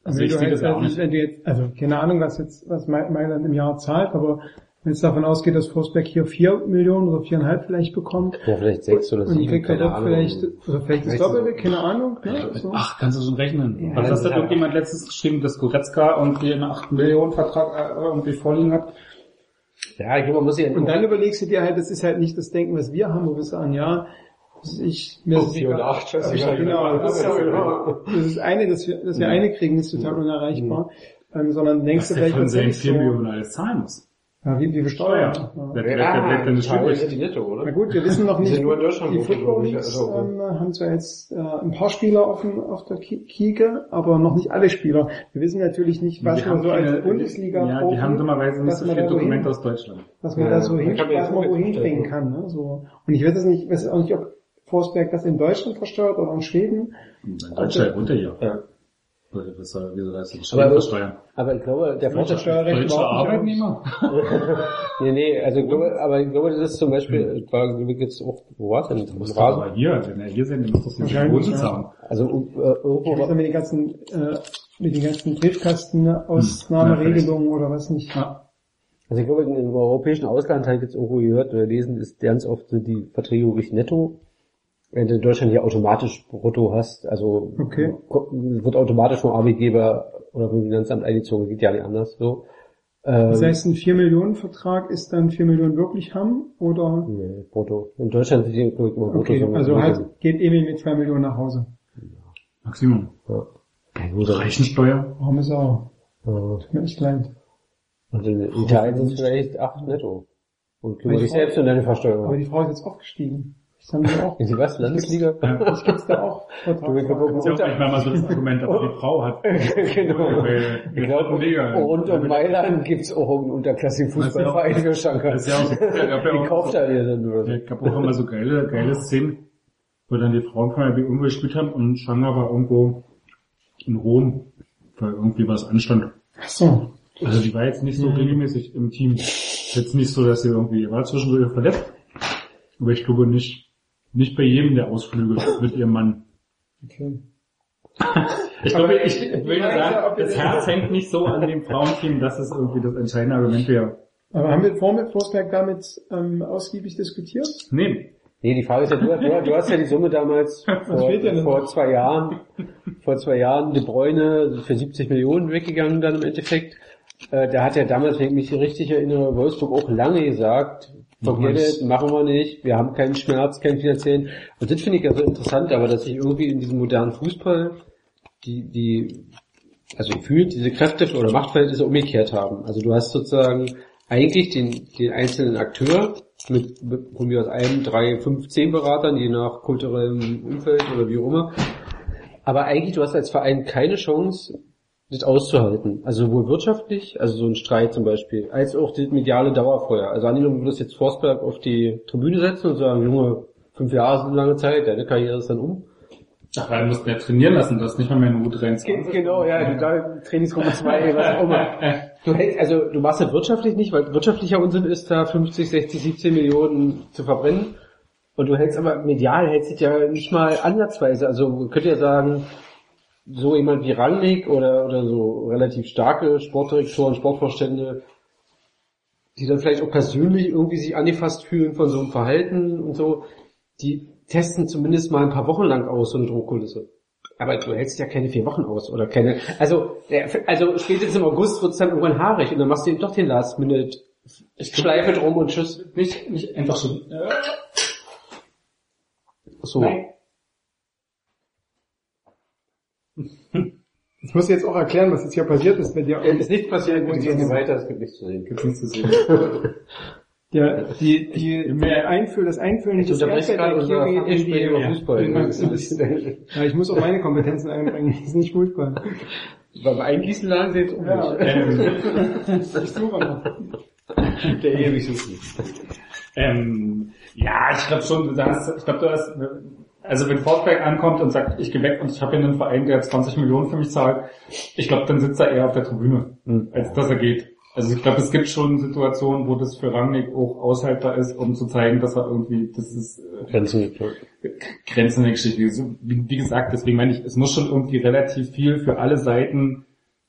Also Wenn ich du sehe das auch also nicht. Wenn du jetzt, also keine Ahnung, was jetzt, was Ma- Mailand im Jahr zahlt, aber wenn es davon ausgeht, dass Forsberg hier 4 Millionen oder viereinhalb vielleicht bekommt, Ja, vielleicht sechs oder und sieben, kriegt er keine dort Ahnung. vielleicht, oder vielleicht das Doppelte, keine Ahnung, ne? So. Ach, kannst du schon rechnen. Ja, Was das hast ist du ja- irgendjemand letztens geschrieben, dass Goretzka irgendwie einen 8 Millionen Vertrag äh, irgendwie vorliegen hat? Ja, ich glaube, man muss ja Und dann überlegst du dir halt, das ist halt nicht das Denken, was wir haben, wo wir sagen, ja, was ich, mir ist es Vier und egal. acht, Aber ich- scheißegal. Genau, das ist, Ja, genau. das ist eine, dass wir, dass wir eine kriegen, ist total unerreichbar. Ähm, sondern denkst Was du der vielleicht von seinen tatsächlich 4 so, Millionen alles zahlen muss. Ja, wie, wie besteuert. Steuer. Ja. Bleibt dann nicht Teil sind die netto, oder? Na gut, wir wissen noch Die nicht, sind nur in Deutschland die Football Leagues also- ähm, haben zwar jetzt äh, ein paar Spieler auf, dem, auf der Ki- Kieke, aber noch nicht alle Spieler. Wir wissen natürlich nicht, was Die man so als Bundesliga Ja, die haben dummerweise nicht so viele Dokumente aus Deutschland. was man Ja, da so ja. hin, was man wohin ja. kann. Ne? So. Und ich weiß es nicht, weiß auch nicht, ob Forsberg das in Deutschland versteuert oder in Schweden. In Deutschland runter hier. Ja. Was soll, wieso soll das Aber- versteuern? Aber ich glaube, der Vorteil, Steuerrecht Deutsche überhaupt nicht Arbeitnehmer? nee, nee, also ich glaube, aber ich glaube, das ist zum Beispiel, war glaube ich jetzt auch, wo war es denn? Du musst aber hier, wenn er hier sind, dann muss das nicht Wahrscheinlich, Boden ja. haben. Also äh, irgendwo war, mit den ganzen, äh, mit den ganzen Briefkasten-Ausnahmeregelungen oder was nicht. Ja. also ich glaube, im europäischen Ausland habe ich jetzt irgendwo gehört oder lesen, ist ganz oft sind die Verträge wirklich netto. Wenn du in Deutschland hier automatisch brutto hast, also Okay. wird automatisch vom Arbeitgeber oder vom Finanzamt eingezogen, geht ja nicht anders so. Ähm, Das heißt, ein 4 Millionen Vertrag ist dann 4 Millionen wirklich haben oder? nee, brutto. In Deutschland sind die immer brutto. Okay, so- also halt geht Emil mit 2 Millionen nach Hause. Maximum. Ja. Aber- Reichensteuer? Warum ist er? Ja. Tut mir echt leid. Und in Italien sind es vielleicht acht netto. Und kümmere Aber dich selbst um deine Aber Versteuerung. die Frau ist jetzt aufgestiegen. Das haben wir auch. Ist die was? Landesliga? Das gibt's da auch. Du, ich glaube, Das ist ja auch manchmal mal so das Argument, aber die Frau hat. genau. Dritten Liga. rund um Mailand gibt's auch einen unterklassigen Fußballverein für Schanker. Das ist ja auch auch- kauft er dir dann nur. Ich habe auch immer so geile, geile Szenen, wo dann die Frauen von der irgendwo gespielt haben und Schanger war irgendwo in Rom, weil irgendwie was anstand. Ach so. Also die war jetzt nicht so regelmäßig im Team. Jetzt nicht so, dass sie irgendwie, war zwischendurch verletzt. Aber ich glaube nicht, nicht bei jedem der Ausflüge mit ihrem Mann. Okay. Ich Aber glaube, ich, ich will nur sagen, das Herz hängt nicht so an dem Frauenteam, das ist irgendwie das entscheidende Argument wäre. Aber haben wir vor mit Forsberg damit ähm, ausgiebig diskutiert? Nee, Nee, die Frage ist ja, du, du, du hast ja die Summe damals vor, vor zwei Jahren, vor zwei Jahren, De Bruyne für 70 Millionen weggegangen dann im Endeffekt. Äh, da hat ja damals, wenn ich mich richtig erinnere, Wolfsburg auch lange gesagt, forget Machen it, machen wir nicht, wir haben keinen Schmerz, keinen finanziellen. Und das finde ich ja so interessant, aber dass sich irgendwie in diesem modernen Fußball die, die, also gefühlt diese Kräfte oder Machtverhältnisse umgekehrt haben. Also du hast sozusagen eigentlich den, den einzelnen Akteur mit, mit von mir aus einem, drei, fünf, zehn Beratern, je nach kulturellem Umfeld oder wie auch immer. Aber eigentlich, du hast als Verein keine Chance, das auszuhalten. Also sowohl wirtschaftlich, also so ein Streit zum Beispiel, als auch das mediale Dauerfeuer. Also angenommen, du würdest jetzt Forsberg auf die Tribüne setzen und sagen, Junge, fünf Jahre ist eine lange Zeit, deine Karriere ist dann um. ach, wir mussten ja trainieren lassen, das ist nicht mal mehr eine U23. Genau, ja, du da Trainingsgruppe 2, was auch immer. Du hältst, also du machst das wirtschaftlich nicht, weil wirtschaftlicher Unsinn ist da 50, 60, 17 Millionen zu verbrennen. Und du hältst aber medial hältst es ja nicht mal ansatzweise. Also man könnte ja sagen, so jemand wie Rangnick oder, oder so relativ starke Sportdirektoren, Sportvorstände, die dann vielleicht auch persönlich irgendwie sich angefasst fühlen von so einem Verhalten und so, die testen zumindest mal ein paar Wochen lang aus, so eine Druckkulisse. Aber du hältst ja keine vier Wochen aus oder keine. Also, also spätestens im August wird's dann irgendwann haarig und dann machst du eben doch den Last Minute Schleife drum und tschüss. Nicht, nicht einfach so, äh, So. Ich muss jetzt auch erklären, was jetzt hier passiert ist bei dir. Ist nichts passiert, gut, gehen wir weiter, es gibt nichts zu sehen. gibt's nichts zu sehen. Der, die, die, die Einfüll, das Einfüllen Ich unterbreche Erdbeer- gerade unser Kiwi in Fachgespräch die- über ja. Fußball. Ja, ich muss auch meine Kompetenzen einbringen. Das ist nicht Fußball. Beim Eingießen lagen sie jetzt um Ja. ähm, Ich suche noch. Der ewig suchen. ähm, ja, ich glaube schon, du hast, ich glaube, du hast, also wenn Forsberg ankommt und sagt, ich gehe weg und ich habe hier einen Verein, der 20 Millionen für mich zahlt, ich glaube, dann sitzt er eher auf der Tribüne, als dass er geht. Also ich glaube, es gibt schon Situationen, wo das für Rangnick auch aushaltbar ist, um zu zeigen, dass er irgendwie, das ist äh, Grenzen der Geschichte. Wie, wie gesagt, deswegen meine ich, es muss schon irgendwie relativ viel für alle Seiten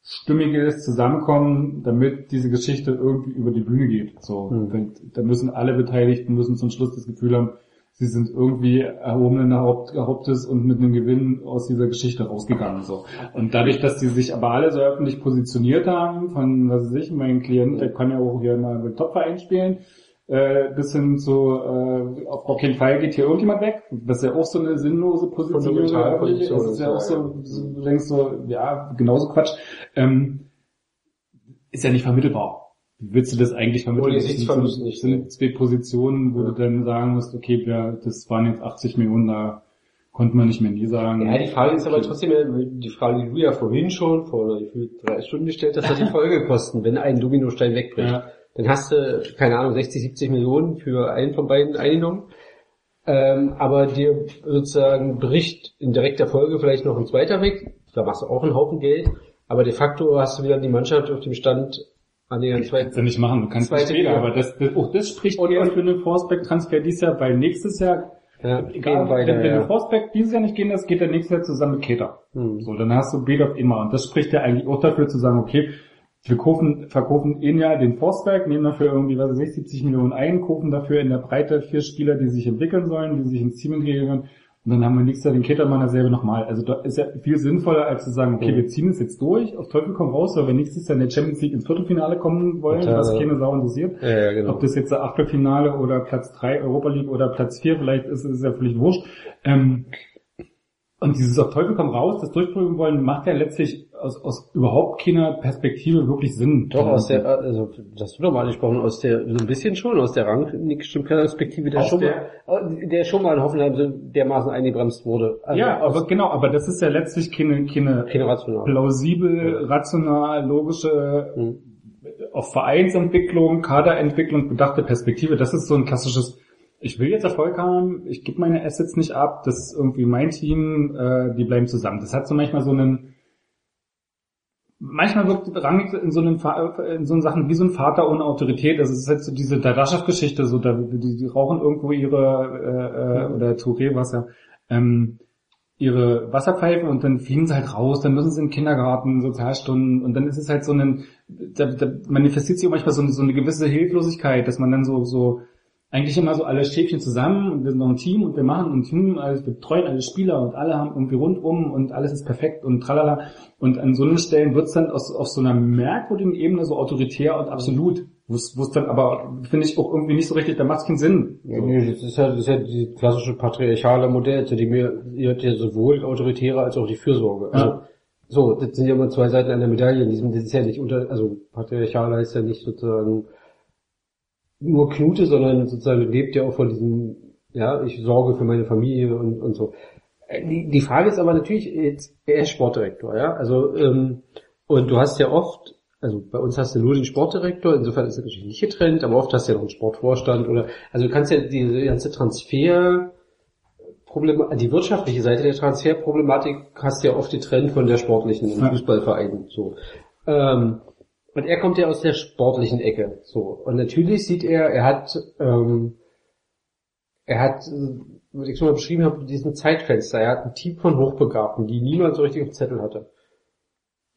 Stimmiges zusammenkommen, damit diese Geschichte irgendwie über die Bühne geht. So, Mhm. Da müssen alle Beteiligten müssen zum Schluss das Gefühl haben, sie sind irgendwie erhobenen Haupt, Hauptes und mit einem Gewinn aus dieser Geschichte rausgegangen. So. Und dadurch, dass die sich aber alle so öffentlich positioniert haben, von was weiß ich, mein Klient, der kann ja auch hier mal mit Topverein spielen, äh, bis hin zu äh, auf, keinen Fall geht hier irgendjemand weg, was ja auch so eine sinnlose Position Fundamentale ist. Position Das ist ja auch ist, so, so du denkst so, ja, genauso Quatsch. Ähm, ist ja nicht vermittelbar. Willst du das eigentlich vermitteln? Ohne Das sind- Gesichtsverlust nicht, sind zwei Positionen, wo du dann sagen musst, okay, ja, das waren jetzt 80 Millionen, da konnte man nicht mehr nie sagen. Ja, die Frage ist aber trotzdem, die Frage, die du ja vorhin schon vor drei Stunden gestellt hast, hat die Folgekosten, wenn ein Dominostein wegbricht. Ja. Dann hast du, keine Ahnung, 60, 70 Millionen für einen von beiden eingenommen. Ähm, aber dir sozusagen bricht in direkter Folge vielleicht noch ein zweiter weg. Da machst du auch einen Haufen Geld. Aber de facto hast du wieder die Mannschaft auf dem Stand an den Kannst zweiten. du nicht machen, du kannst nicht Liga. aber das, das, auch das spricht Und- eher für einen Forceback-Transfer dieses Jahr, weil nächstes Jahr, Ja, egal, weiter, wenn, wenn ja. du Forceback dieses Jahr nicht gehen lässt, geht der nächste Jahr zusammen mit Keter. Hm. So, dann hast du auf immer. Und das spricht ja eigentlich auch dafür zu sagen, okay, wir kaufen, verkaufen in Jahr den Forceback, nehmen dafür irgendwie, was weiß ich, 70 Millionen ein, kaufen dafür in der Breite vier Spieler, die sich entwickeln sollen, die sich ins Team entwickeln können. Und dann haben wir nächstes Jahr den Ketermann dasselbe nochmal. Also da ist ja viel sinnvoller, als zu sagen, okay, Mhm. wir ziehen es jetzt durch, auf Teufel komm raus, weil wir nächstes Jahr in der Champions League ins Viertelfinale kommen wollen, Total, was keine Sau interessiert. Ja, ja, genau. Ob das jetzt der Achtelfinale oder Platz 3 Europa League oder Platz 4, vielleicht ist es ja völlig wurscht. Ähm, und dieses auf Teufel komm raus, das durchprüfen wollen, macht ja letztlich aus, aus überhaupt keiner Perspektive wirklich Sinn. Doch, aus der, also, das hast du doch mal angesprochen, aus der, so ein bisschen schon, aus der Rangnick-Perspektive, der Aus schon der- mal, der schon mal in Hoffenheim so dermaßen eingebremst wurde. Also ja, aber genau, aber das ist ja letztlich keine, keine keine rational. plausibel, rational, logische, Hm. auf Vereinsentwicklung, Kaderentwicklung bedachte Perspektive. Das ist so ein klassisches, ich will jetzt Erfolg haben, ich gebe meine Assets nicht ab, das ist irgendwie mein Team, äh, die bleiben zusammen. Das hat so manchmal so einen, manchmal wirkt Rangnick in so einem in so Sachen wie so ein Vater ohne Autorität. Also es ist halt so diese Dadaschaf-Geschichte, so da, die, die rauchen irgendwo ihre äh, äh, oder Touré was ja. Ähm, ihre Wasserpfeife und dann fliegen sie halt raus, dann müssen sie in den Kindergarten, Sozialstunden und dann ist es halt so ein, da, da manifestiert sich manchmal so eine, so eine gewisse Hilflosigkeit, dass man dann so, so eigentlich immer so alle Schäfchen zusammen und wir sind noch ein Team und wir machen ein Team, also wir betreuen alle Spieler und alle haben irgendwie rundum und alles ist perfekt und tralala und an so einen Stellen wird es dann aus, auf so einer merkwürdigen Ebene so autoritär und absolut, wo es dann aber, finde ich, auch irgendwie nicht so richtig, da macht es keinen Sinn. Ja, nee, das ist ja, das ist ja die klassische patriarchale Modell, zu dem ihr, ihr habt ja sowohl die autoritäre als auch die Fürsorge. Also, Ja. so, das sind ja immer zwei Seiten einer Medaille. In diesem, das ist ja nicht unter, also patriarchal heißt ja nicht sozusagen nur Knute, sondern sozusagen lebt ja auch von diesem, ja, ich sorge für meine Familie und, und so. Äh, Die, die Frage ist aber natürlich, jetzt, er ist Sportdirektor, ja, also, ähm, und du hast ja oft, also bei uns hast du nur den Sportdirektor, insofern ist das natürlich nicht getrennt, aber oft hast du ja noch einen Sportvorstand oder, also du kannst ja diese ganze Transfer, Problem, die wirtschaftliche Seite der Transferproblematik hast du ja oft getrennt von der sportlichen in Ja. Fußballvereinen, so. Ähm, und er kommt ja aus der sportlichen Ecke, so. Und natürlich sieht er, er hat, ähm, er hat, was ich schon mal beschrieben habe, diesen Zeitfenster. Er hat ein Team von Hochbegabten, die niemand so richtig auf Zettel hatte.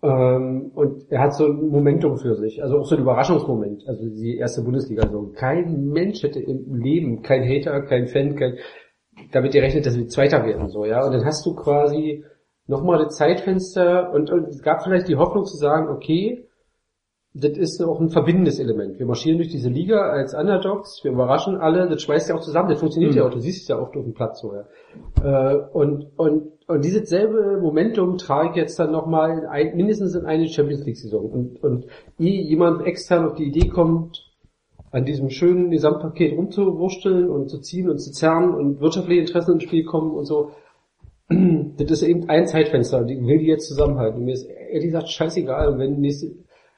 Ähm, und er hat so ein Momentum für sich, also auch so ein Überraschungsmoment, also die erste Bundesliga. So kein Mensch hätte im Leben, kein Hater, kein Fan, kein, damit gerechnet, dass wir Zweiter werden, so ja. Und dann hast du quasi nochmal das Zeitfenster und, und es gab vielleicht die Hoffnung zu sagen, okay, das ist auch ein verbindendes Element. Wir marschieren durch diese Liga als Underdogs, wir überraschen alle, das schweißt ja auch zusammen, das funktioniert Mhm. ja auch, du siehst es ja oft auf dem Platz ja. Äh, und, und, und dieses selbe Momentum trage ich jetzt dann nochmal ein, mindestens in eine Champions League Saison. Und, und ehe jemand extern auf die Idee kommt, an diesem schönen Gesamtpaket rumzuwursteln und zu ziehen und zu zerren und wirtschaftliche Interessen ins Spiel kommen und so, das ist eben ein Zeitfenster, ich will die jetzt zusammenhalten. Und mir ist ehrlich gesagt scheißegal, wenn nächste,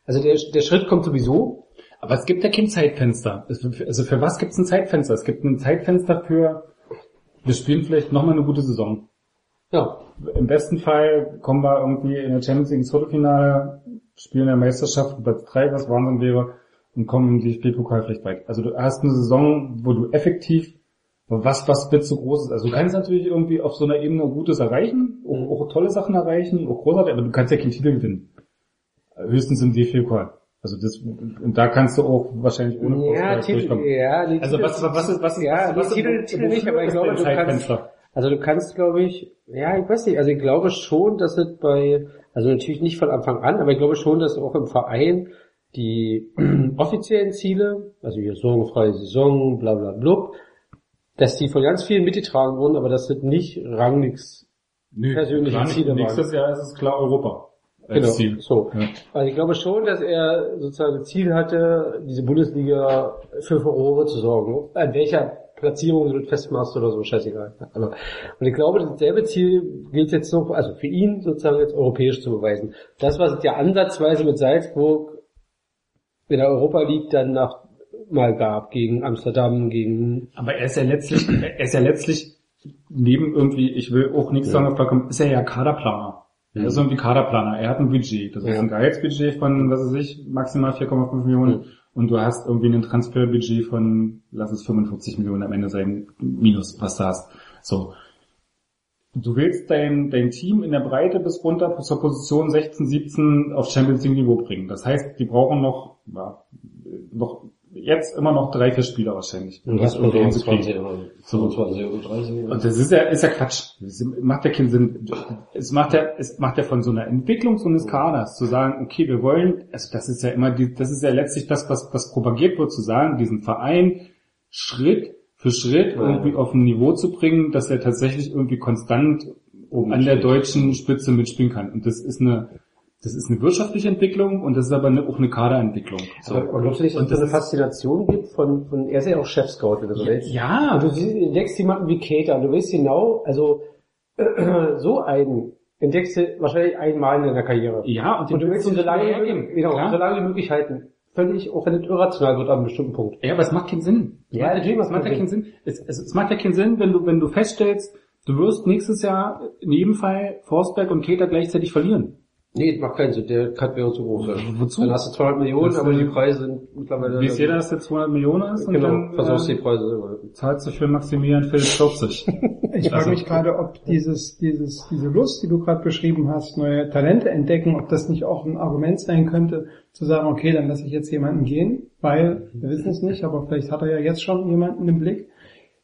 also der, der Schritt kommt sowieso. Aber es gibt ja kein Zeitfenster. Es- Also für was gibt es ein Zeitfenster? Es gibt ein Zeitfenster für, wir spielen vielleicht nochmal eine gute Saison. Ja, Im besten Fall kommen wir irgendwie in der Champions League ins Viertelfinale, spielen in der Meisterschaft Platz 3, was Wahnsinn wäre, und kommen im DFB-Pokal vielleicht weit. Also du hast eine Saison, wo du effektiv was, was wird so groß ist. Also du kannst natürlich irgendwie auf so einer Ebene Gutes erreichen, auch, auch tolle Sachen erreichen, auch großartig, aber du kannst ja keinen Titel gewinnen. Höchstens im DFB-Pokal. Also das, und da kannst du auch wahrscheinlich ohne ja, Titel, durchkommen. ja, die Also was, was ist, was ist, ja, was, die Titel, Titel nicht, aber ich glaube, du kannst, Zeitfenster. also du kannst, glaube ich, ja, ich weiß nicht, also ich glaube schon, dass es bei, also natürlich nicht von Anfang an, aber ich glaube schon, dass auch im Verein die offiziellen Ziele, also hier sorgenfreie Saison, bla bla blub, dass die von ganz vielen mitgetragen wurden, aber das sind nicht rangnix persönliche. Ziele waren. Nächstes Jahr ist es klar Europa. Als Genau, Ziel. so. Ja. Also ich glaube schon, dass er sozusagen ein Ziel hatte, diese Bundesliga für Furore zu sorgen. An welcher Platzierung du das festmachst oder so, scheißegal. Aber, und ich glaube, dasselbe Ziel gilt jetzt noch, also für ihn sozusagen jetzt europäisch zu beweisen. Das, was es ja ansatzweise mit Salzburg in der Europa League dann nach mal gab, gegen Amsterdam, gegen Aber er ist ja letztlich, er ist ja letztlich neben irgendwie, ich will auch nichts sagen, da kommt, ist er ja Kaderplaner. Er ist irgendwie Kaderplaner. Er hat ein Budget. Das ist Ja. ein Gehaltsbudget von, was weiß ich, maximal 4,5 Millionen. Und du hast irgendwie ein Transferbudget von, lass es 45 Millionen am Ende sein, minus, was du hast. So. Du willst dein, dein Team in der Breite bis runter zur Position 16, 17 auf Champions League Niveau bringen. Das heißt, die brauchen noch, ja, noch, jetzt immer noch drei, vier Spieler wahrscheinlich. um das irgendwie hinzukriegen. So. 25 oder 30. Und das ist ja, ist ja Quatsch. Das macht ja keinen Sinn. Es macht ja, es macht ja von so einer Entwicklung so eines Kaders zu sagen, okay, wir wollen, also das ist ja immer die, das ist ja letztlich das, was, was propagiert wird, zu sagen, diesen Verein Schritt für Schritt Ja. irgendwie auf ein Niveau zu bringen, dass er tatsächlich irgendwie konstant Oben an der deutschen Spitze mitspielen kann. Und das ist eine, das ist eine wirtschaftliche Entwicklung und das ist aber eine, auch eine Kaderentwicklung. So. Aber, glaubst du nicht, dass es das eine Faszination gibt von, von, er ist ja auch Chef-Scout oder so. der- Ja, Und du siehst, entdeckst jemanden wie Cater und du weißt genau, also so einen entdeckst du wahrscheinlich einmal in deiner Karriere. ja, und, Und du willst ihn so lange, hergeben. genau, Klar. so lange wie möglich halten. Völlig, auch wenn es irrational wird an einem bestimmten Punkt. Ja, aber es macht keinen Sinn. Es Ja, macht, natürlich es macht ja keinen keinen Sinn. Es, es, es macht ja keinen Sinn, wenn du, wenn du feststellst, du wirst nächstes Jahr in jedem Fall Forsberg und Keter gleichzeitig verlieren. Nee, das macht keinen Sinn, der Cut wäre zu groß. Wozu? Dann hast du 200 Millionen, aber äh, die Preise sind mittlerweile... Wie ist jeder, dass der 200 Millionen ist und Genau, dann versaust die äh, Preise selber. zahlst du für Maximilian Philipp 40. Ich frage Also- mich gerade, ob dieses, dieses, diese Lust, die du gerade beschrieben hast, neue Talente entdecken, ob das nicht auch ein Argument sein könnte, zu sagen, okay, dann lasse ich jetzt jemanden gehen, weil wir wissen es nicht, aber vielleicht hat er ja jetzt schon jemanden im Blick,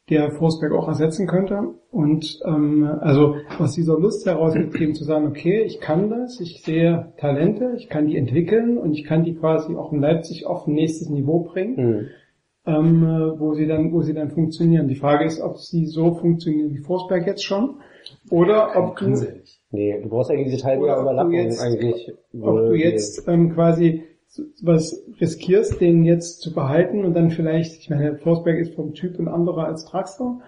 der Forsberg auch ersetzen könnte. Und ähm, also aus dieser Lust herausgetrieben zu sagen, okay, ich kann das, ich sehe Talente, ich kann die entwickeln und ich kann die quasi auch in Leipzig auf ein nächstes Niveau bringen Hm. ähm, äh, wo sie dann, wo sie dann funktionieren. Die Frage ist, ob sie so funktionieren wie Forsberg jetzt schon, oder ob du, Nee, du brauchst eigentlich diese du Überlappung jetzt- eigentlich. ob du jetzt ähm, quasi was riskierst, den jetzt zu behalten und dann vielleicht, ich meine, Forsberg ist vom Typ ein anderer als Draxler,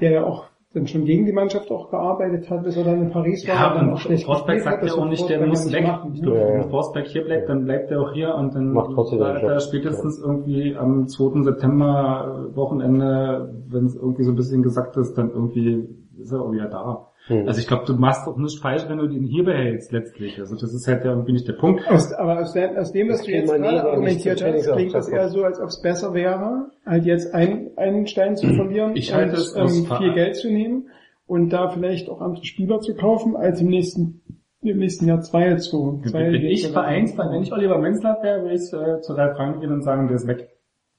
der ja auch dann schon gegen die Mannschaft auch gearbeitet hat, bis er dann in Paris war. Ja, und dann und auch schlecht Forsberg sagt hat. ja Das auch nicht, der muss ja weg. machen, Ich ne? glaube, Ja, ja. wenn Forsberg hier bleibt, dann bleibt er auch hier und dann Macht trotzdem er spätestens irgendwie am 2. September äh, Wochenende, wenn es irgendwie so ein bisschen gesagt ist, dann irgendwie ist er auch wieder da. Hm. Also ich glaube, du machst auch nicht falsch, wenn du den hier behältst letztlich. Also das ist halt ja irgendwie nicht der Punkt. Aus, aber aus, der, aus dem, was du jetzt gerade argumentiert hast, klingt das eher so, als ob es besser wäre, halt jetzt ein, einen Stein zu verlieren Ich halte und ähm, viel Geld zu nehmen und da vielleicht auch andere Spieler zu kaufen, als im nächsten im nächsten Jahr zwei zu zwei Wenn ich Vereinsmann, wenn ich Oliver Menzler wäre, würde ich äh, zu Ralf Rangnick gehen und sagen, der ist weg.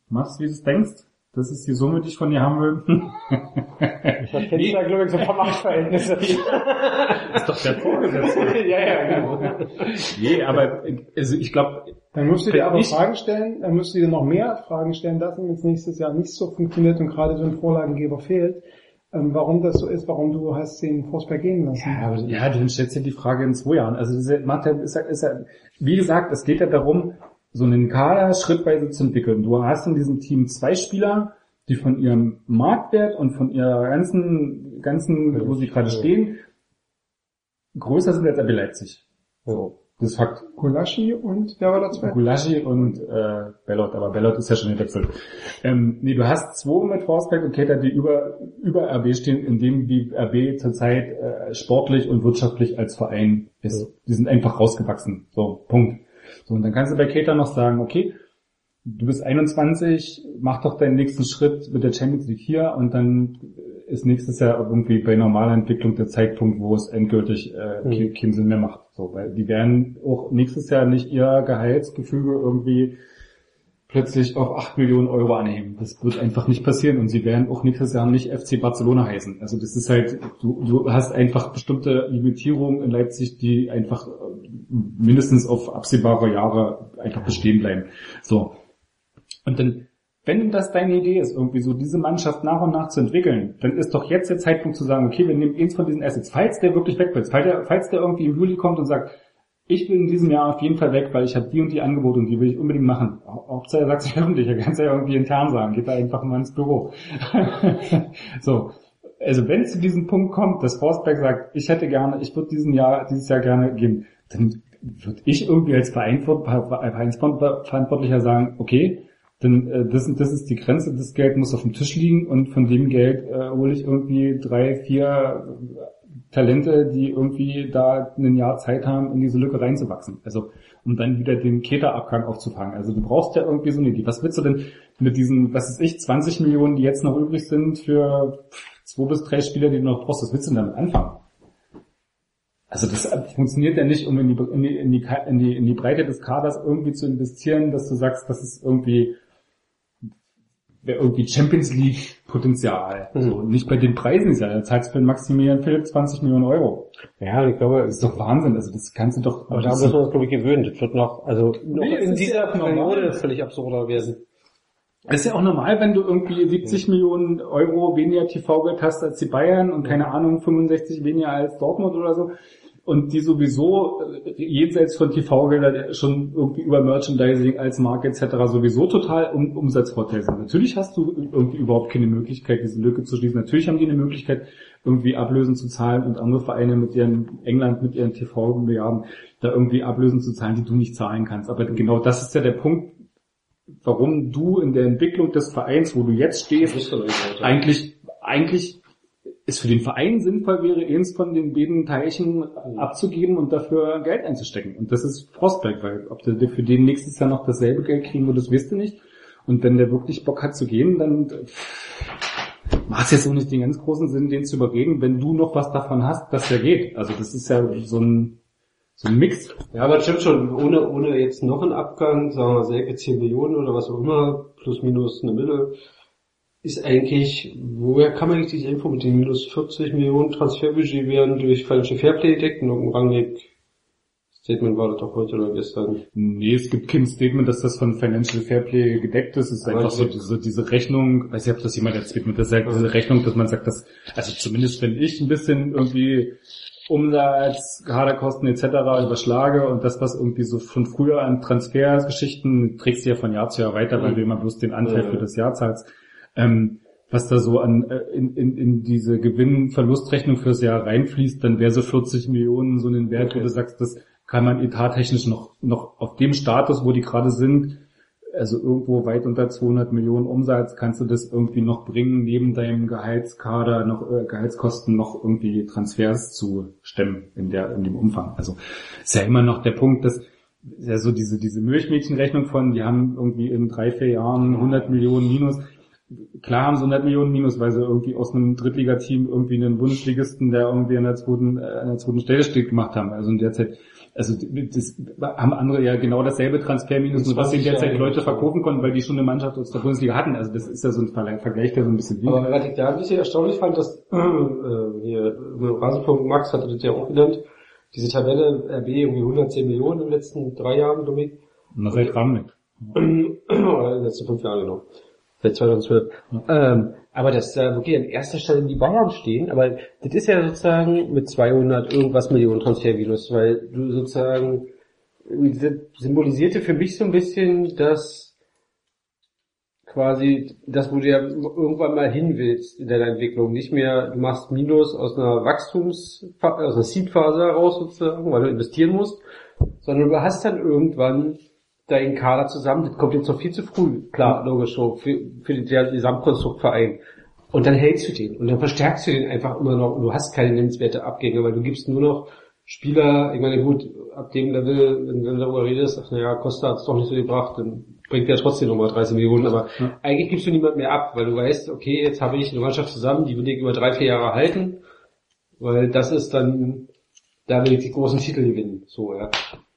Machst, wie du es denkst. Das ist die Summe, die ich von dir haben will. Ich kenne da, glaube ich, so ein paar Machtverhältnisse. ist doch der Vorgesetzte. ja, ja, genau. nee, aber also ich glaube, Dann musst du dir aber Fragen stellen, dann musst du dir noch mehr Fragen stellen lassen, wenn es nächstes Jahr nicht so funktioniert und gerade so ein Vorlagengeber fehlt, ähm, warum das so ist, warum du hast den Forsberg gehen lassen. Ja, aber, ja, du stellst dir die Frage in zwei Jahren. Also diese Mathe ist ja, ist ja, wie gesagt, es geht ja darum, so einen Kader schrittweise zu entwickeln. Du hast in diesem Team zwei Spieler, die von ihrem Marktwert und von ihrer ganzen, ganzen, wo sie gerade stehen, größer sind als RB Leipzig. So, das ist Fakt. Gulaschi und wer war der zweite? Gulaschi und äh, Bellot, aber Bellot ist ja schon gewechselt. Ähm, nee, du hast zwei mit Forsberg und Keter, die über, über RB stehen, in dem wie RB zurzeit äh, sportlich und wirtschaftlich als Verein ist. Die sind einfach rausgewachsen. So, Punkt. So, und dann kannst du bei Keter noch sagen, okay, du bist 21, mach doch deinen nächsten Schritt mit der Champions League hier und dann ist nächstes Jahr irgendwie bei normaler Entwicklung der Zeitpunkt, wo es endgültig äh, Mhm. keinen Sinn mehr macht. So, weil die werden auch nächstes Jahr nicht ihr Gehaltsgefüge irgendwie plötzlich auf 8 Millionen Euro anheben. Das wird einfach nicht passieren und sie werden auch nächstes Jahr nicht FC Barcelona heißen. Also das ist halt, du, du hast einfach bestimmte Limitierungen in Leipzig, die einfach mindestens auf absehbare Jahre einfach bestehen bleiben. So. Und dann, wenn das deine Idee ist, irgendwie so diese Mannschaft nach und nach zu entwickeln, dann ist doch jetzt der Zeitpunkt zu sagen, okay, wir nehmen eins von diesen Assets, falls der wirklich weg wird, falls der, falls der irgendwie im Juli kommt und sagt, ich bin in diesem Jahr auf jeden Fall weg, weil ich habe die und die Angebote und die will ich unbedingt machen. Hauptsache er sagt sich öffentlich, er kann es ja irgendwie intern sagen, geht da einfach mal ins Büro. so. Also wenn es zu diesem Punkt kommt, dass Forsberg sagt, ich hätte gerne, ich würde diesen Jahr, dieses Jahr gerne gehen, dann würde ich irgendwie als Vereinsverantwortlicher sagen, okay, denn äh, das, das ist die Grenze, das Geld muss auf dem Tisch liegen und von dem Geld äh, hole ich irgendwie drei, vier Talente, die irgendwie da ein Jahr Zeit haben, in diese Lücke reinzuwachsen. Also um dann wieder den Keterabgang aufzufangen. Also du brauchst ja irgendwie so eine Idee. Was willst du denn mit diesen, was ist ich, 20 Millionen, die jetzt noch übrig sind für zwei bis drei Spieler, die du noch brauchst, was willst du denn damit anfangen? Also das funktioniert ja nicht, um in die, in die, in die, in die, in die Breite des Kaders irgendwie zu investieren, dass du sagst, das ist irgendwie irgendwie Champions League Potenzial. Mhm. So, nicht bei den Preisen ja. Da zahlst du für Maximilian Philipp 20 Millionen Euro. Ja, ich glaube, Das ist doch Wahnsinn. Also das kannst du doch. aber da müssen wir uns, glaube ich, gewöhnen. Das wird noch, also noch Nee, in ist dieser. Periode völlig absurder werden. Es ist ja auch normal, wenn du irgendwie 70 Millionen Euro weniger TV-Geld hast als die Bayern und keine Ahnung 65 weniger als Dortmund oder so. Und die sowieso äh, jenseits von TV-Geldern schon irgendwie über Merchandising als Marke etc. sowieso total um, Umsatzvorteil sind. Natürlich hast du irgendwie überhaupt keine Möglichkeit, diese Lücke zu schließen. Natürlich haben die eine Möglichkeit, irgendwie Ablösen zu zahlen und andere Vereine mit ihren England mit ihren TV-Milliarden da irgendwie Ablösen zu zahlen, die du nicht zahlen kannst. Aber genau das ist ja der Punkt, warum du in der Entwicklung des Vereins, wo du jetzt stehst, eigentlich, eigentlich es für den Verein sinnvoll wäre, eins von den beiden Teilchen abzugeben und dafür Geld einzustecken. Und das ist Frostberg, weil ob der für den nächstes Jahr noch dasselbe Geld kriegen wird, das wirst du nicht. Und wenn der wirklich Bock hat zu gehen, dann macht es jetzt auch nicht den ganz großen Sinn, den zu überreden, wenn du noch was davon hast, dass der geht. Also das ist ja so ein, so ein Mix. Ja, aber das stimmt schon, ohne, ohne jetzt noch einen Abgang, sagen wir Selke 10 Millionen oder was auch immer, plus minus eine Mille, ist eigentlich, woher kann man diese Info mit den minus 40 Millionen Transferbudget werden durch Financial Fairplay deckt und irgendein Rangnick Statement war das doch heute oder gestern. Nee, es gibt kein Statement, dass das von Financial Fairplay gedeckt ist. Es ist Aber einfach so diese, diese Rechnung, weiß nicht, ob das jemand erzählt mit, halt diese Rechnung, dass man sagt, dass, also zumindest wenn ich ein bisschen irgendwie Umsatz, Kaderkosten etc. überschlage und das, was irgendwie so von früher an Transfergeschichten trägst du ja von Jahr zu Jahr weiter, weil Mhm. du immer bloß den Anteil Ja. für das Jahr zahlst. Ähm, was da so an äh, in, in, in diese Gewinn-Verlustrechnung fürs Jahr reinfließt, dann wäre so 40 Millionen so ein Wert, wo du sagst, das kann man etattechnisch noch, noch auf dem Status, wo die gerade sind, also irgendwo weit unter 200 Millionen Umsatz, kannst du das irgendwie noch bringen, neben deinem Gehaltskader noch äh, Gehaltskosten noch irgendwie Transfers zu stemmen in der in dem Umfang. Also ist ja immer noch der Punkt, dass ja so diese diese Milchmädchenrechnung von, die haben irgendwie in drei vier Jahren 100 Millionen Minus. Klar haben sie 100 Millionen Minus, weil sie irgendwie aus einem Drittligateam irgendwie einen Bundesligisten, der irgendwie an der zweiten, äh, an der zweiten Stelle steht, gemacht haben. Also in der Zeit, also das haben andere ja genau dasselbe Transferminus, nur was sie in der Zeit Leute verkaufen konnten, weil die schon eine Mannschaft aus der Bundesliga hatten. Also das ist ja so ein Vergleich, der so ein bisschen Aber liegt. was ich da ein bisschen erstaunlich fand, dass äh, hier Rasenpunkt Max hatte das ja auch genannt, diese Tabelle RB irgendwie 110 Millionen in den letzten drei Jahren, ich. Und das seit Rahmenweg. oder in den letzten fünf Jahren genau. Seit 2012. Ähm, aber dass da wirklich an erster Stelle die Bayern stehen, aber das ist ja sozusagen mit 200 irgendwas Millionen Transfervirus, weil du sozusagen, das symbolisierte für mich so ein bisschen, dass quasi das, wo du ja irgendwann mal hin willst in deiner Entwicklung, nicht mehr, du machst Minus aus einer Wachstums, aus einer Seed-Phase heraus sozusagen, weil du investieren musst, sondern du hast dann irgendwann deinen Kader zusammen, das kommt jetzt noch viel zu früh, klar, logisch so, für, für den Gesamtkonstruktverein. Und dann hältst du den. Und dann verstärkst du den einfach immer noch. Und du hast keine nennenswerte Abgänge, weil du gibst nur noch Spieler, ich meine gut, ab dem Level, wenn du darüber redest, ach naja, Costa hat es doch nicht so gebracht, dann bringt er trotzdem nochmal 30 Millionen, aber Ja. eigentlich gibst du niemand mehr ab, weil du weißt, okay, jetzt habe ich eine Mannschaft zusammen, die will ich über drei, vier Jahre halten, weil das ist dann, da will ich die großen Titel gewinnen, so, ja.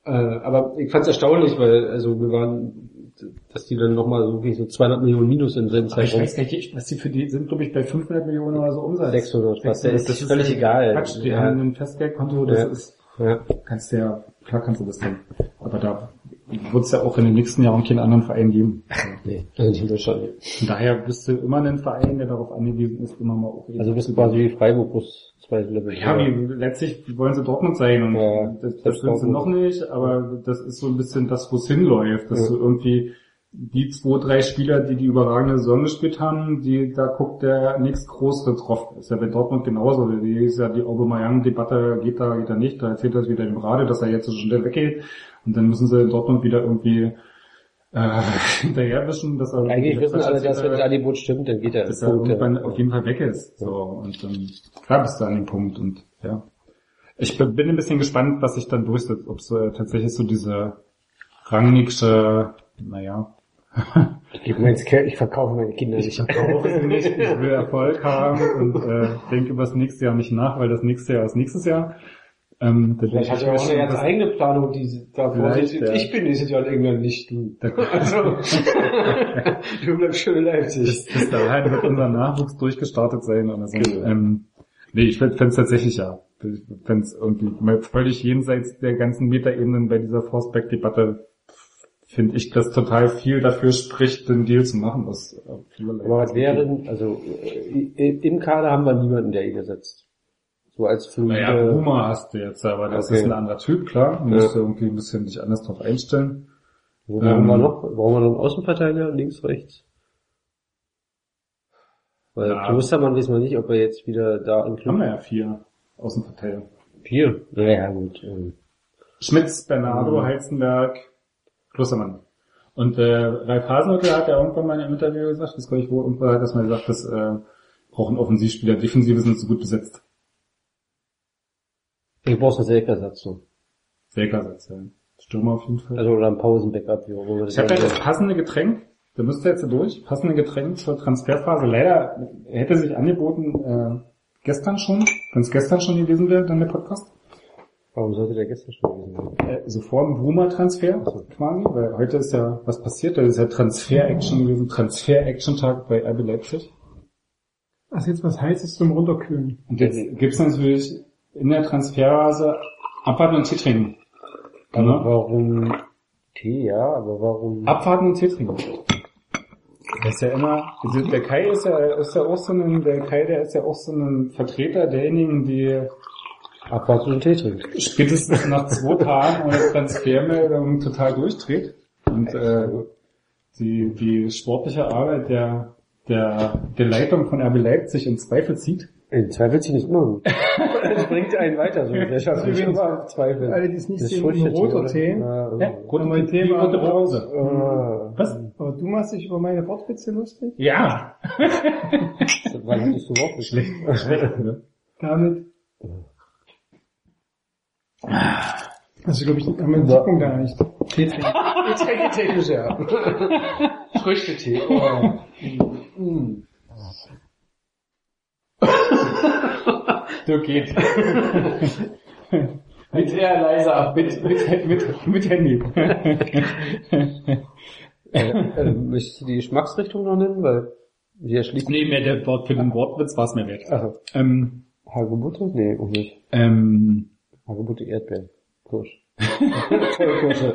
Äh, aber ich fand es erstaunlich, weil, also wir waren, dass die dann nochmal so, wirklich so 200 Millionen Minus in selben Aber ich weiß gar nicht, was die für die sind, glaube ich, bei 500 Millionen oder so Umsatz. 600, was, das ist völlig egal. Quatsch, die Ja. haben ein Festgeldkonto, das Ja. ist, Ja. kannst du ja, klar kannst du das dann. Aber da wird es ja auch in den nächsten Jahren keinen anderen Verein geben. Nee, also nicht in Deutschland. Von daher bist du immer ein Verein, der darauf angewiesen ist, immer mal auch Also bist du quasi wie Freiburg. Ja, wie, letztlich wollen sie Dortmund sein und Ja, das, das das sind sie noch nicht, aber das ist so ein bisschen das, wo es hinläuft, dass Ja. du irgendwie die zwei, drei Spieler, die die überragende Saison gespielt haben, die, da guckt der nächst größere drauf. Ist ja bei Dortmund genauso. Die ist ja die Aubameyang-Debatte, geht da, geht da nicht. Da erzählt er wieder im Rade, dass er jetzt so schnell weggeht. Und dann müssen sie in Dortmund wieder irgendwie, äh, hinterherwischen, dass er Eigentlich wissen alle, dass wenn das dass Angebot stimmt, dann geht er. er irgendwann auf jeden Fall weg ist. So, und dann, klar bist du an dem Punkt und, ja. Ich bin ein bisschen gespannt, was sich dann durchsetzt, ob es äh, tatsächlich so diese rangigsche, naja, Ich ich verkaufe meine Kinder ich nicht. verkaufe es nicht, ich will Erfolg haben und äh, denke über das nächste Jahr nicht nach, weil das nächste Jahr ist nächstes Jahr. Ähm, Vielleicht hat ich er auch eine ganz eigene Planung, die da Vielleicht, vorsieht. ja. Ich bin dieses Jahr in England nicht du. Also, du bleibst schön in Leipzig. bis, bis dahin wird unser Nachwuchs durchgestartet sein oder so. Genau. Ähm, nee, ich fände es tatsächlich ja. Ich fände es irgendwie mal völlig jenseits der ganzen Metaebenen bei dieser Forceback-Debatte finde ich, dass total viel dafür spricht, den Deal zu machen. Was vielerlei- Aber was wäre denn, also äh, im Kader haben wir niemanden, der ihn ersetzt. So als fluide... Naja, Boomer hast du jetzt, aber das Okay. ist ein anderer Typ, klar. Du Ja. musst du irgendwie ein bisschen dich anders drauf einstellen. Wo brauchen Ähm, wir noch? Brauchen wir noch einen Außenverteidiger? Links, rechts? Weil Ja. Klostermann weiß man nicht, ob er jetzt wieder da im Haben Club... wir ja vier Außenverteidiger. Vier? Naja, gut. ähm, Schmitz, Bernardo, Mhm. Heizenberg, Klostermann. Und äh, Ralf Hasenhüttl hat ja irgendwann mal in einem Interview gesagt, das glaube ich, wo irgendwann hat das mal gesagt, dass äh, brauchen Offensivspieler, Defensive sind so gut besetzt. Ich brauche einen Selkersatz so. Selkersatz, ja. Stürmer auf jeden Fall. Also oder ein Pausen-Backup, ich habe ja das passende Getränk, da müsste jetzt durch, passende Getränk zur Transferphase. Leider hätte sich angeboten, äh, gestern schon, wenn es gestern schon gewesen wäre, dann der Podcast. Warum sollte der gestern schon gewesen sein? Äh, so vor dem Bruma-Transfer quasi, weil heute ist ja was passiert, da ist ja Transfer-Action gewesen, Transfer-Action-Tag bei RB Leipzig. Was jetzt was Heißes zum Runterkühlen. Und jetzt gibt's natürlich in der Transferphase Abwarten und Tee trinken. Aber Ne? warum Tee, ja, aber warum... Abwarten und Tee trinken. Das ist ja immer, also der Kai ist ja, ist ja auch so ein, der Kai, der ist ja auch so ein Vertreter derjenigen, die Abwarten und Tee trinkt. spätestens nach zwei Tagen ohne Transfermeldung total durchdreht. Und äh, die, die sportliche Arbeit der, der, der Leitung von RB Leipzig in Zweifel zieht. In Zweifel zieht nicht immer gut. Das bringt einen weiter, so. Der schafft nicht immer Zweifel. alle, die es nicht Das sehen, Früchtetee, roter? Tee. Ja, Ja, rote, Nochmal ein die Thema. rote Brause. äh, Was? Aber du machst dich über meine Wortwitze lustig? Ja. Wann hattest du nicht? Schlecht, schlecht, ne? Damit. Also glaube ich, haben wir den Tippung gar nicht. Tee trinken. Ich trinke technisch, ja. Früchtetee. Oh. Du geht. Mit sehr leiser ab. mit, mit, mit, mit Handy. Äh, äh, möchtest du die Geschmacksrichtung noch nennen? Weil die erschließt nee, mehr der Wort für den Wortwitz war es mir wert. Aha. Ähm, Hagebutte? Nee, auch nicht. ähm, Hagebutte Erdbeeren. Kirsch. Kirsche.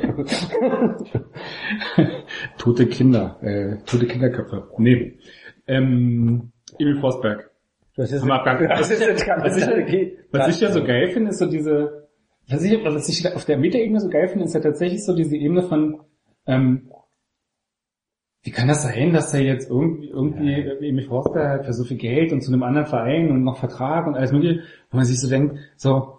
tote Kinder, äh, tote Kinderköpfe. Nee. Ähm, Emil Forsberg. Das ist, das ist jetzt Was ich, was ich ja so geil finde, ist so diese, was ich, was ich auf der Metaebene so geil finde, ist ja tatsächlich so diese Ebene von, ähm, wie kann das sein, dass er jetzt irgendwie, irgendwie, Emil Forsberg halt für so viel Geld und zu einem anderen Verein und noch Vertrag und alles mögliche, wo man sich so denkt, so,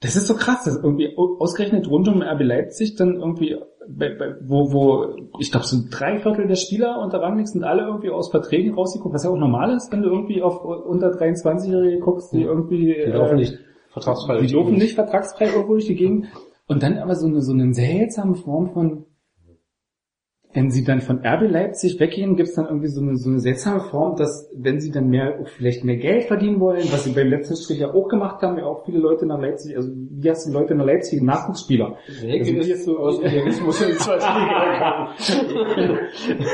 das ist so krass, dass irgendwie ausgerechnet rund um RB Leipzig dann irgendwie, wo, wo, ich glaube so drei Viertel der Spieler unter Rangnick sind alle irgendwie aus Verträgen rausgeguckt, was ja auch normal ist, wenn du irgendwie auf unter 23-Jährige guckst, die irgendwie, Die laufen nicht vertragsfrei. die laufen nicht vertragsfrei irgendwo durch die Gegend. Und dann aber so eine, so eine seltsame Form von, wenn sie dann von RB Leipzig weggehen, gibt es dann irgendwie so eine, so eine seltsame Form, dass wenn sie dann mehr, vielleicht mehr Geld verdienen wollen, was sie beim letzten Strich ja auch gemacht haben, ja auch viele Leute nach Leipzig, also wie hast du Leute nach Leipzig, Nachwuchsspieler? Also, wie jetzt so, aus dem Idealismus in die zweite Liga gekommen.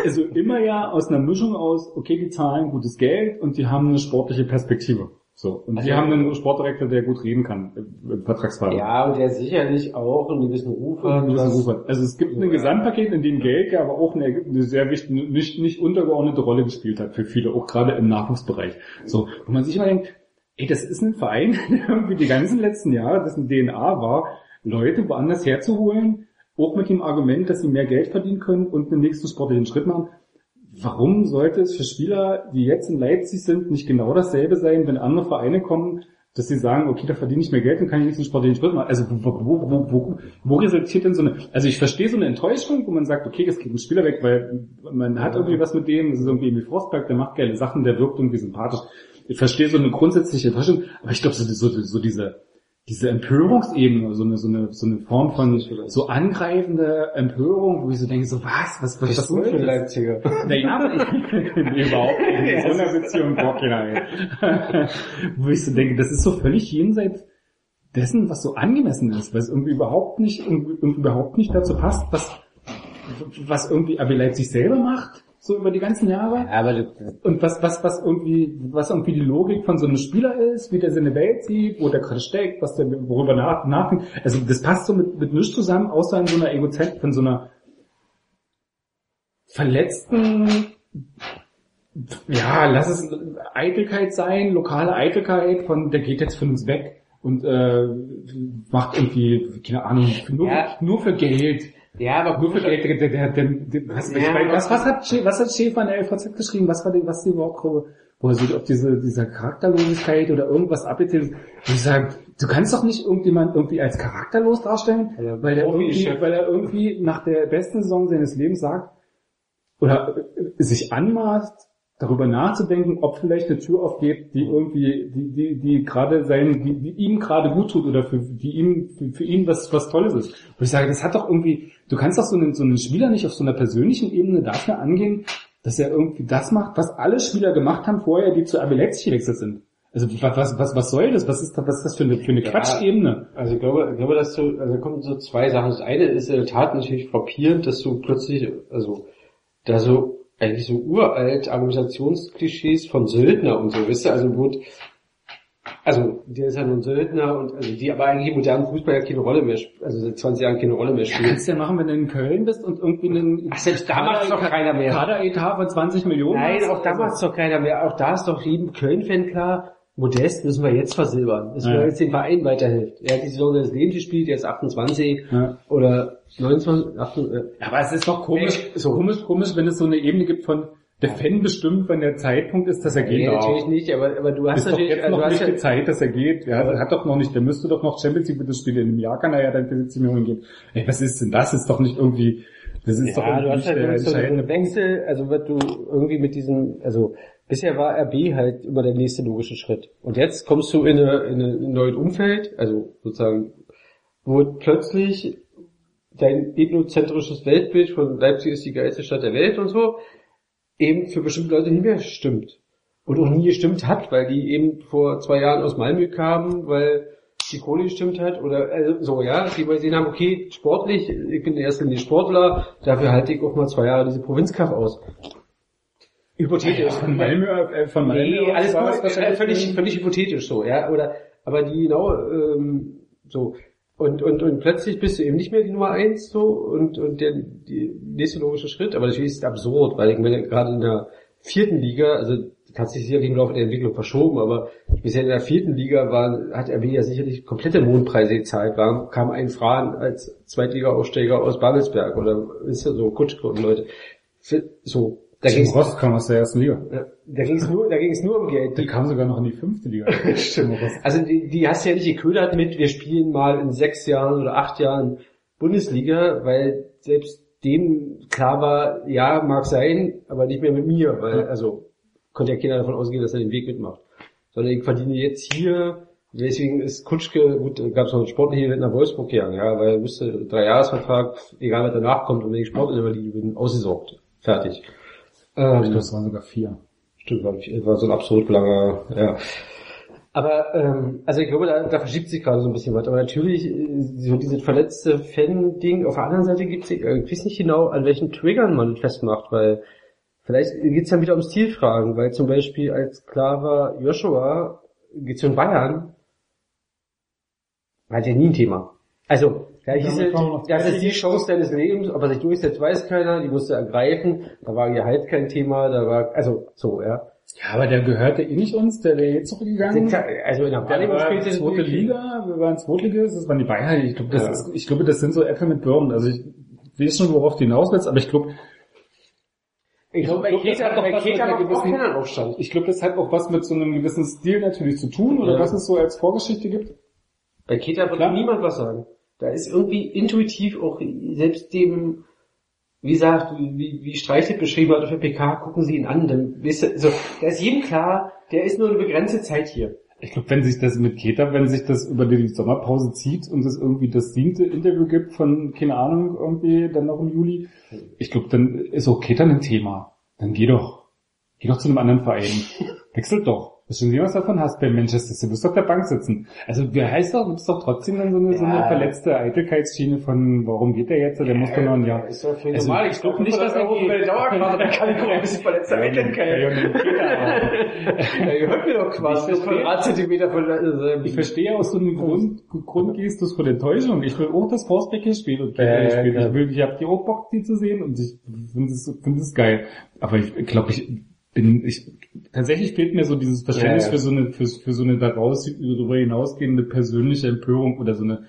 also immer ja aus einer Mischung aus, okay, die zahlen gutes Geld und die haben eine sportliche Perspektive. So. Und Also- wir haben einen Sportdirektor, der gut reden kann, äh, im Vertragsfall. Ja, und der sicherlich auch einen gewissen Ruf hat. Ein gewissen Ruf hat. Also es gibt ein Ja. Gesamtpaket, in dem Geld ja aber auch eine, eine sehr wichtige, nicht, nicht untergeordnete Rolle gespielt hat für viele, auch gerade im Nachwuchsbereich. So, wo man sich immer denkt, ey, das ist ein Verein, der irgendwie die ganzen letzten Jahre, dessen DNA war, Leute woanders herzuholen, auch mit dem Argument, dass sie mehr Geld verdienen können und den nächsten sportlichen Schritt machen. Warum sollte es für Spieler, die jetzt in Leipzig sind, nicht genau dasselbe sein, wenn andere Vereine kommen, dass sie sagen, okay, da verdiene ich mehr Geld und kann ich nicht einen sportlichen Schritt machen. Also wo, wo, wo, wo, wo resultiert denn so eine, also ich verstehe so eine Enttäuschung, wo man sagt, okay, es geht ein Spieler weg, weil man hat irgendwie was mit dem, das ist irgendwie Emil Forsberg, der macht geile Sachen, der wirkt irgendwie sympathisch. Ich verstehe so eine grundsätzliche Enttäuschung, aber ich glaube, so, so, so diese, diese Empörungsebene, so eine, so eine, so eine Form von so angreifende Empörung, wo ich so denke, so was, was, was, was du soll für das? Leipziger? Naja, nee, überhaupt nicht. In so einer Beziehung keiner. ey. Wo ich so denke, das ist so völlig jenseits dessen, was so angemessen ist, weil es irgendwie überhaupt nicht, irgendwie, irgendwie überhaupt nicht dazu passt, was, was irgendwie RB Leipzig selber macht, so über die ganzen Jahre. Ja, aber Und was, was, was irgendwie, was irgendwie die Logik von so einem Spieler ist, wie der seine Welt sieht, wo der gerade steckt, was der, worüber nach, nachdenkt. Also das passt so mit, mit nichts zusammen, außer in so einer Egozent, von so einer verletzten, ja, lass es Eitelkeit sein, lokale Eitelkeit von, der geht jetzt von uns weg und äh, macht irgendwie, keine Ahnung, nur, Ja. nur für Geld. Ja, aber der, was, was, was hat, was hat Schäfer in der LVZ geschrieben? Was war die, was die Wortgruppe? Wo er sich auf diese, dieser Charakterlosigkeit oder irgendwas abbezieht. Wo ich sage, du kannst doch nicht irgendjemand irgendwie als charakterlos darstellen, Ja, weil er irgendwie, weil er irgendwie nach der besten Saison seines Lebens sagt, oder sich anmaßt, darüber nachzudenken, ob vielleicht eine Tür aufgeht, die irgendwie, die, die, die gerade sein, die, die ihm gerade gut tut oder für, die ihm, für, für ihn was, was Tolles ist. Wo ich sage, das hat doch irgendwie, du kannst doch so einen, so einen Spieler nicht auf so einer persönlichen Ebene dafür angehen, dass er irgendwie das macht, was alle Spieler gemacht haben vorher, die zu RB Leipzig gewechselt sind. Also was, was, was, soll das? Was ist, da- was ist das für eine, für eine Ja. Quatschebene? Also ich glaube, ich glaube, dass du, also da kommen so zwei Sachen. Das eine ist in der Tat natürlich frappierend, dass du plötzlich, also da so eigentlich so uralt Argumentationsklischees von Söldner und so, weißt du, also wo, also der ist ja nun Söldner und also die aber eigentlich im modernen Fußball ja keine Rolle mehr, sp- also seit 20 Jahren keine Rolle mehr spielen. Kannst du ja machen, wenn du in Köln bist und irgendwie einen Ach, selbst da macht's doch keiner mehr. Kaderetat von 20 Millionen Nein, hast. auch da macht's doch keiner mehr. Auch da ist doch jedem Köln-Fan klar, Modest müssen wir jetzt versilbern. Müssen Ja. wir jetzt den Verein weiterhilft. Er hat die Saison seines Lebens gespielt, er ist 28 Ja. oder 29, 28, äh, Ja, aber es ist doch komisch, Ey, so komisch, komisch, wenn es so eine Ebene gibt von der Fan bestimmt, wenn der Zeitpunkt ist, dass er nee, geht. natürlich nicht, aber, aber du hast Ist doch natürlich, jetzt also noch du hast nicht ja, die Zeit, dass er geht. Ja, er hat doch noch nicht, der müsste doch noch Champions League spielen. In einem Jahr kann er ja dann für 70 Millionen gehen. Ey, was ist denn das? Ist doch nicht irgendwie, das ist doch ja, du irgendwie hast nicht halt so entscheidende einen Wechsel, also wird du irgendwie mit diesem, also bisher war RB halt immer der nächste logische Schritt. Und jetzt kommst du in, eine, in ein neues Umfeld, also sozusagen, wo plötzlich dein ethnozentrisches Weltbild von Leipzig ist die geilste Stadt der Welt und so, eben für bestimmte Leute nicht mehr stimmt. Und auch nie gestimmt hat, weil die eben vor zwei Jahren aus Malmö kamen, weil die Kohle gestimmt hat oder also so, ja, die mal gesehen haben, okay, sportlich, ich bin in erster Linie Sportler, dafür halte ich auch mal zwei Jahre diese Provinzkaff aus. Hypothetisch. Von Malmö, äh, von Malmö Nee, alles gut, äh, völlig, völlig hypothetisch so, ja, oder, aber die genau, ähm, so, und, und, und plötzlich bist du eben nicht mehr die Nummer eins, so, und, und der, die nächste logische Schritt, aber natürlich ist es absurd, weil ich meine, gerade in der vierten Liga, also, das hat sich sicherlich im Laufe der Entwicklung verschoben, aber bisher in der vierten Liga war, hat RB ja sicherlich komplette Mondpreise gezahlt, war, kam ein Fran als Zweitliga-Aussteiger aus Babelsberg, oder, ist ja so, Kutschke und Leute, so, da Tim Rost kam aus der ersten Liga. ja, da ging's nur, da ging's nur um Geld. Der kam sogar noch in die fünfte Liga. Tim Rost. Also die, die hast du ja nicht geködert mit, wir spielen mal in sechs Jahren oder acht Jahren Bundesliga, weil selbst dem klar war, ja, mag sein, aber nicht mehr mit mir, weil, also, konnte ja keiner davon ausgehen, dass er den Weg mitmacht. Sondern ich verdiene jetzt hier, deswegen ist Kutschke, gut, gab es noch einen sportlichen Event nach Wolfsburg gegangen, ja, weil er wusste, drei Jahresvertrag, egal was danach kommt, und wenn ich Sport in der Liga bin, ausgesorgt. Fertig. Ich Ähm, glaube, es waren sogar vier. Stimmt, war, nicht- war so ein absolut langer, ja. Aber, ähm, also ich glaube, da, da verschiebt sich gerade so ein bisschen was. Aber natürlich, äh, so dieses verletzte Fan-Ding, auf der anderen Seite gibt es, ich weiß nicht genau, an welchen Triggern man festmacht, weil vielleicht geht's dann wieder um Stilfragen, weil zum Beispiel als klar war, Joshua Edition Bayern war ja nie ein Thema. Also, hieß es, kommen wir noch das ist die Chance deines Lebens, ob er sich durchsetzt, weiß keiner, die musste ergreifen, da war Gehalt kein Thema, da war, also, so, ja. Ja, aber der gehörte eh nicht uns, der wäre jetzt zurückgegangen. Also in der Der Wahrnehmung war spielte es zweite Liga, wir waren Zweitliga, das waren die Bayern. Ich glaube, das, Ja. ist, ich glaube, das sind so Äpfel mit Birnen. Also ich weiß schon, worauf du hinaus willst, aber ich glaube, Ich glaube, bei glaub, das Keta, hat doch bei was mit einer auch gewissen- ich glaube, das hat auch was mit so einem gewissen Stil natürlich zu tun oder Ja. was es so als Vorgeschichte gibt. Bei Keta wird Klar. niemand was sagen. Da ist irgendwie intuitiv auch selbst dem, wie gesagt, wie, wie Streichelt beschrieben hat auf der PK, gucken Sie ihn an, dann wisst ihr, also, da ist jedem klar, der ist nur eine begrenzte Zeit hier. Ich glaube, wenn sich das mit Keta, wenn sich das über die Sommerpause zieht und es irgendwie das siebte Interview gibt von, keine Ahnung, irgendwie dann noch im Juli, ich glaube, dann ist auch Keta ein Thema. Dann geh doch. Geh doch zu einem anderen Verein. Wechselt doch. Dass du was davon hast bei Manchester City. Du wirst doch auf der Bank sitzen. Also wer heißt doch, das ist doch trotzdem dann so eine, so eine Ja. verletzte Eitelkeitsschiene von, warum geht der jetzt? Der muss doch noch ein Jahr. Ist doch völlig Also, normal. ich Ich glaub glaube nicht, dass er bei der Dauerkarte, da kann ich auch ein bisschen verletzt sein. Ja, ja, ja, Ja, ihr hört mir doch quasi verstehe. Quadratzentimeter von also, Ich verstehe aus so einem Grund, Grundgestus von Enttäuschung. Ich will auch das Forsbeck hier spielen und Ja, ja, spielen. Ich will, ich habe die auch Bock, die zu sehen und ich finde es, finde es geil. Aber ich glaube, ich bin, ich, tatsächlich fehlt mir so dieses Verständnis Ja, ja. für so eine, für, für so eine daraus, darüber hinausgehende persönliche Empörung oder so eine,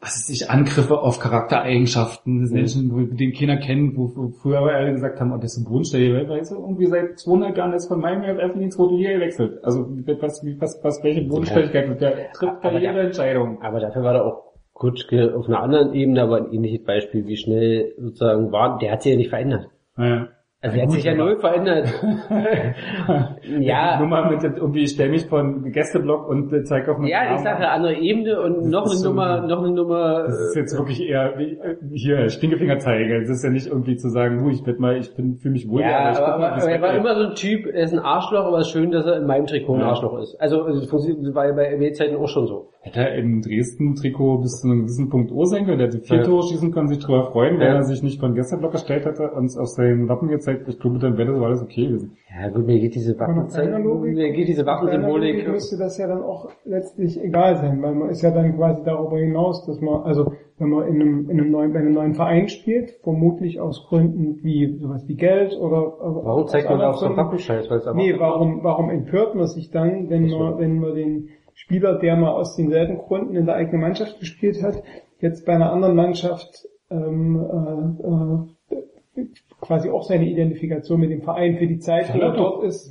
was ist ich, Angriffe auf Charaktereigenschaften des Menschen, wo- den Kinder kennen, wo, wo früher aber alle gesagt haben, oh, das ist ein Bodenstelle, weißt du, irgendwie seit 200 Jahren ist von meinem die zweite Liga gewechselt. Also, was, was, was, welche Bodenständigkeit, der trifft Aber der- Karriereentscheidung. Aber dafür war er auch gut ge- auf einer anderen Ebene, aber ein ähnliches Beispiel, wie schnell sozusagen war, der hat sich ja nicht verändert. Ja. Also der hat sich ja null verändert. ja, Nur mal mit, irgendwie, ich stell mich von Gästeblock und äh, zeig auf meinen ja, Arm. ich sage andere Ebene und noch eine so- Nummer, noch eine Nummer. Das ist jetzt wirklich eher wie, äh, hier, Stinkefingerzeiger. Das ist ja nicht irgendwie zu sagen, hu, ich werd mal, ich bin, fühle mich wohl, Ja, aber, aber, aber er war immer so ein Typ, er ist ein Arschloch, aber es ist schön, dass er in meinem Trikot ein Ja. Arschloch ist. Also das war ja bei RB-Zeiten auch schon so. Hätte er im Dresden-Trikot bis zu einem gewissen Punkt O sein können, der hätte vier Ja. Tore schießen können, sich drüber freuen, wenn Ja. er sich nicht von Gästeblock gestellt hätte und auf seinen Wappen gezeigt. Ich glaube, dann wäre das alles okay gewesen. Ja gut, mir geht diese Logik- mir geht diese Waffensymbolik. müsste das ja dann auch letztlich egal sein, weil man ist ja dann quasi darüber hinaus, dass man, also wenn man in einem, in einem neuen, bei einem neuen Verein spielt, vermutlich aus Gründen wie sowas wie Geld oder Warum zeigt man auch so einen. Wappenscheiß? Weil es aber Nee, warum, warum empört man sich dann, wenn man, wenn man den Spieler, der mal aus denselben Gründen in der eigenen Mannschaft gespielt hat, jetzt bei einer anderen Mannschaft ähm, äh, äh, quasi auch seine Identifikation mit dem Verein für die Zeit, die er er dort ist.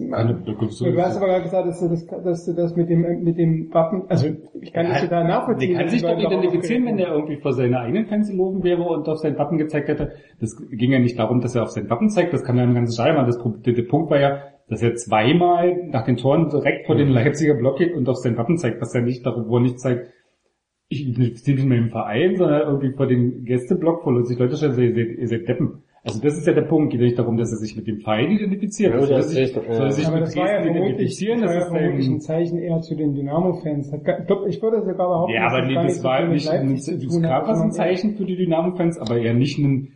So- du hast aber gerade gesagt, dass du das, dass du das mit dem, mit dem Wappen, also ich kann das total nachvollziehen. Der kann sich doch identifizieren, wenn der irgendwie vor seine eigenen Fans gelaufen wäre und auf sein Wappen gezeigt hätte. Das ging ja nicht darum, dass er auf sein Wappen zeigt, das kann er im ganzen Stadion machen. Das, der, der Punkt war ja, dass er zweimal nach den Toren direkt vor den Leipziger Block geht und auf sein Wappen zeigt, was er nicht, wo er nicht zeigt, ich identifiziere mich mit dem Verein, sondern irgendwie vor den Gästeblock, wo sich Leute stellen, ihr seid, ihr seid Deppen. Also das ist ja der Punkt, geht ja nicht darum, dass er sich mit dem Verein identifiziert. Ja, soll er das sich, ist doch, ja. soll er sich Aber mit das war ja Dresden identifizieren, das ist vermutlich ein Zeichen eher zu den Dynamo-Fans. Ich, glaub, ich würde sogar behaupten, Ja, dass aber das nee, gar das war nicht, hat, gab was ein Zeichen für die Dynamo-Fans, aber eher nicht ein,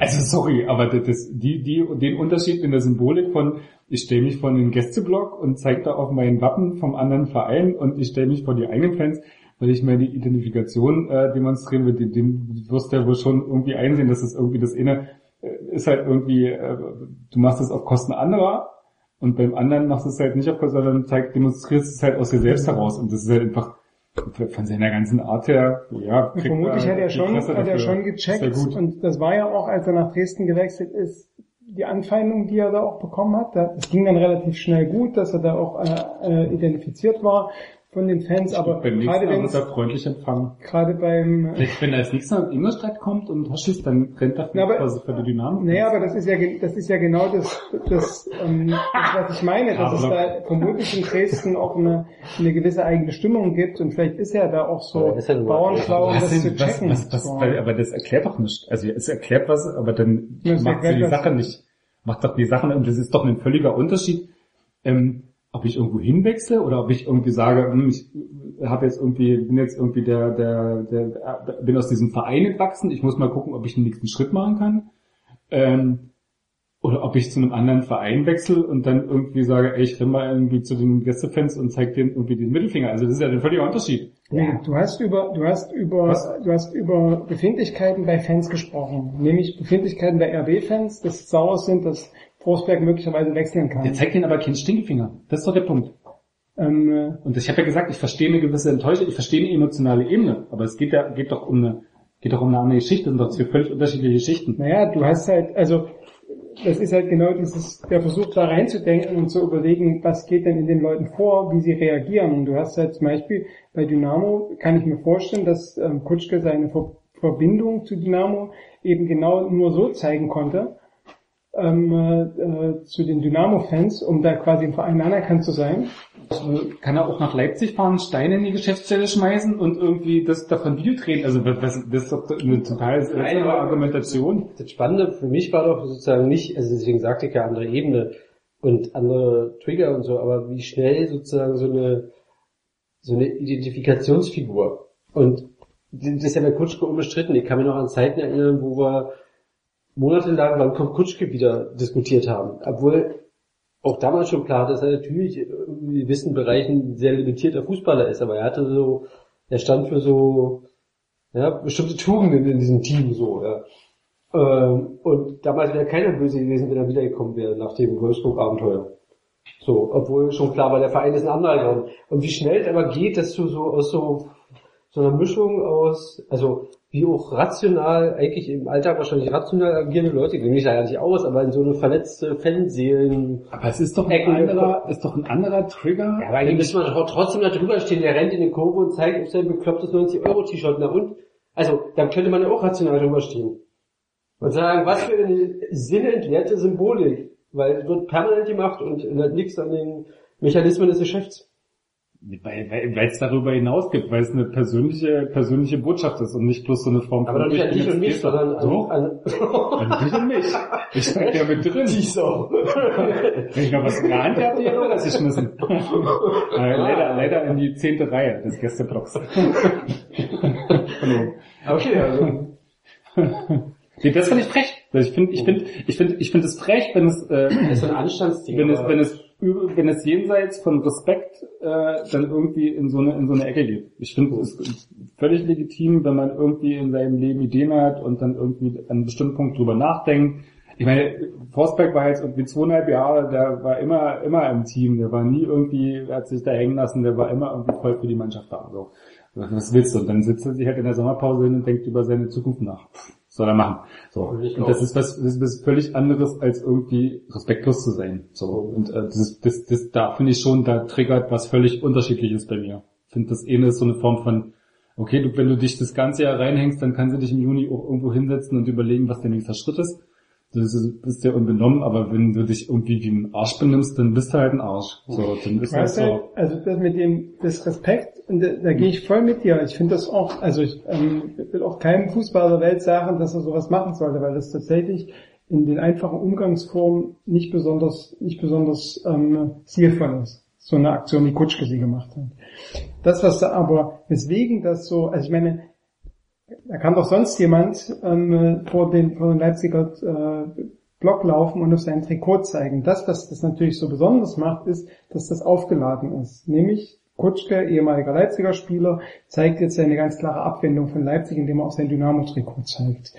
also sorry, aber das, die, die, den Unterschied in der Symbolik von, ich stelle mich vor den Gästeblock und zeige da auf mein Wappen vom anderen Verein und ich stelle mich vor die eigenen Fans, weil ich meine Identifikation äh, demonstrieren will, den, den wirst du ja wohl schon irgendwie einsehen, dass es irgendwie das eine äh, ist halt irgendwie, äh, du machst es auf Kosten anderer und beim anderen machst du es halt nicht auf Kosten, sondern zeigt, demonstrierst es halt aus dir selbst heraus und das ist halt einfach von seiner ganzen Art her, ja, kriegt Vermutlich er hat er die schon, hat er schon gecheckt und das war ja auch, als er nach Dresden gewechselt ist, die Anfeindung, die er da auch bekommen hat. Da- Das ging dann relativ schnell gut, dass er da auch äh, äh, identifiziert war von den Fans, aber beim gerade wenn er freundlich empfangen. gerade beim Vielleicht, wenn er als nächster in Ingolstadt kommt und Hoschis, dann rennt er Na, aber- quasi für die Dynamik. Naja, aber das ist ja, das ist ja genau das, das, ähm, das was ich meine, dass es da vermutlich in Dresden auch eine, eine gewisse eigene Stimmung gibt und vielleicht ist ja da auch so das ja nur- bauernschlau, um das was, zu was, checken. was, was, weil, aber das erklärt doch nicht. Also es erklärt was, aber dann Ja, es macht sie die was. Sache nicht. Macht doch die Sachen, und das ist doch ein völliger Unterschied, ähm, ob ich irgendwo hinwechsle oder ob ich irgendwie sage, hm, ich habe jetzt irgendwie, bin jetzt irgendwie der, der, der, bin aus diesem Verein entwachsen, ich muss mal gucken, ob ich den nächsten Schritt machen kann. Ähm, oder ob ich zu einem anderen Verein wechsle und dann irgendwie sage, ey, ich renn mal irgendwie zu den Gästefans und zeig denen irgendwie den Mittelfinger. Also das ist ja ein völliger Unterschied. Nee, du hast über, du hast über, Was? du hast über Befindlichkeiten bei Fans gesprochen. Nämlich Befindlichkeiten bei RB-Fans, dass sie sauer sind, dass Forsberg möglicherweise wechseln kann. Der zeigt denen aber keinen Stinkefinger. Das ist doch der Punkt. Ähm, äh, Und ich habe ja gesagt, ich verstehe eine gewisse Enttäuschung, ich verstehe eine emotionale Ebene, aber es geht ja, geht doch um eine, geht doch um eine andere Geschichte, das sind doch zwei völlig unterschiedliche Geschichten. naja, du hast halt, also das ist halt genau dieses, der Versuch da reinzudenken und zu überlegen, was geht denn in den Leuten vor, wie sie reagieren. Und du hast halt zum Beispiel bei Dynamo, kann ich mir vorstellen, dass ähm, Kutschke seine Ver Verbindung zu Dynamo eben genau nur so zeigen konnte, ähm, äh, zu den Dynamo-Fans, um da quasi im Verein anerkannt zu sein. Kann er auch nach Leipzig fahren, Steine in die Geschäftsstelle schmeißen und irgendwie das davon Video drehen? Also das, das ist doch eine total seltsame Argumentation. Das Spannende für mich war doch sozusagen nicht, also deswegen sagte ich ja andere Ebene und andere Trigger und so, aber wie schnell sozusagen so eine so eine Identifikationsfigur. Und das ist ja bei Kutschke unbestritten. Ich kann mich noch an Zeiten erinnern, wo wir monatelang, wann kommt Kutschke wieder diskutiert haben. Obwohl auch damals schon klar, dass er natürlich in gewissen Bereichen ein sehr limitierter Fußballer ist, aber er hatte so, er stand für so, ja, bestimmte Tugenden in diesem Team so, ja. Ähm, und damals wäre keiner böse gewesen, wenn er wiedergekommen wäre nach dem Wolfsburg-Abenteuer. So, obwohl schon klar war, der Verein ist ein anderer geworden. Und wie schnell es aber geht, dass du so aus so, so einer Mischung aus, also wie auch rational, eigentlich im Alltag wahrscheinlich rational agierende Leute, ich nehme mich da ja nicht aus, aber in so eine verletzte Fanseelen. Aber es ist doch ein Ecken- anderer, ist doch ein anderer Trigger. Ja, aber eigentlich müsste man doch trotzdem da drüber stehen, der rennt in den Kurve und zeigt auf sein beklopptes 90-Euro-T-Shirt. Na und? Also, dann könnte man ja auch rational drüber stehen. Und sagen, was für eine sinnentleerte Symbolik. Weil es wird permanent gemacht und ändert nichts an den Mechanismen des Geschäfts. Weil weil- weil es darüber hinaus gibt, weil es eine persönliche, persönliche Botschaft ist und nicht bloß so eine Form Aber doch nicht an dich und mich, sondern an, Doch, an an dich und mich. Ich steig ja mit drin. die Sau. Wenn ich noch was in der Hand hatte, ja, das geschmissen. äh, leider, leider in die zehnte Reihe des Gästeblocks. Okay, also. Nee, das finde ich frech. Also Ich finde, ich finde, ich finde, ich finde es frech, wenn es, äh, Das ist so ein Anstandsding. wenn es, aber- wenn es, wenn es jenseits von Respekt äh, dann irgendwie in so eine in so eine Ecke geht. Ich finde es völlig legitim, wenn man irgendwie in seinem Leben Ideen hat und dann irgendwie an einem bestimmten Punkt drüber nachdenkt. Ich meine, Forsberg war jetzt irgendwie zweieinhalb Jahre, der war immer immer im Team, der war nie irgendwie, hat sich da hängen lassen, der war immer irgendwie voll für die Mannschaft da. So. Was willst du? Und dann sitzt er sich halt in der Sommerpause hin und denkt über seine Zukunft nach. Pff, soll er machen. So. Und das ist was, das ist was völlig anderes, als irgendwie respektlos zu sein. So. Und äh, das, das, das, da finde ich schon, da triggert was völlig unterschiedliches bei mir. Ich finde, das eine ist so eine Form von, okay, du, wenn du dich das ganze Jahr reinhängst, dann kannst du dich im Juni auch irgendwo hinsetzen und überlegen, was der nächste Schritt ist. Das ist, bist ja unbenommen, aber wenn du dich irgendwie wie ein Arsch benimmst, dann bist du halt ein Arsch. So, dann ist du, so. also das mit dem das Respekt, und da, da gehe ich voll mit dir. Ich finde das auch, also ich ähm, will auch keinem Fußballer der Welt sagen, dass er sowas machen sollte, weil das tatsächlich in den einfachen Umgangsformen nicht besonders, nicht besonders ähm, zielvoll ist. So eine Aktion, wie Kutschke sie gemacht hat. Das, was da aber, weswegen das so, also ich meine, da kann doch sonst jemand ähm, vor den, vor den Leipziger äh, Block laufen und auf sein Trikot zeigen. Das, was das natürlich so besonders macht, ist, dass das aufgeladen ist. Nämlich Kutschke, ehemaliger Leipziger Spieler, zeigt jetzt eine ganz klare Abwendung von Leipzig, indem er auch sein Dynamo-Trikot zeigt.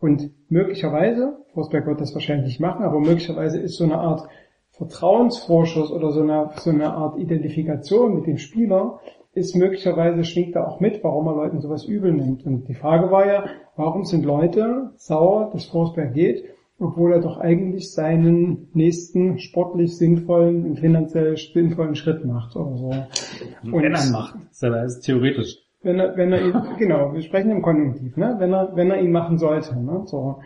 Und möglicherweise, Forsberg wird das wahrscheinlich nicht machen, aber möglicherweise ist so eine Art Vertrauensvorschuss oder so eine, so eine Art Identifikation mit dem Spieler ist möglicherweise schwingt da auch mit, warum er Leuten sowas übel nimmt. Und die Frage war ja, warum sind Leute sauer, dass Forsberg geht, obwohl er doch eigentlich seinen nächsten sportlich sinnvollen und finanziell sinnvollen Schritt macht oder so. Und Wenn er macht. Das ist theoretisch. wenn er, wenn er ihn, genau, wir sprechen im Konjunktiv, ne? Wenn er, wenn er ihn machen sollte, ne? So.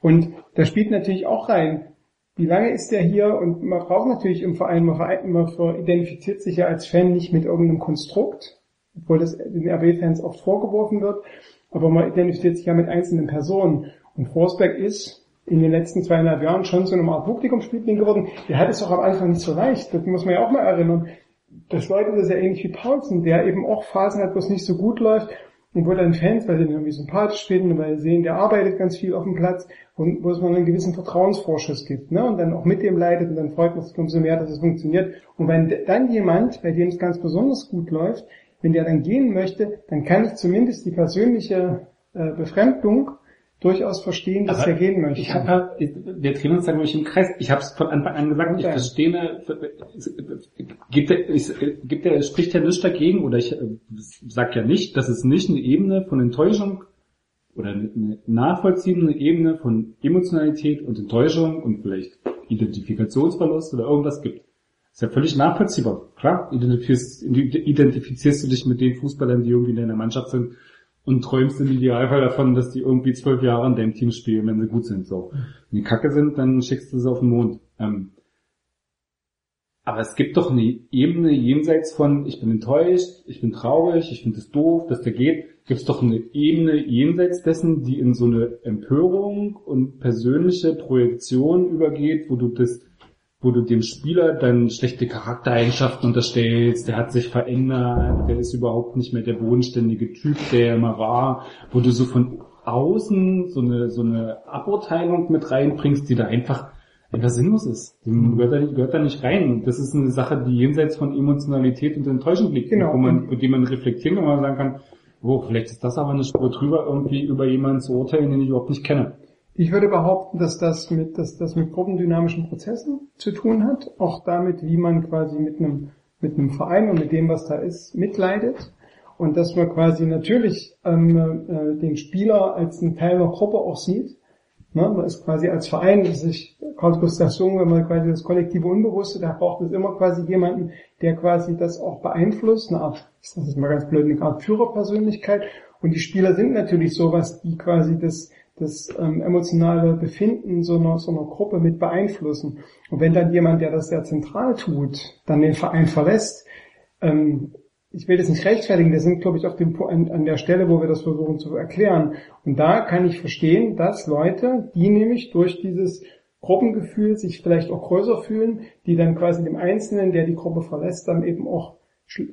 Und da spielt natürlich auch rein, wie lange ist der hier? Und man braucht natürlich im Verein, man, identifiziert sich ja als Fan nicht mit irgendeinem Konstrukt, obwohl das den RB-Fans oft vorgeworfen wird, aber man identifiziert sich ja mit einzelnen Personen. Und Forsberg ist in den letzten zweieinhalb Jahren schon zu einem Art Publikumsliebling geworden. Der hat es auch am Anfang nicht so leicht, das muss man ja auch mal erinnern. Das Leute das ja ähnlich wie Paulsen, der eben auch Phasen hat, wo es nicht so gut läuft. Und wo dann Fans, weil sie ihn irgendwie sympathisch finden, weil sie sehen, der arbeitet ganz viel auf dem Platz und wo es mal einen gewissen Vertrauensvorschuss gibt, ne? Und dann auch mit dem leidet und dann freut man sich umso mehr, dass es funktioniert. Und wenn dann jemand, bei dem es ganz besonders gut läuft, wenn der dann gehen möchte, dann kann ich zumindest die persönliche äh, Befremdung durchaus verstehen, dass Aber er gehen möchte. Ich habe wir drehen uns da glaube ich im Kreis. Ich habe es von Anfang an gesagt, ich Okay. verstehe, ne, gibt er, ich, gibt er, spricht er nichts dagegen oder ich äh, sag ja nicht, dass es nicht eine Ebene von Enttäuschung oder eine eine nachvollziehende Ebene von Emotionalität und Enttäuschung und vielleicht Identifikationsverlust oder irgendwas gibt. Ist ja völlig nachvollziehbar. Klar, identifizierst, identifizierst du dich mit den Fußballern, die irgendwie in deiner Mannschaft sind und träumst im Idealfall davon, dass die irgendwie zwölf Jahre in deinem Team spielen, wenn sie gut sind. So. Wenn die Kacke sind, dann schickst du sie auf den Mond. Ähm, aber es gibt doch eine Ebene jenseits von, ich bin enttäuscht, ich bin traurig, ich finde es doof, dass der geht. Gibt es doch eine Ebene jenseits dessen, die in so eine Empörung und persönliche Projektion übergeht, wo du das, wo du dem Spieler dann schlechte Charaktereigenschaften unterstellst, der hat sich verändert, der ist überhaupt nicht mehr der bodenständige Typ, der er immer war, wo du so von außen so eine, so eine Aburteilung mit reinbringst, die da einfach einfach sinnlos ist. Die gehört da, gehört da nicht rein. Das ist eine Sache, die jenseits von Emotionalität und Enttäuschung liegt, Genau. wo man, mit dem man reflektieren kann, wo man sagen kann, oh, vielleicht ist das aber eine Spur drüber, irgendwie über jemanden zu urteilen, den ich überhaupt nicht kenne. Ich würde behaupten, dass das mit, dass das mit gruppendynamischen Prozessen zu tun hat, auch damit, wie man quasi mit einem, mit einem Verein und mit dem, was da ist, mitleidet. Und dass man quasi natürlich ähm, äh, den Spieler als einen Teil der Gruppe auch sieht. Ne? Man ist quasi als Verein, das ist Karl Gustav Jung, wenn man quasi das kollektive Unbewusste, da braucht es immer quasi jemanden, der quasi das auch beeinflusst, eine Art, das mal ganz blöd, eine Art Führerpersönlichkeit. Und die Spieler sind natürlich sowas, die quasi das, das ähm, emotionale Befinden so einer, so einer Gruppe mit beeinflussen. Und wenn dann jemand, der das sehr zentral tut, dann den Verein verlässt, ähm, ich will das nicht rechtfertigen, wir sind, glaube ich, auf dem, an, an der Stelle, wo wir das versuchen zu erklären. Und da kann ich verstehen, dass Leute, die nämlich durch dieses Gruppengefühl sich vielleicht auch größer fühlen, die dann quasi dem Einzelnen, der die Gruppe verlässt, dann eben auch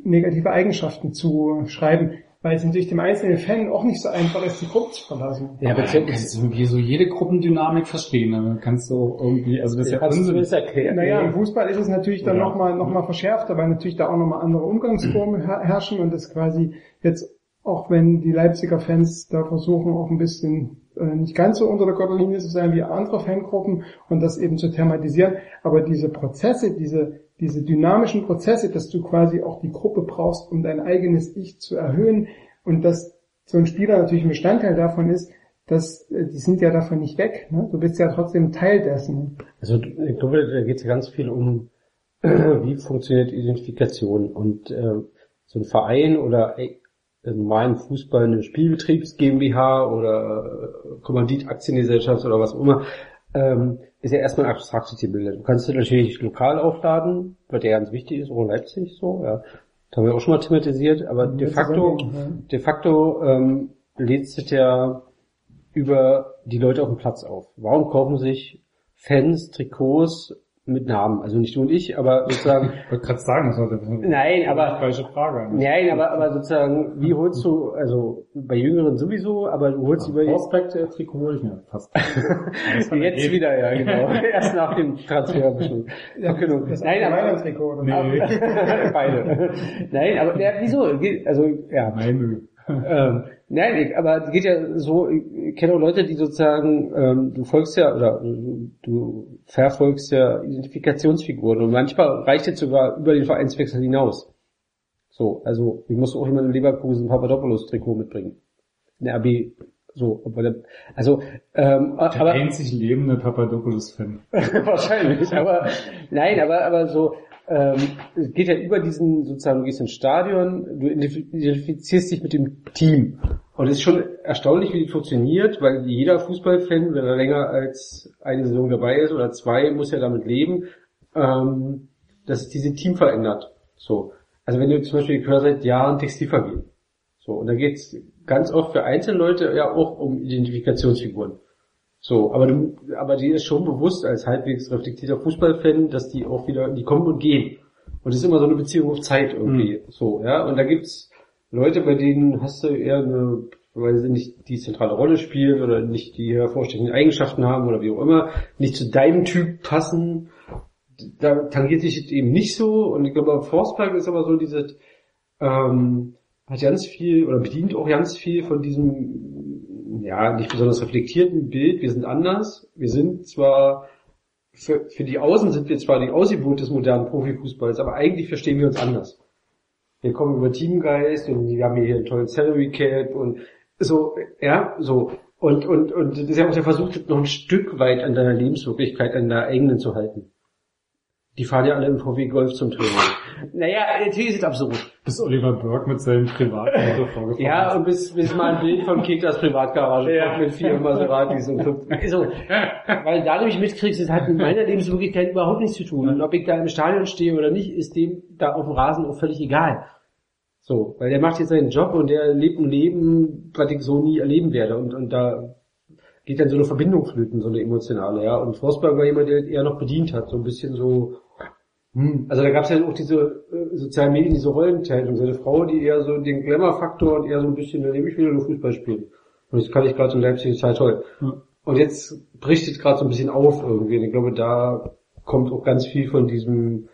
negative Eigenschaften zu schreiben, weil es natürlich dem einzelnen Fan auch nicht so einfach ist, die Gruppe zu verlassen. Ja, aber du kannst irgendwie so jede Gruppendynamik verstehen. Ne? Kannst du irgendwie, also das ist ja du Unsinn. das erklären? Naja, im Fußball ist es natürlich dann Ja. nochmal noch mal verschärfter, weil natürlich da auch nochmal andere Umgangsformen her herrschen und das quasi jetzt, auch wenn die Leipziger Fans da versuchen, auch ein bisschen äh, nicht ganz so unter der Gürtellinie zu sein wie andere Fangruppen und das eben zu thematisieren, aber diese Prozesse, diese, diese dynamischen Prozesse, dass du quasi auch die Gruppe brauchst, um dein eigenes Ich zu erhöhen und dass so ein Spieler natürlich ein Bestandteil davon ist, dass äh, die sind ja davon nicht weg. Ne? Du bist ja trotzdem Teil dessen. Also ich glaube, da geht es ganz viel um, wie funktioniert Identifikation und äh, so ein Verein oder äh, normalen Fußball eine Spielbetriebs GmbH oder äh, Kommandit-Aktiengesellschaft oder was auch immer, ähm, ist ja erstmal ein abstraktes Gebilde. Du kannst es natürlich lokal aufladen, was ja ganz wichtig ist, auch in Leipzig so, ja. Das haben wir auch schon mal thematisiert, aber de facto, de facto ähm, lädt sich ja über die Leute auf dem Platz auf. Warum kaufen sich Fans Trikots mit Namen? Also nicht du und ich, aber sozusagen, Ich wollte gerade sagen, das war nein, aber falsche Frage. Nein, aber, aber sozusagen, wie holst du, also bei Jüngeren sowieso, aber du holst über Prospect-Trikot hole ich mir fast. jetzt wieder, ja genau. Erst nach dem Transfer bestimmt. Verkündung. Das Nein, aber Trikot oder Nee. beide. Nein, aber ja, wieso? Also ja. Nein, nö. Ähm, nein, aber es geht ja so, ich kenne auch Leute, die sozusagen, ähm, du folgst ja, oder äh, du verfolgst ja Identifikationsfiguren und manchmal reicht es sogar über den Vereinswechsel hinaus. So, also ich muss auch jemand in Leverkusen Papadopoulos-Trikot mitbringen. Eine RB, so, obwohl also, ähm, Der aber, einzig lebende Papadopoulos-Fan. Wahrscheinlich, aber nein, aber aber so ähm, es geht ja über diesen sozusagen du gehst ins Stadion, du identif- identifizierst dich mit dem Team. Und es ist schon erstaunlich, wie das funktioniert, weil jeder Fußballfan, wenn er länger als eine Saison dabei ist oder zwei, muss ja damit leben, ähm, dass es diese Team verändert. So, also wenn du zum Beispiel höre seit Jahren Textilvergehen, so. Und da geht es ganz oft für einzelne Leute ja auch um Identifikationsfiguren. So, aber du, aber dir ist schon bewusst als halbwegs reflektierter Fußballfan, dass die auch wieder, die kommen und gehen. Und es ist immer so eine Beziehung auf Zeit irgendwie. So, ja. Und da gibt's Leute, bei denen hast du eher eine, weil sie nicht die zentrale Rolle spielen oder nicht die hervorstechenden Eigenschaften haben oder wie auch immer, nicht zu deinem Typ passen, da tangiert sich das eben nicht so. Und ich glaube, Forcepark ist aber so dieses, ähm, hat ganz viel oder bedient auch ganz viel von diesem, ja, nicht besonders reflektierten Bild. Wir sind anders. Wir sind zwar, für, für die Außen sind wir zwar die Ausgeburt des modernen Profifußballs, aber eigentlich verstehen wir uns anders. Wir kommen über Teamgeist und wir haben hier einen tollen Salary Cap und so, ja, so. Und, und, und das ist ja auch der Versuch, das noch ein Stück weit an deiner Lebenswirklichkeit, an deiner eigenen zu halten. Die fahren ja alle im VW Golf zum Training. Naja, natürlich ist es absurd. Bis Oliver Burke mit seinem Privatauto vorgefahren Ja, ist. und bis, bis mal ein Bild von Kickers Privatgarage kommt mit vier Maseratis und fünf. So, weil da nämlich mitkriegst, das hat mit meiner Lebenswirklichkeit überhaupt nichts zu tun. Und ob ich da im Stadion stehe oder nicht, ist dem da auf dem Rasen auch völlig egal. So, weil der macht jetzt seinen Job und der lebt ein Leben, was ich so nie erleben werde. Und, und da geht dann so eine Verbindung flöten, so eine emotionale, ja. Und Forsberg war jemand, der eher noch bedient hat, so ein bisschen so. Also da gab es ja auch diese äh, sozialen Medien, diese Rollenteilung. Seine Frau, die eher so den Glamour-Faktor und eher so ein bisschen, da nehme ich wieder nur Fußball spielen. Und das kann ich gerade in Leipzig total toll. Ja. Und jetzt bricht es gerade so ein bisschen auf irgendwie. Und ich glaube, da kommt auch ganz viel von diesem,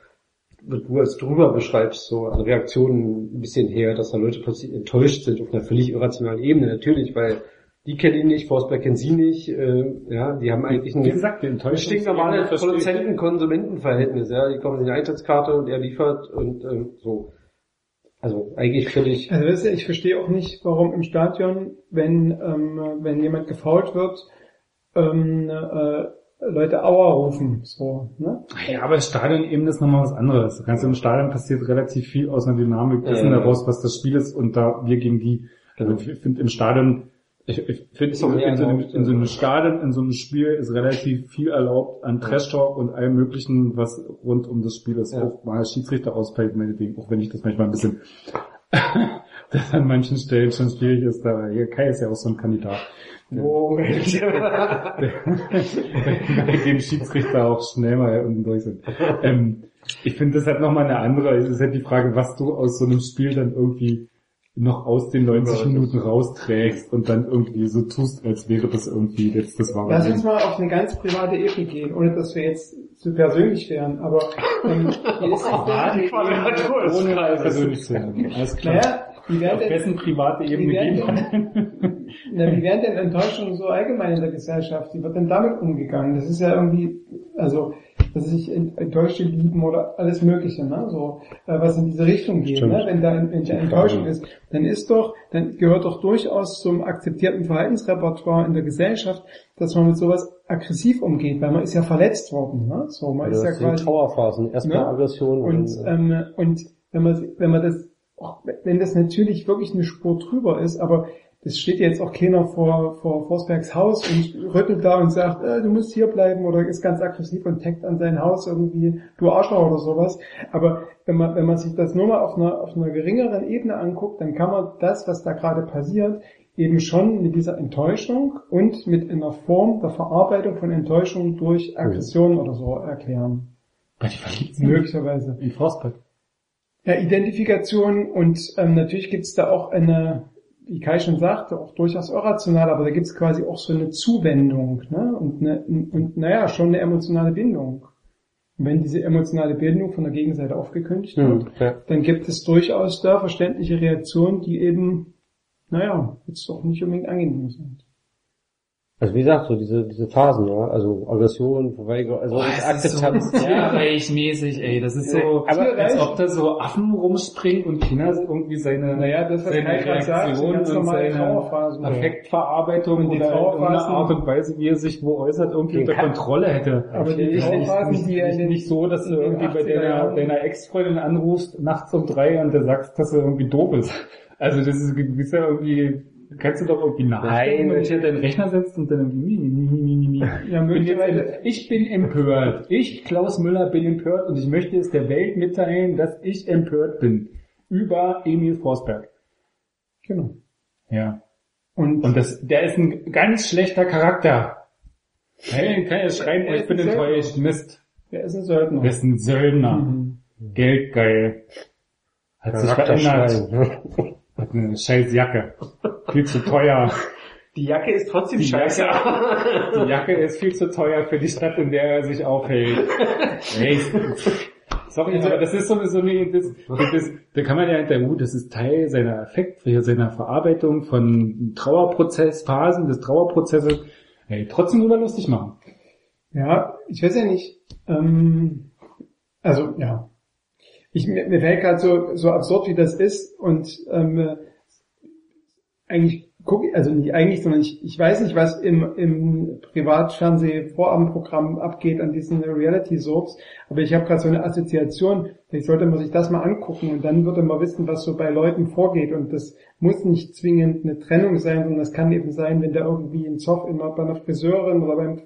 was du als drüber beschreibst, so an Reaktionen ein bisschen her, dass da Leute plötzlich enttäuscht sind auf einer völlig irrationalen Ebene. Natürlich, weil die kennen ihn nicht, Forsberg kennt sie nicht, äh, ja, die haben eigentlich ein Wie gesagt, die ein Enttäuschung. stinknormale Produzenten-Konsumenten-Verhältnis, ja, die kommen in die Eintrittskarte und er liefert und ähm, so. Also eigentlich völlig, Also weißt du, ich verstehe auch nicht, warum im Stadion, wenn, ähm, wenn jemand gefault wird, ähm, äh, Leute Aua rufen. So, ne? Ja, aber Stadion eben ist nochmal was anderes. Ganz im Stadion passiert relativ viel aus einer Dynamik dessen Ja. heraus, was das Spiel ist und da wir gegen die. Also ich finde im Stadion, ich, ich finde mehr in, so einem- in so einem. Stadion, in so einem Spiel ist relativ viel erlaubt an Trash Talk und allem möglichen, was rund um das Spiel ist. Ja. Auch mal Schiedsrichter ausfällt, meinetwegen, auch wenn ich das manchmal ein bisschen, das an manchen Stellen schon schwierig ist, da hier Kai ist ja auch so ein Kandidat. oh, bei dem Schiedsrichter auch schnell mal unten durch sind. Ähm, ich finde, das hat nochmal eine andere, es ist halt die Frage, was du aus so einem Spiel dann irgendwie noch aus den 90 Minuten rausträgst und dann irgendwie so tust, als wäre das irgendwie jetzt das wahre Lass uns mal auf eine ganz private Ebene gehen, ohne dass wir jetzt zu persönlich wären, aber ähm, wie ist das denn? Quadratur ist Ohne persönlich zu werden. Alles klar. Naja, wie werden auf denn, wessen private Ebene gehen denn, na, wie werden denn Enttäuschungen so allgemein in der Gesellschaft? Wie wird denn damit umgegangen? Das ist ja irgendwie, also, dass sich Ent- Enttäuschte lieben oder alles Mögliche, ne? So, äh, was in diese Richtung geht, Stimmt. ne? Wenn da wenn da Enttäuschung ist, dann ist doch, dann gehört doch durchaus zum akzeptierten Verhaltensrepertoire in der Gesellschaft, dass man mit sowas aggressiv umgeht, weil man ist ja verletzt worden, ne? So, man ist ja das sind quasi Trauerphasen. Erstmal Ne? Aggression und, dann, ähm, und wenn man, wenn man das, wenn das natürlich wirklich eine Spur drüber ist, aber das steht jetzt auch keiner vor, vor Forsbergs Haus und rüttelt da und sagt, äh, du musst hier bleiben oder ist ganz aggressiv und taggt an sein Haus irgendwie, du Arschloch oder sowas. Aber wenn man, wenn man sich das nur mal auf einer, auf einer geringeren Ebene anguckt, dann kann man das, was da gerade passiert, eben schon mit dieser Enttäuschung und mit einer Form der Verarbeitung von Enttäuschung durch Aggression oder so erklären. Sind. Möglicherweise. In Forsberg. Ja, Identifikation und ähm, natürlich gibt's da auch eine, wie Kai schon sagte, auch durchaus irrational, aber da gibt's quasi auch so eine Zuwendung ne? und, eine, und naja, schon eine emotionale Bindung. Und wenn diese emotionale Bindung von der Gegenseite aufgekündigt wird, Hm, ja. dann gibt es durchaus da verständliche Reaktionen, die eben, naja, jetzt doch nicht unbedingt angenehm sind. Also wie gesagt, so diese, diese Phasen, ja, also Aggression, Verweigerung, also Akzeptanz. tierreichmäßig, ey. Das ist so, Aber- als ob da so Affen rumspringen und Kinder irgendwie seine, Naja, das, seine Reaktion und seine. Affektverarbeitung Und die Trauerphasen- Art und Weise, wie er sich wo äußert, irgendwie unter Kontrolle hätte. Aber die Trauerphasen, nicht, die er nicht, so, dass du irgendwie bei 80er deiner, deiner Ex-Freundin anrufst, nachts um drei und du sagst, dass er irgendwie doof ist. Also das ist, du bist ja irgendwie, kannst du doch irgendwie nachdenken, Nein. wenn dich an deinen Rechner setzt und dann irgendwie, mi, mi, mi, mi. Ja, möglicherweise- ich bin empört. Ich, Klaus Müller, bin empört und ich möchte es der Welt mitteilen, dass ich empört bin. Über Emil Forsberg. Genau. Ja. Und, Und das, der ist ein ganz schlechter Charakter. Hey, kann ja schreiben, oh, ich bin enttäuscht. Mist. er ist ein Söldner. Der ist ein Söldner. Mhm. Geldgeil. Hat sich verändert. Eine scheiß Jacke. Viel zu teuer. Die Jacke ist trotzdem Die scheiße. Jacke, die Jacke ist viel zu teuer für die Stadt, in der er sich aufhält. Hey, sorry, aber das ist so eine, so eine das, das, das, da kann man ja hinterher, gut, das ist Teil seiner Effekt, seiner Verarbeitung von Trauerprozess, Phasen des Trauerprozesses. Hey, trotzdem drüber lustig machen. Ja, ich weiß ja nicht. Ähm, also ja, ich, mir, mir fällt gerade so, so absurd, wie das ist und ähm, eigentlich gucke also nicht eigentlich, sondern ich, ich weiß nicht, was im, im Privatfernseh-Vorabendprogramm abgeht an diesen Reality-Soaps, aber ich habe gerade so eine Assoziation, vielleicht sollte man sich das mal angucken und dann würde man wissen, was so bei Leuten vorgeht und das muss nicht zwingend eine Trennung sein, sondern das kann eben sein, wenn da irgendwie ein Zoff immer bei einer Friseurin oder beim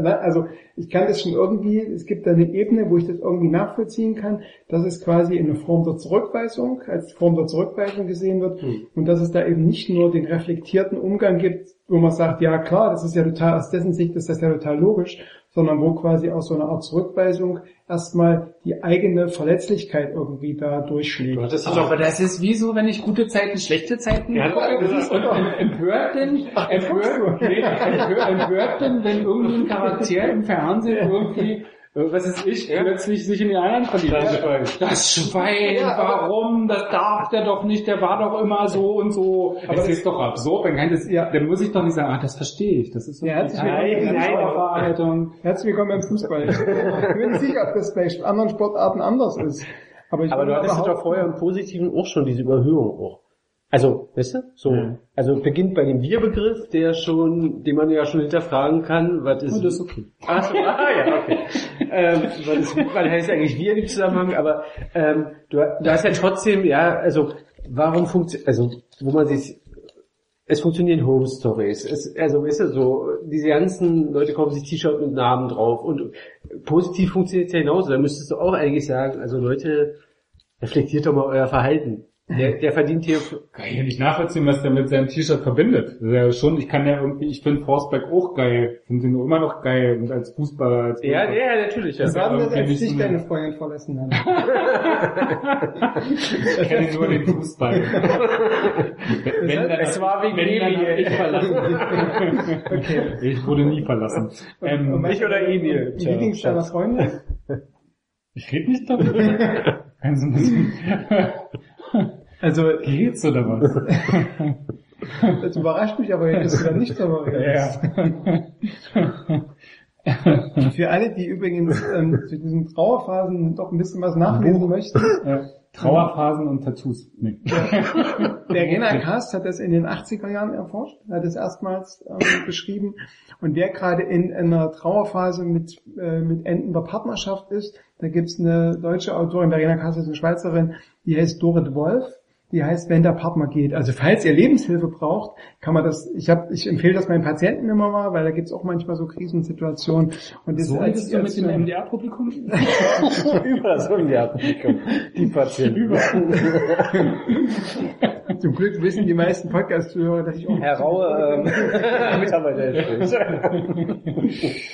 na, also ich kann das schon irgendwie, es gibt da eine Ebene, wo ich das irgendwie nachvollziehen kann, dass es quasi in eine Form der Zurückweisung, als Form der Zurückweisung gesehen wird und dass es da eben nicht nur den reflektierten Umgang gibt, wo man sagt, ja klar, das ist ja total, aus dessen Sicht ist das ja total logisch, sondern wo quasi aus so einer Art Zurückweisung erstmal die eigene Verletzlichkeit irgendwie da durchschlägt. Das ist Aber das ist wie so, wenn ich gute Zeiten, schlechte Zeiten Ja, gucke das ist- und em- empört bin, empört, nee, empört, empört bin, wenn irgendwie ein Charakter im Fernsehen irgendwie, was ist ich, plötzlich sich in die anderen verliebt. Das Schwein. Das Schwein, warum? Das darf der doch nicht, der war doch immer so und so. Aber das ist doch absurd, dann kann das, Ja. dann muss ich doch nicht sagen, ah, das verstehe ich. Das ist so Ja, herzlich willkommen. Nein. Herzlich willkommen beim Fußball. Ich bin nicht sicher, ob das bei anderen Sportarten anders ist. Aber, ich Aber du hattest doch vorher im Positiven auch schon diese Überhöhung auch. Also, weißt du, so, Ja. also beginnt bei dem Wir-Begriff, der schon, den man ja schon hinterfragen kann, was ist, Oh, das ist okay. Ach so, ah, ja, okay. ähm, was, ist, was heißt eigentlich wir in dem Zusammenhang, aber ähm, du, du hast ja trotzdem, ja, also warum funktioniert, also wo man sich, es funktionieren Home Stories, es, also weißt du, so, diese ganzen Leute kaufen sich T-Shirt mit Namen drauf und positiv funktioniert es ja genauso, da müsstest du auch eigentlich sagen, also Leute, reflektiert doch mal euer Verhalten. Der, der verdient hier, Kann ich ja nicht nachvollziehen, was der mit seinem T-Shirt verbindet. Ja schon, ich kann ja irgendwie, ich finde Forsberg auch geil. Finde ihn immer noch geil und als Fußballer. Als ja, Fußballer. ja, natürlich, ja. Was war denn das, irgendwie als nicht dich deine Freundin verlassen hat? Ich kenne nur den Fußball. wenn, wenn, dann, Es war wegen wenn, dann Emil. ich verlassen. okay. Ich wurde nie verlassen. Ähm, Ich oder Emil. Wie ging's deiner Freundin? ich rede nicht darüber. Also, Also, geht's oder was? das überrascht mich aber, du da nicht redest. ja. Für alle, die übrigens ähm, zu diesen Trauerphasen doch ein bisschen was nachlesen möchten, Ja. Trauerphasen und Tattoos. Nee. der Rena Kast hat das in den 80er Jahren erforscht, hat es erstmals ähm, beschrieben. Und wer gerade in einer Trauerphase mit, äh, mit endender Partnerschaft ist, da gibt's eine deutsche Autorin, Verena Kast ist eine Schweizerin, die heißt Dorit Wolf. Die heißt, wenn der Partner geht. Also falls ihr Lebenshilfe braucht, kann man das, ich habe, ich empfehle das meinen Patienten immer mal, weil da gibt's auch manchmal so Krisensituationen. Und das So als- du mit dem MDR-Publikum? Über so ein Jahr. Die Patienten. Zum Glück wissen die meisten Podcast-Zuhörer, dass ich auch Herr Raue, ähm, Mitarbeiter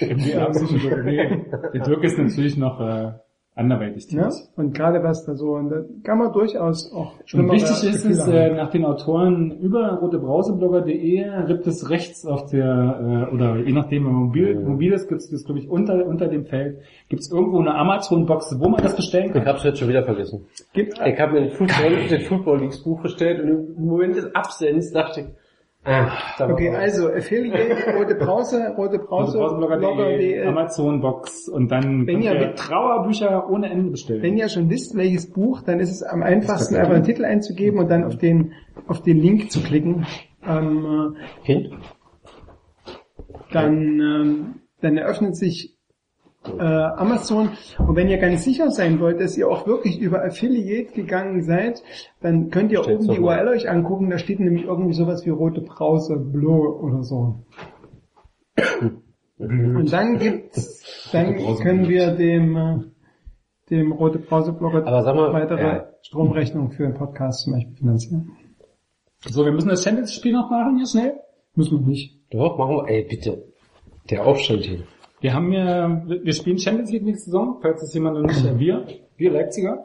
MDR -Psychologe. Nee. Der Dirk ist natürlich noch äh, anderweitig tätig. Ne? Und gerade was da so, und da kann man durchaus auch Und schlimmere wichtig ist es, äh, haben. nach den Autoren über rotebrauseblogger.de gibt es rechts auf der, äh, oder je nachdem, wenn man mobil, mobil ist, gibt es das, glaube ich, unter, unter dem Feld, gibt es irgendwo eine Amazon-Box, wo man das bestellen Ich kann. hab's jetzt schon wieder vergessen. Gibt, Ich habe mir ein Football, den Football Leagues Buch bestellt und im Moment des Absens dachte ich, ah, okay, also Affiliate, rote Brause, rote Brause, Blogger.de. Amazon-Box und dann Wenn ihr mit- Trauerbücher ohne Ende bestellen. Wenn ihr schon wisst, welches Buch, dann ist es am einfachsten, einfach einen Titel einzugeben und dann auf den, auf den Link zu klicken. Ähm, Kind? dann, ähm, dann eröffnet sich äh, Amazon. Und wenn ihr ganz sicher sein wollt, dass ihr auch wirklich über Affiliate gegangen seid, dann könnt ihr Steht's oben die. URL euch angucken. Da steht nämlich irgendwie sowas wie rote Brause, Blue oder so. Und dann gibt's, dann können wir dem, äh, dem rote Brause Blogger Aber sag mal, weitere ja. Stromrechnung für den Podcast zum Beispiel finanzieren. So, wir müssen das Champions-Spiel noch machen hier schnell. Müssen wir nicht. Doch, machen wir, ey, bitte. Der Aufstand hier. Wir haben ja, wir spielen Champions League nächste Saison, falls es jemand noch nicht, äh, wir, wir Leipziger.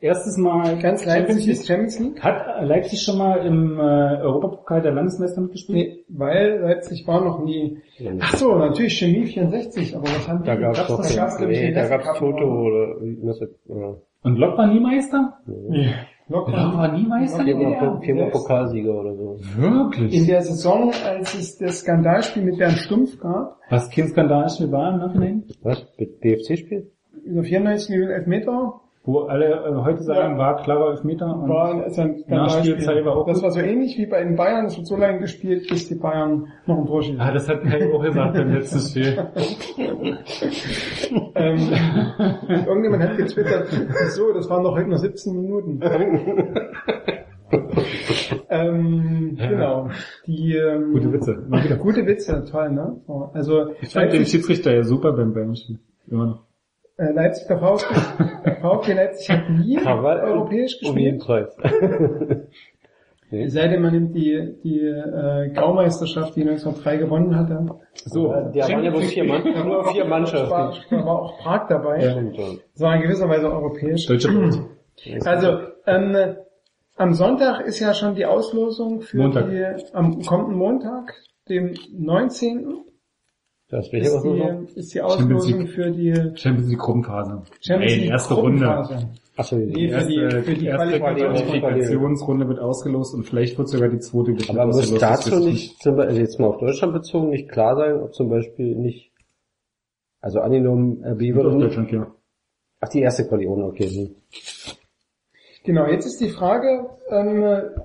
erstes Mal Ganz Leipzig ist Champions League. Hat Leipzig schon mal im äh, Europapokal der Landesmeister mitgespielt? Nee, weil Leipzig war noch nie. Ach so, natürlich Chemie 64, aber was haben die? Da gab's doch, ich, nee, den da gab's Toto oder. Ja. Und Lok war nie Meister? Nee. Locker. Lok war nie Meister? Viermal. Pokalsieger oder so. Wirklich? In der Saison, als es das Skandalspiel mit Bernd Stumpf gab, Was kein Skandalspiel war im Nachhinein? Was? Mit BFC-Spiel? über 94 Minuten Elfmeter, Wo alle äh, heute sagen, Ja. war klarer Elfmeter und war ein, also ein Nachspielzeit war auch Das war so ähnlich wie bei den Bayern, es wird so lange gespielt, bis die Bayern noch ein Tor schießen. Ah, das hat Kai auch gesagt beim letzten Spiel. Ähm, irgendjemand hat getwittert, so, das waren doch heute nur 17 Minuten. ähm, genau. Die ähm, Gute Witze, mal wieder. Gute Witze, toll, ne? So, Also Ich fand den Schiedsrichter ja super beim Bayern-Spiel. Immer noch. Äh, Leipzig, der VfB, der VfB Leipzig hat nie europäisch Um jeden gespielt. Preis. Es sei denn, man nimmt die, die äh, Gaumeisterschaft, die 1903 gewonnen hatte. So, Die waren ja bloß vier, Mann, nur vier War, Mannschaften. war auch Prag dabei. Ja. Es war in gewisser Weise europäisch. Deutsche. Also, ähm, am Sonntag ist ja schon die Auslosung für Montag. die, am kommenden Montag, dem 19. Das ist aber so die, ist die Auslosung League. für die Champions League Gruppenphase. Champions Ey, League erste Runde. Achso, Nee, die für die, Erste, für die erste Qualifikation. Qualifikationsrunde wird ausgelost und vielleicht wird sogar die zweite Aber muss dazu nicht, also jetzt mal auf Deutschland bezogen, nicht klar sein, ob zum Beispiel nicht, also angenommen, RB Wird Deutschland, ja. ach die erste Qualion, okay. Genau, jetzt ist die Frage, ähm,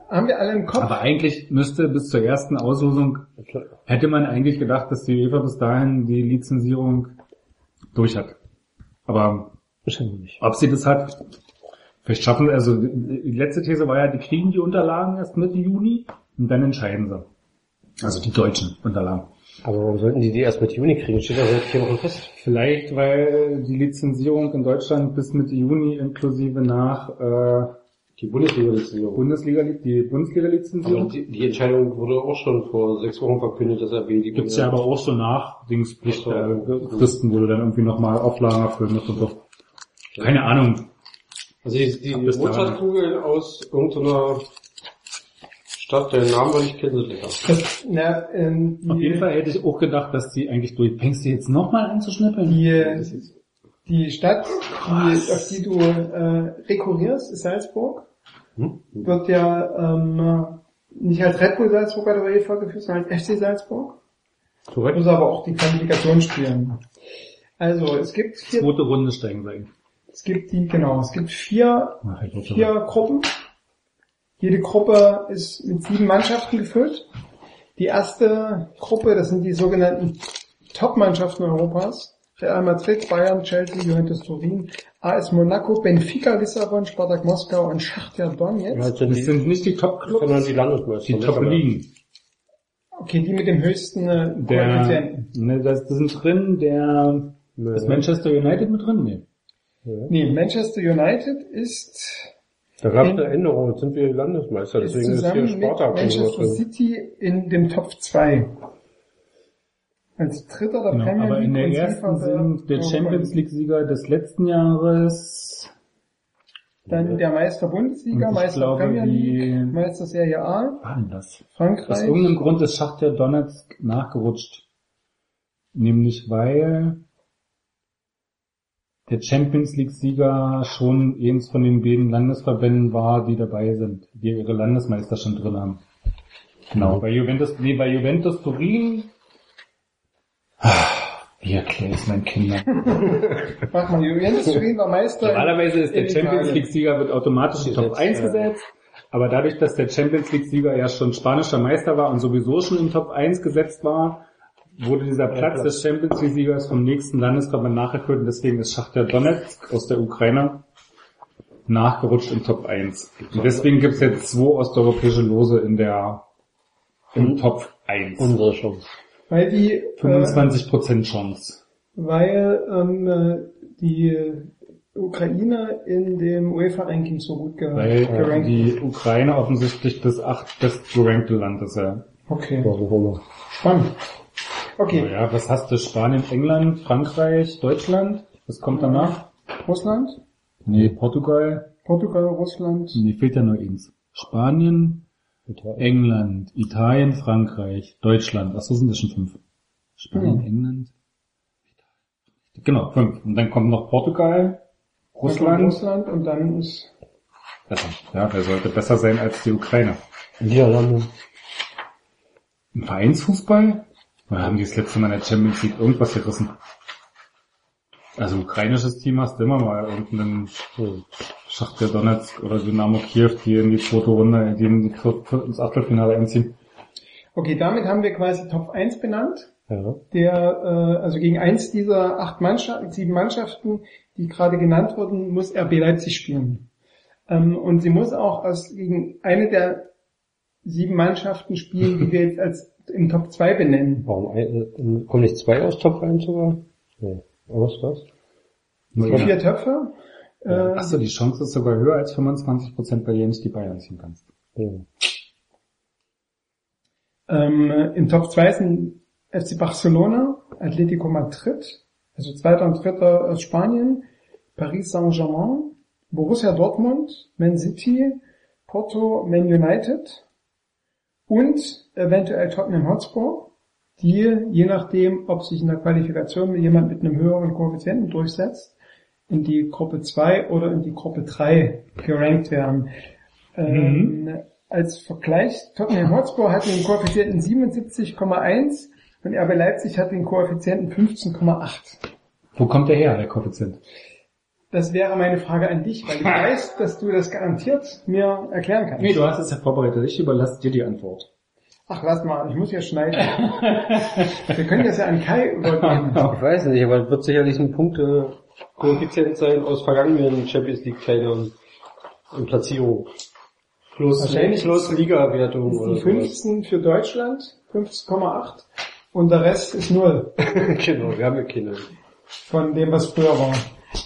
haben wir alle im Kopf? Aber eigentlich müsste bis zur ersten Auslosung, hätte man eigentlich gedacht, dass die UEFA bis dahin die Lizenzierung durch hat. Aber ob sie das hat, vielleicht schaffen, also die letzte These war ja, die kriegen die Unterlagen erst Mitte Juni und dann entscheiden sie. Also die deutschen Unterlagen. Aber warum sollten die die erst mit Juni kriegen? Steht da seit vier Wochen fest. Vielleicht, weil die Lizenzierung in Deutschland bis Mitte Juni inklusive nach äh, Die Bundesliga-Lizenzierung. Bundesliga liegt, die Bundesliga-Lizenzierung. die, die Entscheidung wurde auch schon vor sechs Wochen verkündet, dass RB die Gibt's ja aber auch so nach Dingspflicht, äh, Fristen, wo du dann irgendwie nochmal Auflagen erfüllen musst und so. Keine Ahnung. Also die, die. Mozartkugel aus irgendeiner Stadt, deren Namen sind lecker. Das, na, ähm, die, Auf jeden Fall hätte ich auch gedacht, dass die eigentlich durch. Fängst du jetzt nochmal an zu schnippeln? Die, die Stadt, die, auf die du äh, rekurrierst, ist Salzburg. Hm? Wird ja ähm, nicht als Red Bull Salzburg bei der UEFA geführt, sondern als FC Salzburg. Korrekt. Muss aber auch die Qualifikation spielen. Also es gibt vier, Zweite Runde steigen wir ein. es gibt die, genau, es gibt vier, Ach, ich vier Gruppen. Jede Gruppe ist mit sieben Mannschaften gefüllt. Die erste Gruppe, das sind die sogenannten Top-Mannschaften Europas. Real Madrid, Bayern, Chelsea, Juventus Turin, AS Monaco, Benfica Lissabon, Spartak Moskau und Schachtja Donetsk. Ja, sind Das sind nicht die Top-Clubs, sondern die Landesmeister. die Top-Ligen. Okay, die mit dem höchsten äh, Der, Koeffizienten. ne, das, das sind drin, der, Ja. ist Manchester United mit drin? Nee. Nee, Manchester United ist, Da gab es eine Änderung, jetzt sind wir Landesmeister, ist deswegen ist hier Spartak Manchester drin. City in dem Top 2. Als Dritter der Genau, Premier aber League in der ersten sind der Champions League. League-Sieger des letzten Jahres, Dann der Meister Bundesliga, Meister glaube, Premier League, die- Meister Serie A, war denn das? Aus Frankreich. irgendeinem Grund ist Schachtja Donetsk nachgerutscht. Nämlich weil der Champions League Sieger schon eins von den beiden Landesverbänden war, die dabei sind, die ihre Landesmeister schon drin haben. Genau, bei Juventus, nee, bei Juventus Turin. Ah, Wie erkläre ich meinen Kindern? Mach mal, Juventus Turin war Meister. Normalerweise ist der Champions Italien. League Sieger wird automatisch in Top Gesetzt, 1 ja. gesetzt. Aber dadurch, dass der Champions League Sieger ja schon spanischer Meister war und sowieso schon in Top 1 gesetzt war, wurde dieser Platz des Champions League Siegers vom nächsten Landesverband nachgeführt und deswegen ist Schachtja Donetsk aus der Ukraine nachgerutscht in Top 1. Und deswegen gibt es jetzt zwei osteuropäische Lose in der im Und- Top 1. Unsere Chance. Weil die, äh, 25% Chance. weil ähm, äh, die Ukraine in dem UEFA-Ranking so gut ge Weil gerankt die Ukraine offensichtlich das acht bestgerankte Land ist, ja. Okay, spannend. Okay, Ja, was hast du? Spanien, England, Frankreich, Deutschland? Was kommt danach? Russland? Nee, Portugal. Portugal, Russland. Nee, fehlt ja nur eins. Spanien, England, Italien, Frankreich, Deutschland. Ach so, sind das schon fünf. Spanien, Ja. England. Genau, fünf. Und dann kommt noch Portugal, Russland. Russland und dann ist Besser. Ja, der sollte besser sein als die Ukraine. Niederlande. Im Vereinsfußball? Oder haben die das letzte Mal in der Champions League irgendwas gerissen? Also ukrainisches Team hast du immer mal irgendeinen Schachtja Donetsk oder Dynamo Kiew, die in die zweite Runde, die in die ins Achtelfinale einziehen. Okay, damit haben wir quasi Top 1 benannt. Ja. Der, äh, also gegen eins dieser acht Mannschaften, sieben Mannschaften, die gerade genannt wurden, muss RB Leipzig spielen. Ähm, und sie muss auch aus, gegen eine der sieben Mannschaften spielen, die wir jetzt als im Top 2 benennen. Warum ein, äh, kommen nicht zwei aus Top 1 sogar? Nee. Was was? Nur Vier einer. Töpfe. Äh, Achso, die Chance ist sogar höher als 25%, weil du ja nicht die Bayern ziehen kannst. Ja. Ähm, Im Top 2 sind FC Barcelona, Atletico Madrid, also zweiter und dritter aus Spanien, Paris Saint-Germain, Borussia Dortmund, Man City, Porto, Man United und eventuell Tottenham Hotspur, die, je nachdem, ob sich in der Qualifikation jemand mit einem höheren Koeffizienten durchsetzt, in die Gruppe 2 oder in die Gruppe 3 gerankt werden. Ähm, als Vergleich, Tottenham Hotspur hat den Koeffizienten 77,1 und RB Leipzig hat den Koeffizienten 15,8. Wo kommt der her, der Koeffizient? Das wäre meine Frage an dich, weil ich weiß, dass du das garantiert mir erklären kannst. Nee, du hast es ja vorbereitet. Ich überlasse dir die Antwort. Ach, lass mal, ich muss ja schneiden. Wir können das ja an Kai übergeben. Ich weiß nicht, aber es wird sicherlich ein Punkte-Koeffizient sein aus vergangenen Champions League-Teilnahmen und Platzierung. Plus, Wahrscheinlich plus Liga-Wertung die sowas. 15 für Deutschland, 15,8 und der Rest ist null genau, wir haben ja keine. von dem, was früher war.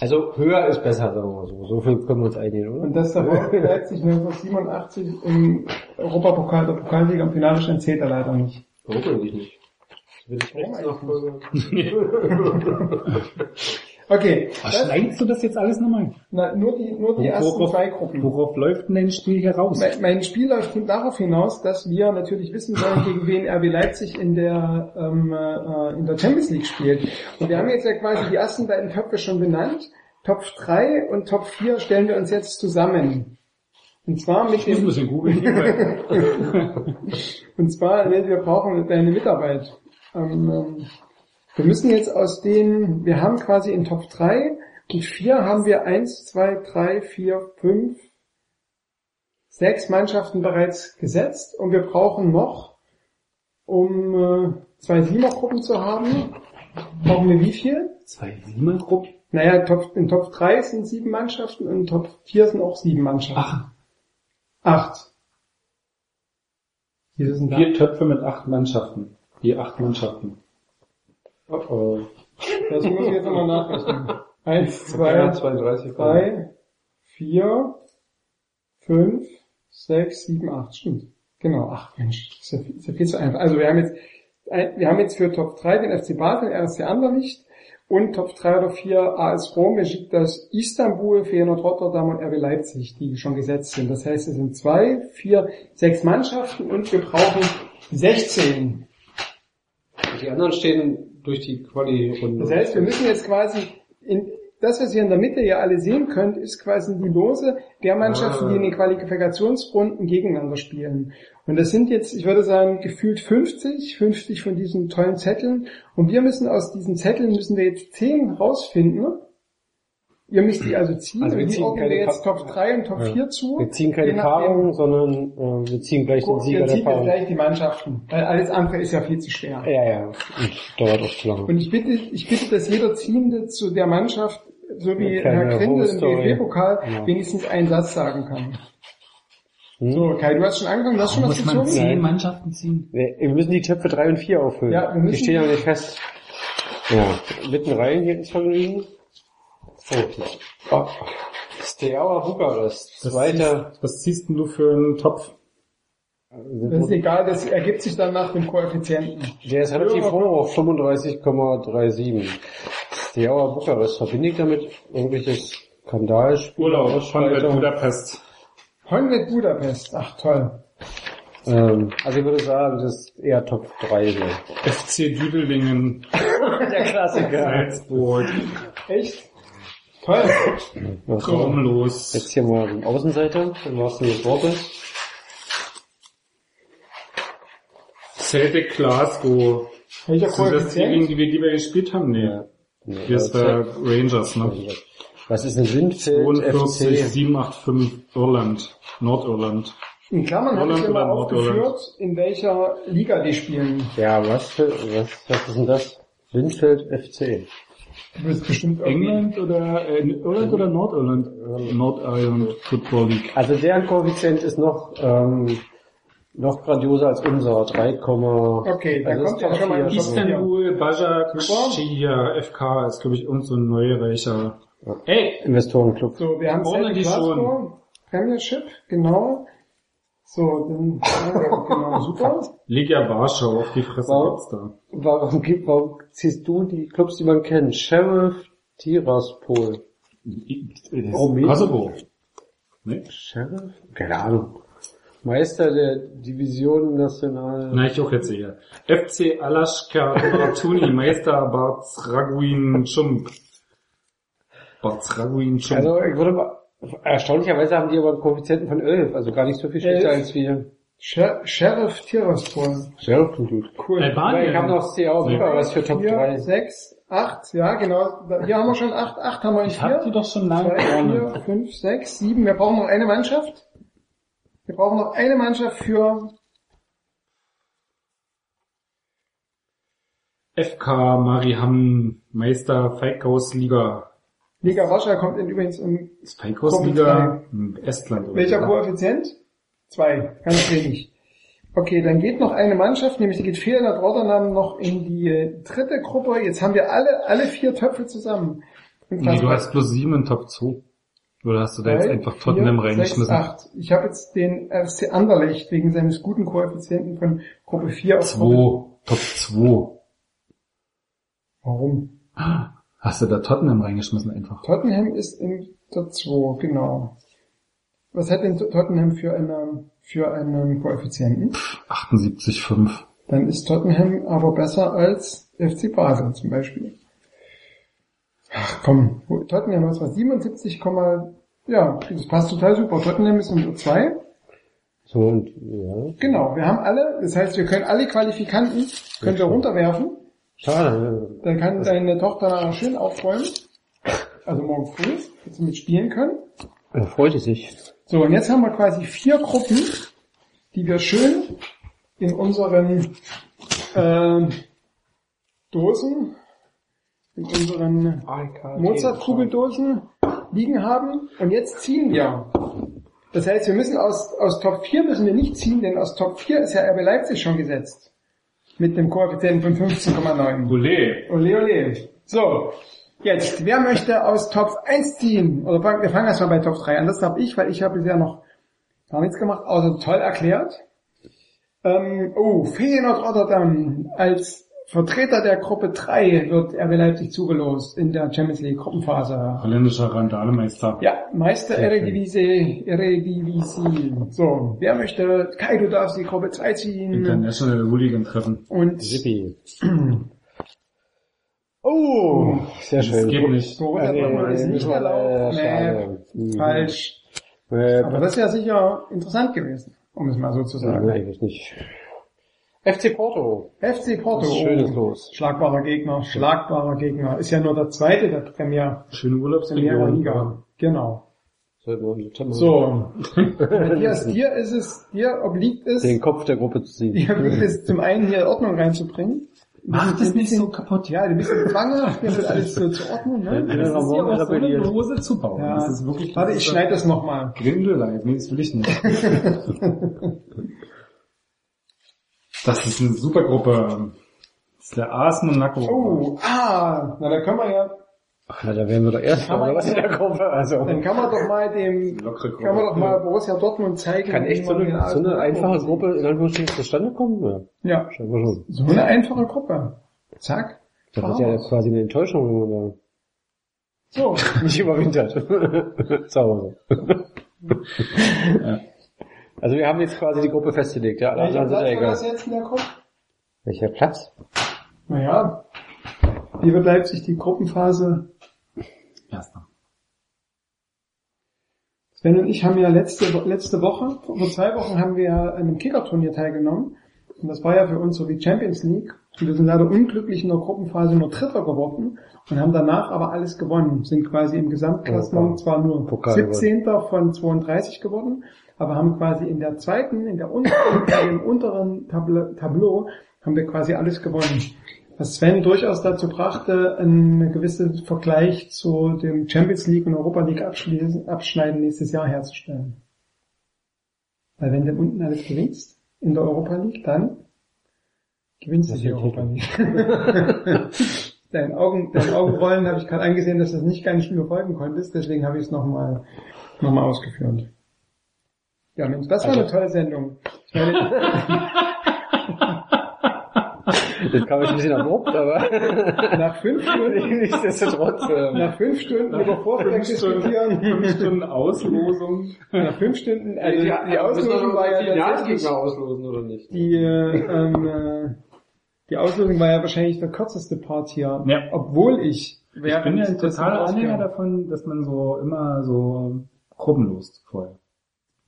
Also höher ist besser, sagen wir mal so. So viel können wir uns einigen, oder? Und dass der VfB Leipzig 1987 im Europapokal der Pokalliga im Finale stand, zählt er leider nicht. Warum eigentlich nicht? Will ich Rechtsnachfolger? Okay, Ach, das, schneidest du das jetzt alles nochmal? na, nur die, nur die ersten Worauf- zwei Gruppen. Worauf läuft denn dein Spiel hier raus? Mein, mein Spiel läuft darauf hinaus, dass wir natürlich wissen wollen, gegen wen RB Leipzig in der, ähm, äh, in der Champions League spielt. Und wir haben jetzt ja quasi die ersten beiden Töpfe schon benannt. Top 3 und Top 4 stellen wir uns jetzt zusammen. Und zwar mit Ich muss ein dem, und zwar, wir brauchen deine Mitarbeit. Ähm, ähm, wir müssen jetzt aus den, wir haben quasi in Top 3 und 4 haben wir 1, 2, 3, 4, 5, sechs Mannschaften bereits gesetzt und wir brauchen noch, um äh, zwei Siegergruppen zu haben, brauchen wir wie viel? Zwei Siemergruppen? Naja, Top, in Top 3 sind sieben Mannschaften und in Top 4 sind auch sieben Mannschaften. Ach, Acht. Wie sind vier Töpfe mit acht Mannschaften. Je acht Mannschaften. Oh oh. Das muss ich jetzt nochmal nachrechnen. Eins, Ja, zwei, 32. drei, vier, fünf, sechs, sieben, acht. Stimmt. Genau, ach Mensch, das ist ja, viel- ist ja viel zu einfach. Also wir haben jetzt, ein- wir haben jetzt für Top 3 den FC Basel, RSC Anderlicht und Top 3 oder 4 AS Rom, Besiktas Istanbul, Feyenoord Rotterdam und RB Leipzig, die schon gesetzt sind. Das heißt, es sind zwei, vier, sechs Mannschaften und wir brauchen 16. Die anderen stehen durch die Quali-Runde. Das heißt, wir müssen jetzt quasi in das, was ihr in der Mitte ja alle sehen könnt, ist quasi die Lose der Mannschaften, die in den Qualifikationsrunden gegeneinander spielen. Und das sind jetzt, ich würde sagen, gefühlt 50, 50 von diesen tollen Zetteln. Und wir müssen aus diesen Zetteln, müssen wir jetzt 10 rausfinden. Ihr müsst die also ziehen. Also wir und die ziehen ordnen keine wir jetzt Top 3 und Top Ja. 4 zu. Wir ziehen keine Paarung, sondern äh, wir ziehen gleich den Sieger Wir der ziehen jetzt Paarung. gleich die Mannschaften. Weil alles andere ist ja viel zu schwer. Ja, ja. Und dauert auch zu lange. Und ich bitte, ich bitte, dass jeder Ziehende zu der Mannschaft, so wie Herr Grindel im. DFB-Pokal, Ja. wenigstens einen Satz sagen kann. Hm? So, Kai, du hast schon angefangen, du hast schon was Muss man gezogen? zehn. Mannschaften ziehen? Nee, wir müssen die Töpfe 3 und 4 auffüllen. Ja, wir müssen- die stehen aber nicht fest. Ja, mitten rein hier ins Vergnügen. Oh, oh. Steaua Bukarest. Was Zweiter. ziehst, was ziehst denn du für einen Topf? Das ist egal, das ergibt sich dann nach dem Koeffizienten. Der ist relativ hoch auf 35,37. Steaua Bukarest. Verbinde ich damit irgendwelches Skandalspiel, Urlaub, Ausschreitung. Budapest. Honved Budapest. Ach toll. Ähm, also ich würde sagen, das ist eher Top 3. So. FC Düdelingen, Der Klassiker. Salzburg, Echt? Toll. Was Traumlos. Jetzt hier mal den Außenseiter, im wahrsten Sinne des Wortes. Celtic Glasgow. Welcher Sind das die, gegen die wir, die wir gespielt haben? Nee. Nee, Das war Rangers, ne? Was ist ein Windfeld 42, FC? 785 Irland. Nordirland. In Klammern habe ich Nordirland? aufgeführt, in welcher Liga die spielen. Ja, was für, was, was ist denn das? Windfeld FC. Du bist bestimmt England oder äh, Irland oder Nordirland? Nordirland Football League. Also deren Koeffizient ist noch, ähm, noch grandioser als unser. 3, Okay, da also kommt ist ja schon mal Istanbul, Bajak, Super. Shia, FK ist glaube ich irgend so ein neureicher. Ey, Investorenclub. So, wir haben Celtic die Glasgow, Premiership, genau. So, dann, ja, genau, super. Liga Warschau auf die Fresse Wow. gibt's da. Warum, gibt- warum ziehst du die Clubs, die man kennt? Sheriff Tiraspol. Rumänien? Kosovo. Ne? Sheriff? Keine Ahnung. Meister der Division National. Na, ich auch jetzt eher. FC Alaska Baratuni, Meister Barzraguin Chump. Barzraguin Chump. Also ich würde mal, erstaunlicherweise haben die aber einen Koeffizienten von 11, also gar nicht so viel schlechter als wir. Sher Sheriff Tiraspol. Sheriff gut. Cool. Aber ich habe noch CA Viva, was für Top 4, 3. 6, 8, ja genau. Hier haben wir schon 8, 8 haben wir in ich hab die 4. doch schon lange 2, vorne. 4, 5, 6, 7. Wir brauchen noch eine Mannschaft. Wir brauchen noch eine Mannschaft für FK Mariham, Meister Feighaus-Liga. Liga Warschau kommt in übrigens Feighaus-Liga? Hm, Estland oder welcher. Koeffizient? 2, ganz wenig. Okay, dann geht noch eine Mannschaft, nämlich die geht Feyenoord Rotterdam noch in die äh, dritte Gruppe. Jetzt haben wir alle, alle vier Töpfe zusammen. Nee, du hast bloß sieben in Top 2. Oder hast du da jetzt Drei, einfach Tottenham reingeschmissen? Ich habe jetzt den RC Anderlecht wegen seines guten Koeffizienten von Gruppe 4 auf Gruppe... 2. Top 2. Warum? Hast du da Tottenham reingeschmissen einfach? Tottenham ist in der 2, genau. Was hat denn Tottenham für eine, für einen Koeffizienten? 78,5. Dann ist Tottenham aber besser als FC Basel zum Beispiel. Ach komm, Tottenham hat was 77, ja, das passt total super. Tottenham ist in 2. So und, ja. Genau, wir haben alle, das heißt, wir können alle Qualifikanten, können wir runterwerfen. Schade. Dann kann deine Tochter nachher schön aufräumen. Also morgen früh, dass sie mitspielen können. Da freut sie sich. So, und jetzt haben wir quasi vier Gruppen, die wir schön in unseren ähm, Dosen, in unseren Mozart-Kugeldosen liegen haben. Und jetzt ziehen wir. Das heißt, wir müssen aus, aus Top 4 müssen wir nicht ziehen, denn aus Top 4 ist ja RB Leipzig schon gesetzt. Mit dem Koeffizienten von 15,9. Ole. Ole, ole. So, jetzt, wer möchte aus Top 1 ziehen? Oder fang, wir fangen erstmal bei Top 3 an. Das habe ich, weil ich habe bisher noch gar nichts gemacht, außer toll erklärt. Ähm, oh, Feyenoord Rotterdam als Vertreter der Gruppe 3 wird RB Leipzig zugelost in der Champions League Gruppenphase. Holländischer Randalemeister. Ja, Meister Eredivisie, Eredivisie. So, wer möchte? Kai, du darfst die Gruppe 2 ziehen. International Hooligan Treffen. Und Sippi. Oh, sehr Das schön. geht nicht. Borussia Dortmund ist nicht erlaubt. Nee, Mhm. falsch. Äh, Aber das wäre sicher interessant gewesen, um es mal so zu Nein, sagen. eigentlich nicht. FC Porto. FC Porto. Das ist schönes Los. Schlagbarer Gegner, schlagbarer Gegner. Ist ja nur der zweite der Premier, Schöne Urlaubsregion. Liga. Genau. So. Matthias, dir ist es, dir obliegt es, den Kopf der Gruppe zu ziehen. dir obliegt es zum einen hier Ordnung reinzubringen. Mach das nicht so kaputt. Ja, du bist ein Zwanger, hier wird alles so zu ordnen, ne? Das ist hier auch so eine Dose zu bauen. Ja. Das ist wirklich Warte, ich schneide das nochmal. Grindelleib. Nee, das will ich nicht. das ist eine super Gruppe. Das ist der AS Monaco. Oh, ah, na dann können wir ja, Ach, na, da wären wir doch erst oder was in der Gruppe. Also, dann kann man doch mal dem, kann man doch mal Borussia Dortmund zeigen. kann echt so eine, so eine einfache. Gruppe in Anführungsstrichen zustande kommen? Ja, Ja, scheinbar schon. so eine einfache Gruppe. Zack. Das ist ja quasi eine Enttäuschung, wenn man So, Nicht überwintert. Zu Hause. Also wir haben jetzt quasi die Gruppe festgelegt, ja. Welcher Platz war das jetzt in der Gruppe? Welcher Platz? Naja, wie wird Leipzig die Gruppenphase? Erster. Sven und ich haben ja letzte, letzte Woche, vor zwei Wochen haben wir ja an einem Kickerturnier teilgenommen. Und das war ja für uns so wie Champions League. Und wir sind leider unglücklich in der Gruppenphase nur Dritter geworden und haben danach aber alles gewonnen. Sind quasi im Gesamtklassement Ja, zwar nur Pokal 17. von 32 geworden, aber haben quasi in der zweiten, in der unteren, in dem unteren Tableau, Tableau haben wir quasi alles gewonnen. Was Sven durchaus dazu brachte, einen gewissen Vergleich zu dem Champions League und Europa League Abschneiden nächstes Jahr herzustellen. Weil wenn du unten alles gewinnst in der Europa League, dann gewinnst du die Europa League. dein Augen, dein Augenrollen habe ich gerade angesehen, dass du das nicht gar nicht überfolgen konntest, deswegen habe ich es nochmal noch mal ausgeführt. Ja, Mensch, das war Also- eine tolle Sendung. Das kam ich ein bisschen abrupt, aber nach fünf Stunden, nichtsdestotrotz. ähm, nach fünf Stunden über Vorfleck diskutieren, Fünf Stunden Auslosung. nach fünf Stunden, also die Auslosung war ja tatsächlich, auslosen, oder nicht? die, äh, ähm, äh, die Auslosung war ja wahrscheinlich der kürzeste Part hier, Ja. obwohl ich, Ich bin ja ein totaler Anhänger davon, dass man so immer so Gruppen lost vorher.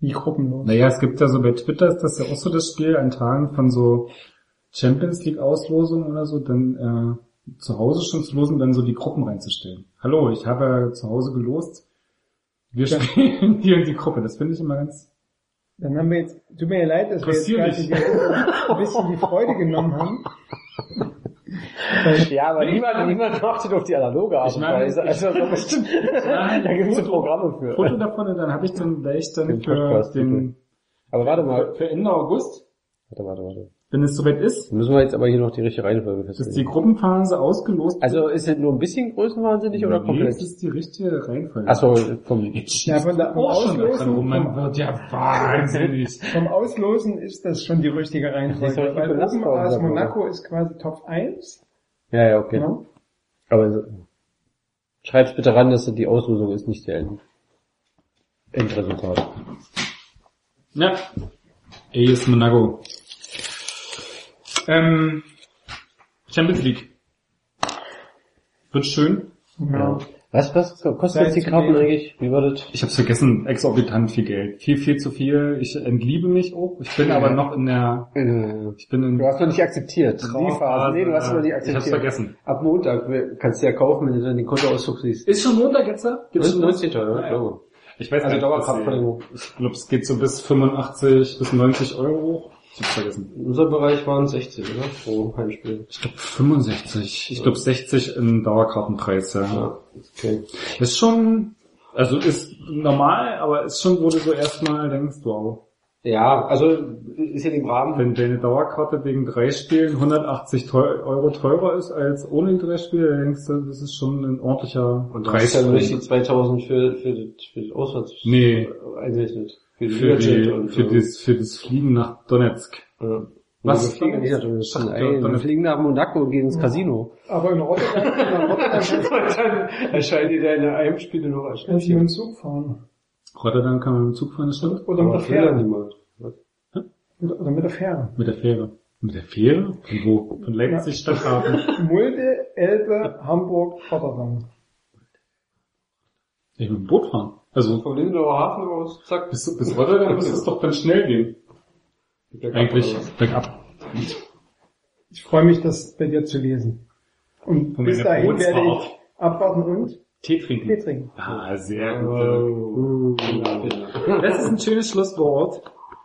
Wie gruppenlos. Naja, es gibt ja so bei Twitter ist das ja auch so das Spiel an Tagen von so Champions League Auslosungen oder so, dann äh, zu Hause schon zu losen, dann so die Gruppen reinzustellen. Hallo, ich habe ja zu Hause gelost. Wir spielen die und die Gruppe. Das finde ich immer ganz. Dann haben wir jetzt, tut mir ja leid, dass wir jetzt die, ein bisschen die Freude genommen haben. Ja, aber niemand, niemand achtet auf die analoge Art Ich und Weise. Also, da bestimmt, da gibt es so Programme Foto für. davon und dann habe ich dann gleich dann Den für den Aber warte mal. für Ende August, Warte, warte, warte. Wenn es soweit ist, Müssen wir jetzt aber hier noch die richtige Reihenfolge ist die festlegen. Gruppenphase ausgelost. Also ist es nur ein bisschen größenwahnsinnig oder nee, komplett? das ist die richtige Reihenfolge. Achso, vom, Ja, von der- vom Auslosen- rum. Man wird ja wahnsinnig. Vom Auslosen ist das schon die richtige ist Reihenfolge, weil oben aus. Monaco ist quasi Top 1. ja, ja, okay. Ne? Aber so- schreib's bitte ran, dass die Auslosung ist nicht der End Endresultat. Ja. AS Monaco. Ähm, Champions League. Wird schön. Ja. Was, was kostet jetzt die Karten eigentlich? Wie war das? Ich hab's vergessen, exorbitant viel Geld. Viel, viel zu viel. Ich entliebe mich auch. Ich bin aber noch in der, Äh, ich bin in Du hast noch nicht akzeptiert. Trauerphase. Nee, du hast noch nicht Ich akzeptiert. hab's vergessen. Ab Montag kannst du ja kaufen, wenn du dann den Kontoauszug siehst. Ist schon Montag jetzt? da? Gibt's ist schon 19. Ja, ja. glaube Ich weiß Also nicht, Dauerkartenverlängerung. Ich glaube, es geht so bis 85 bis 90 Euro hoch. Ich hab's vergessen. In unserem Bereich waren es 60, oder? Pro Heimspiel. Ich glaube 65. Ich glaube 60 im Dauerkartenpreis, ja. Ja, okay. Ist schon, also ist normal, aber ist schon, wo du so erstmal denkst, wow. Ja, also ist ja im Rahmen. Wenn deine Dauerkarte wegen drei Spielen 180 teu Euro teurer ist als ohne die drei Spiele, dann denkst du, das ist schon ein ordentlicher Und du hast ja Preis. nicht die 2000 für, für, das, für das Auswärts Nee. eingerechnet. Für die für, die, und für, so. das, für das Fliegen nach Donetsk. Ja. Was? Wir fliegen nach Donetsk. Ach, Ey, wir Donetsk. fliegen nach Monaco und gehen ins Casino. Aber in Rotterdam, in Rotterdam dann erscheinen dir deine Heimspiele noch als kannst du mit dem Zug fahren. Rotterdam kann man mit dem Zug fahren, das stimmt? Oder mit der will Fähre. niemand. Mit- Oder mit der Fähre. Mit der Fähre. Mit der Fähre? Von wo? Von Leipzig Stadthafen. Mulde, Elbe, Hamburg, Rotterdam. Ich mit dem Boot fahren. Also Vom Lindauer Hafen aus, zack. bis, bis Rotterdam muss es doch dann schnell gehen. Eigentlich bergab. Ich freue mich, das bei dir zu lesen. Und Von bis dahin werde ich abwarten und Tee trinken. Tee trinken. Ah, sehr Oh. gut. Das ist ein schönes Schlusswort.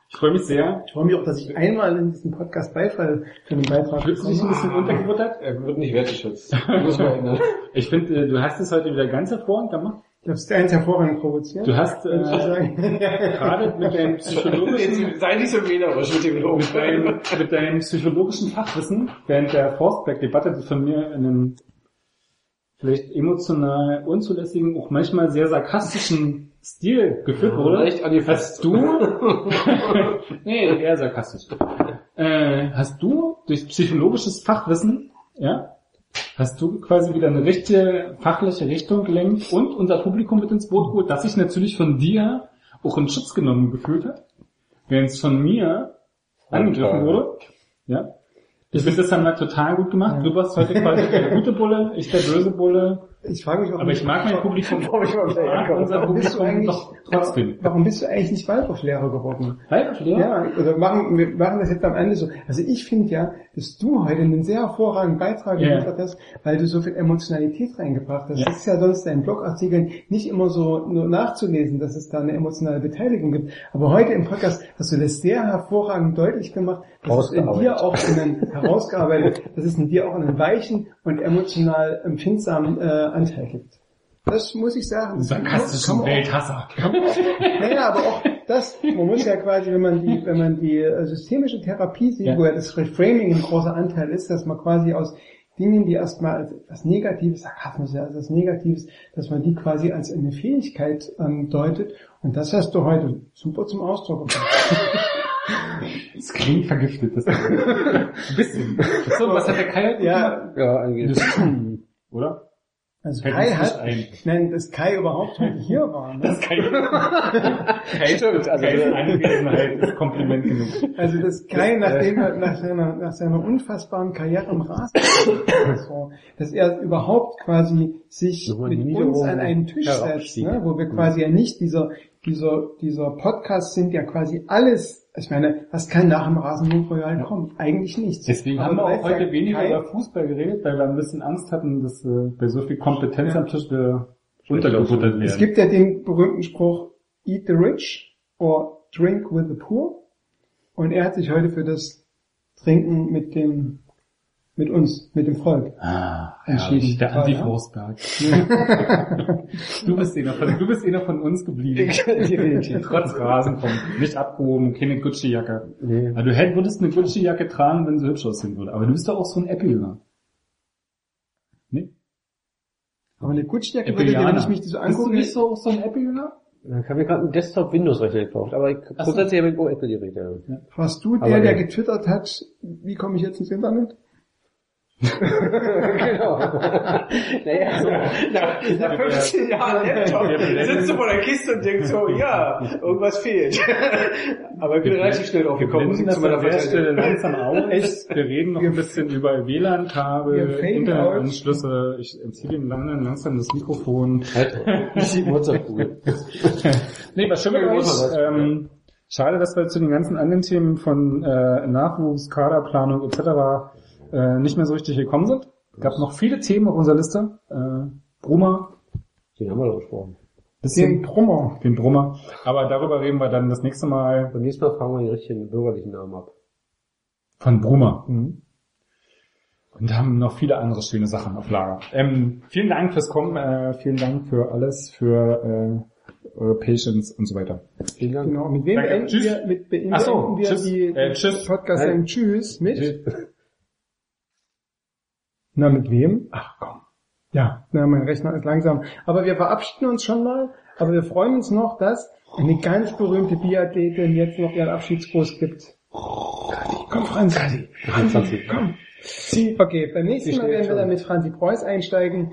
Ich freue mich sehr. Ich freue mich auch, dass ich einmal in diesem Podcast Beifall für den Beitrag Fühlst du dich ein bisschen untergebuttert? Er wird nicht wertgeschätzt. Muss man ändern. Ich finde, äh, du hast es heute wieder ganz hervorragend gemacht. Ich habe es eins hervorragend provoziert. Du hast äh, gerade mit deinem psychologischen, Sei nicht so wählerisch mit dem Lob. mit deinem, mit deinem psychologischen Fachwissen während der Forstberg-Debatte, die von mir in einem vielleicht emotional unzulässigen, auch manchmal sehr sarkastischen Stil geführt wurde, Leicht angefasst. hast du, nee, eher sarkastisch, äh, hast du durch psychologisches Fachwissen, ja, hast du quasi wieder eine richtige fachliche Richtung gelenkt und unser Publikum mit ins Boot geholt, das sich natürlich von dir auch in Schutz genommen gefühlt hat, während es von mir angegriffen wurde. Ja. Ich finde, das haben wir total gut gemacht. Du warst heute quasi der gute Bulle, ich der böse Bulle. Ich frage mich auch Aber ich mag mein Publikum. Ich mag unser Warum bist du Publikum eigentlich, doch trotzdem. warum bist du eigentlich nicht Waldorflehrer geworden? Waldorflehrer? Ja, oder machen, wir machen das jetzt am Ende so. Also ich finde ja, dass du heute einen sehr hervorragenden Beitrag Ja. geliefert hast, weil du so viel Emotionalität reingebracht hast. Ja. Das ist ja sonst in Blogartikeln nicht immer so nur nachzulesen, dass es da eine emotionale Beteiligung gibt. Aber heute im Podcast hast du das sehr hervorragend deutlich gemacht, dass es in dir auch einen herausgearbeitet, dass es in dir auch einen weichen und emotional empfindsamen äh, Anteil gibt. Das muss ich sagen. Sarkastischen Welthasser. naja, aber auch das, man muss ja quasi, wenn man die, wenn man die äh, systemische Therapie sieht, Ja. wo ja das Reframing ein großer Anteil ist, dass man quasi aus Dingen, die erstmal als etwas Negatives, Sarkasmus ja, als etwas Negatives, dass man die quasi als eine Fähigkeit ähm, deutet. Und das hast du heute super zum Ausdruck gebracht. Das klingt vergiftet. Das ein bisschen. So, was hat der Kai? ja, Ja, eigentlich. Oder? Also Fällt Kai hat, ein. nein, dass Kai überhaupt heute hier war. Ne? Das Kai. Kai Stimmt, also- Kais Anwesenheit ist Kompliment genug. Also das Kai, nachdem er nach seiner, nach seiner unfassbaren Karriere im Rasen, so, dass er überhaupt quasi sich Nochmal mit uns an einen Tisch setzt, ne, wo wir quasi ja nicht dieser, dieser, dieser Podcast sind ja quasi alles, ich meine, was kann nach dem Rasenmund-Royal kommen? Eigentlich nichts. Deswegen haben wir auch ja, heute weniger über Fußball geredet, weil wir ein bisschen Angst hatten, dass äh, bei so viel Kompetenz am Tisch wir untergebuttert Es werden. gibt ja den berühmten Spruch, eat the rich or drink with the poor. Und er hat sich heute für das Trinken mit dem, mit uns, mit dem Volk Ah, Entschieden. der Toll, Andi ja? Forsberg. du bist einer von, du bist einer von uns geblieben. Trotz Rasenfunk. Nicht abgehoben, keine Gucci-Jacke. Nee. Also du hätt- würdest eine Gucci-Jacke tragen, wenn sie hübsch aussehen würde. Aber du bist doch auch so ein Apple-Jünger. Nee? Aber eine Gucci-Jacke würde dir, wenn ich mich die so Bist du angucke, nicht so, auch so ein Apple-Jünger? Ich habe mir gerade einen Desktop-Windows-Rechner gekauft, aber ich, grundsätzlich habe ich auch Apple-Geräte. Ja. warst du Aber der, der nee. getwittert hat, wie komme ich jetzt ins Internet? Genau. naja, so. Nach, nach 15 Jahren Laptop sitzt du vor der Kiste und denkst so, ja, irgendwas fehlt. Aber ich bin relativ schnell drauf Wir das zu an meiner der Stelle langsam aus. Wir reden noch ein bisschen über WLAN-Kabel, Internetanschlüsse. Ich entziehe dem langsam, langsam das Mikrofon. Halt, nicht die Wurzelkugel. Nee, was schön mit Ja, euch. Ähm, schade, dass wir zu den ganzen anderen Themen von äh, Nachwuchs, Kaderplanung etc. Äh, nicht mehr so richtig gekommen sind. gab noch viele Themen auf unserer Liste. Äh, Brummer, Den haben wir doch gesprochen. Den bisschen Brummer. den Brummer. Aber darüber reden wir dann das nächste Mal Beim nächsten Mal fragen wir den richtigen bürgerlichen Namen ab. von Brummer. Und haben noch viele andere schöne Sachen auf Lager. Ähm, vielen Dank fürs Kommen, äh, vielen Dank für alles, für äh, eure Patience und so weiter. Vielen Dank. Genau. Mit wem Danke. beenden Tschüss. wir, mit Ach so, beenden wir tschüss. die Äh, tschüss. Podcast Tschüss mit? Na, mit wem? Ach komm. Ja, na, mein Rechner ist langsam. Aber wir verabschieden uns schon mal. Aber wir freuen uns noch, dass eine ganz berühmte Biathletin jetzt noch ihren Abschiedsgruß gibt. Komm, Franzi. Franzi, komm. Okay, beim nächsten Mal werden wir dann mit Franzi Preuß einsteigen.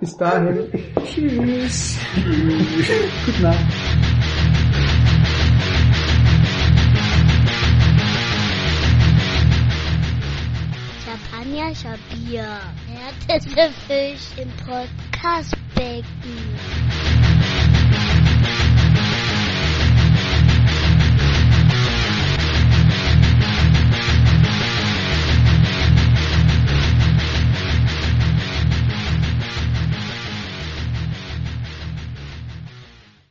Bis dahin. Tschüss. Gute Nacht. Ja, härteste Fisch im Podcastbecken.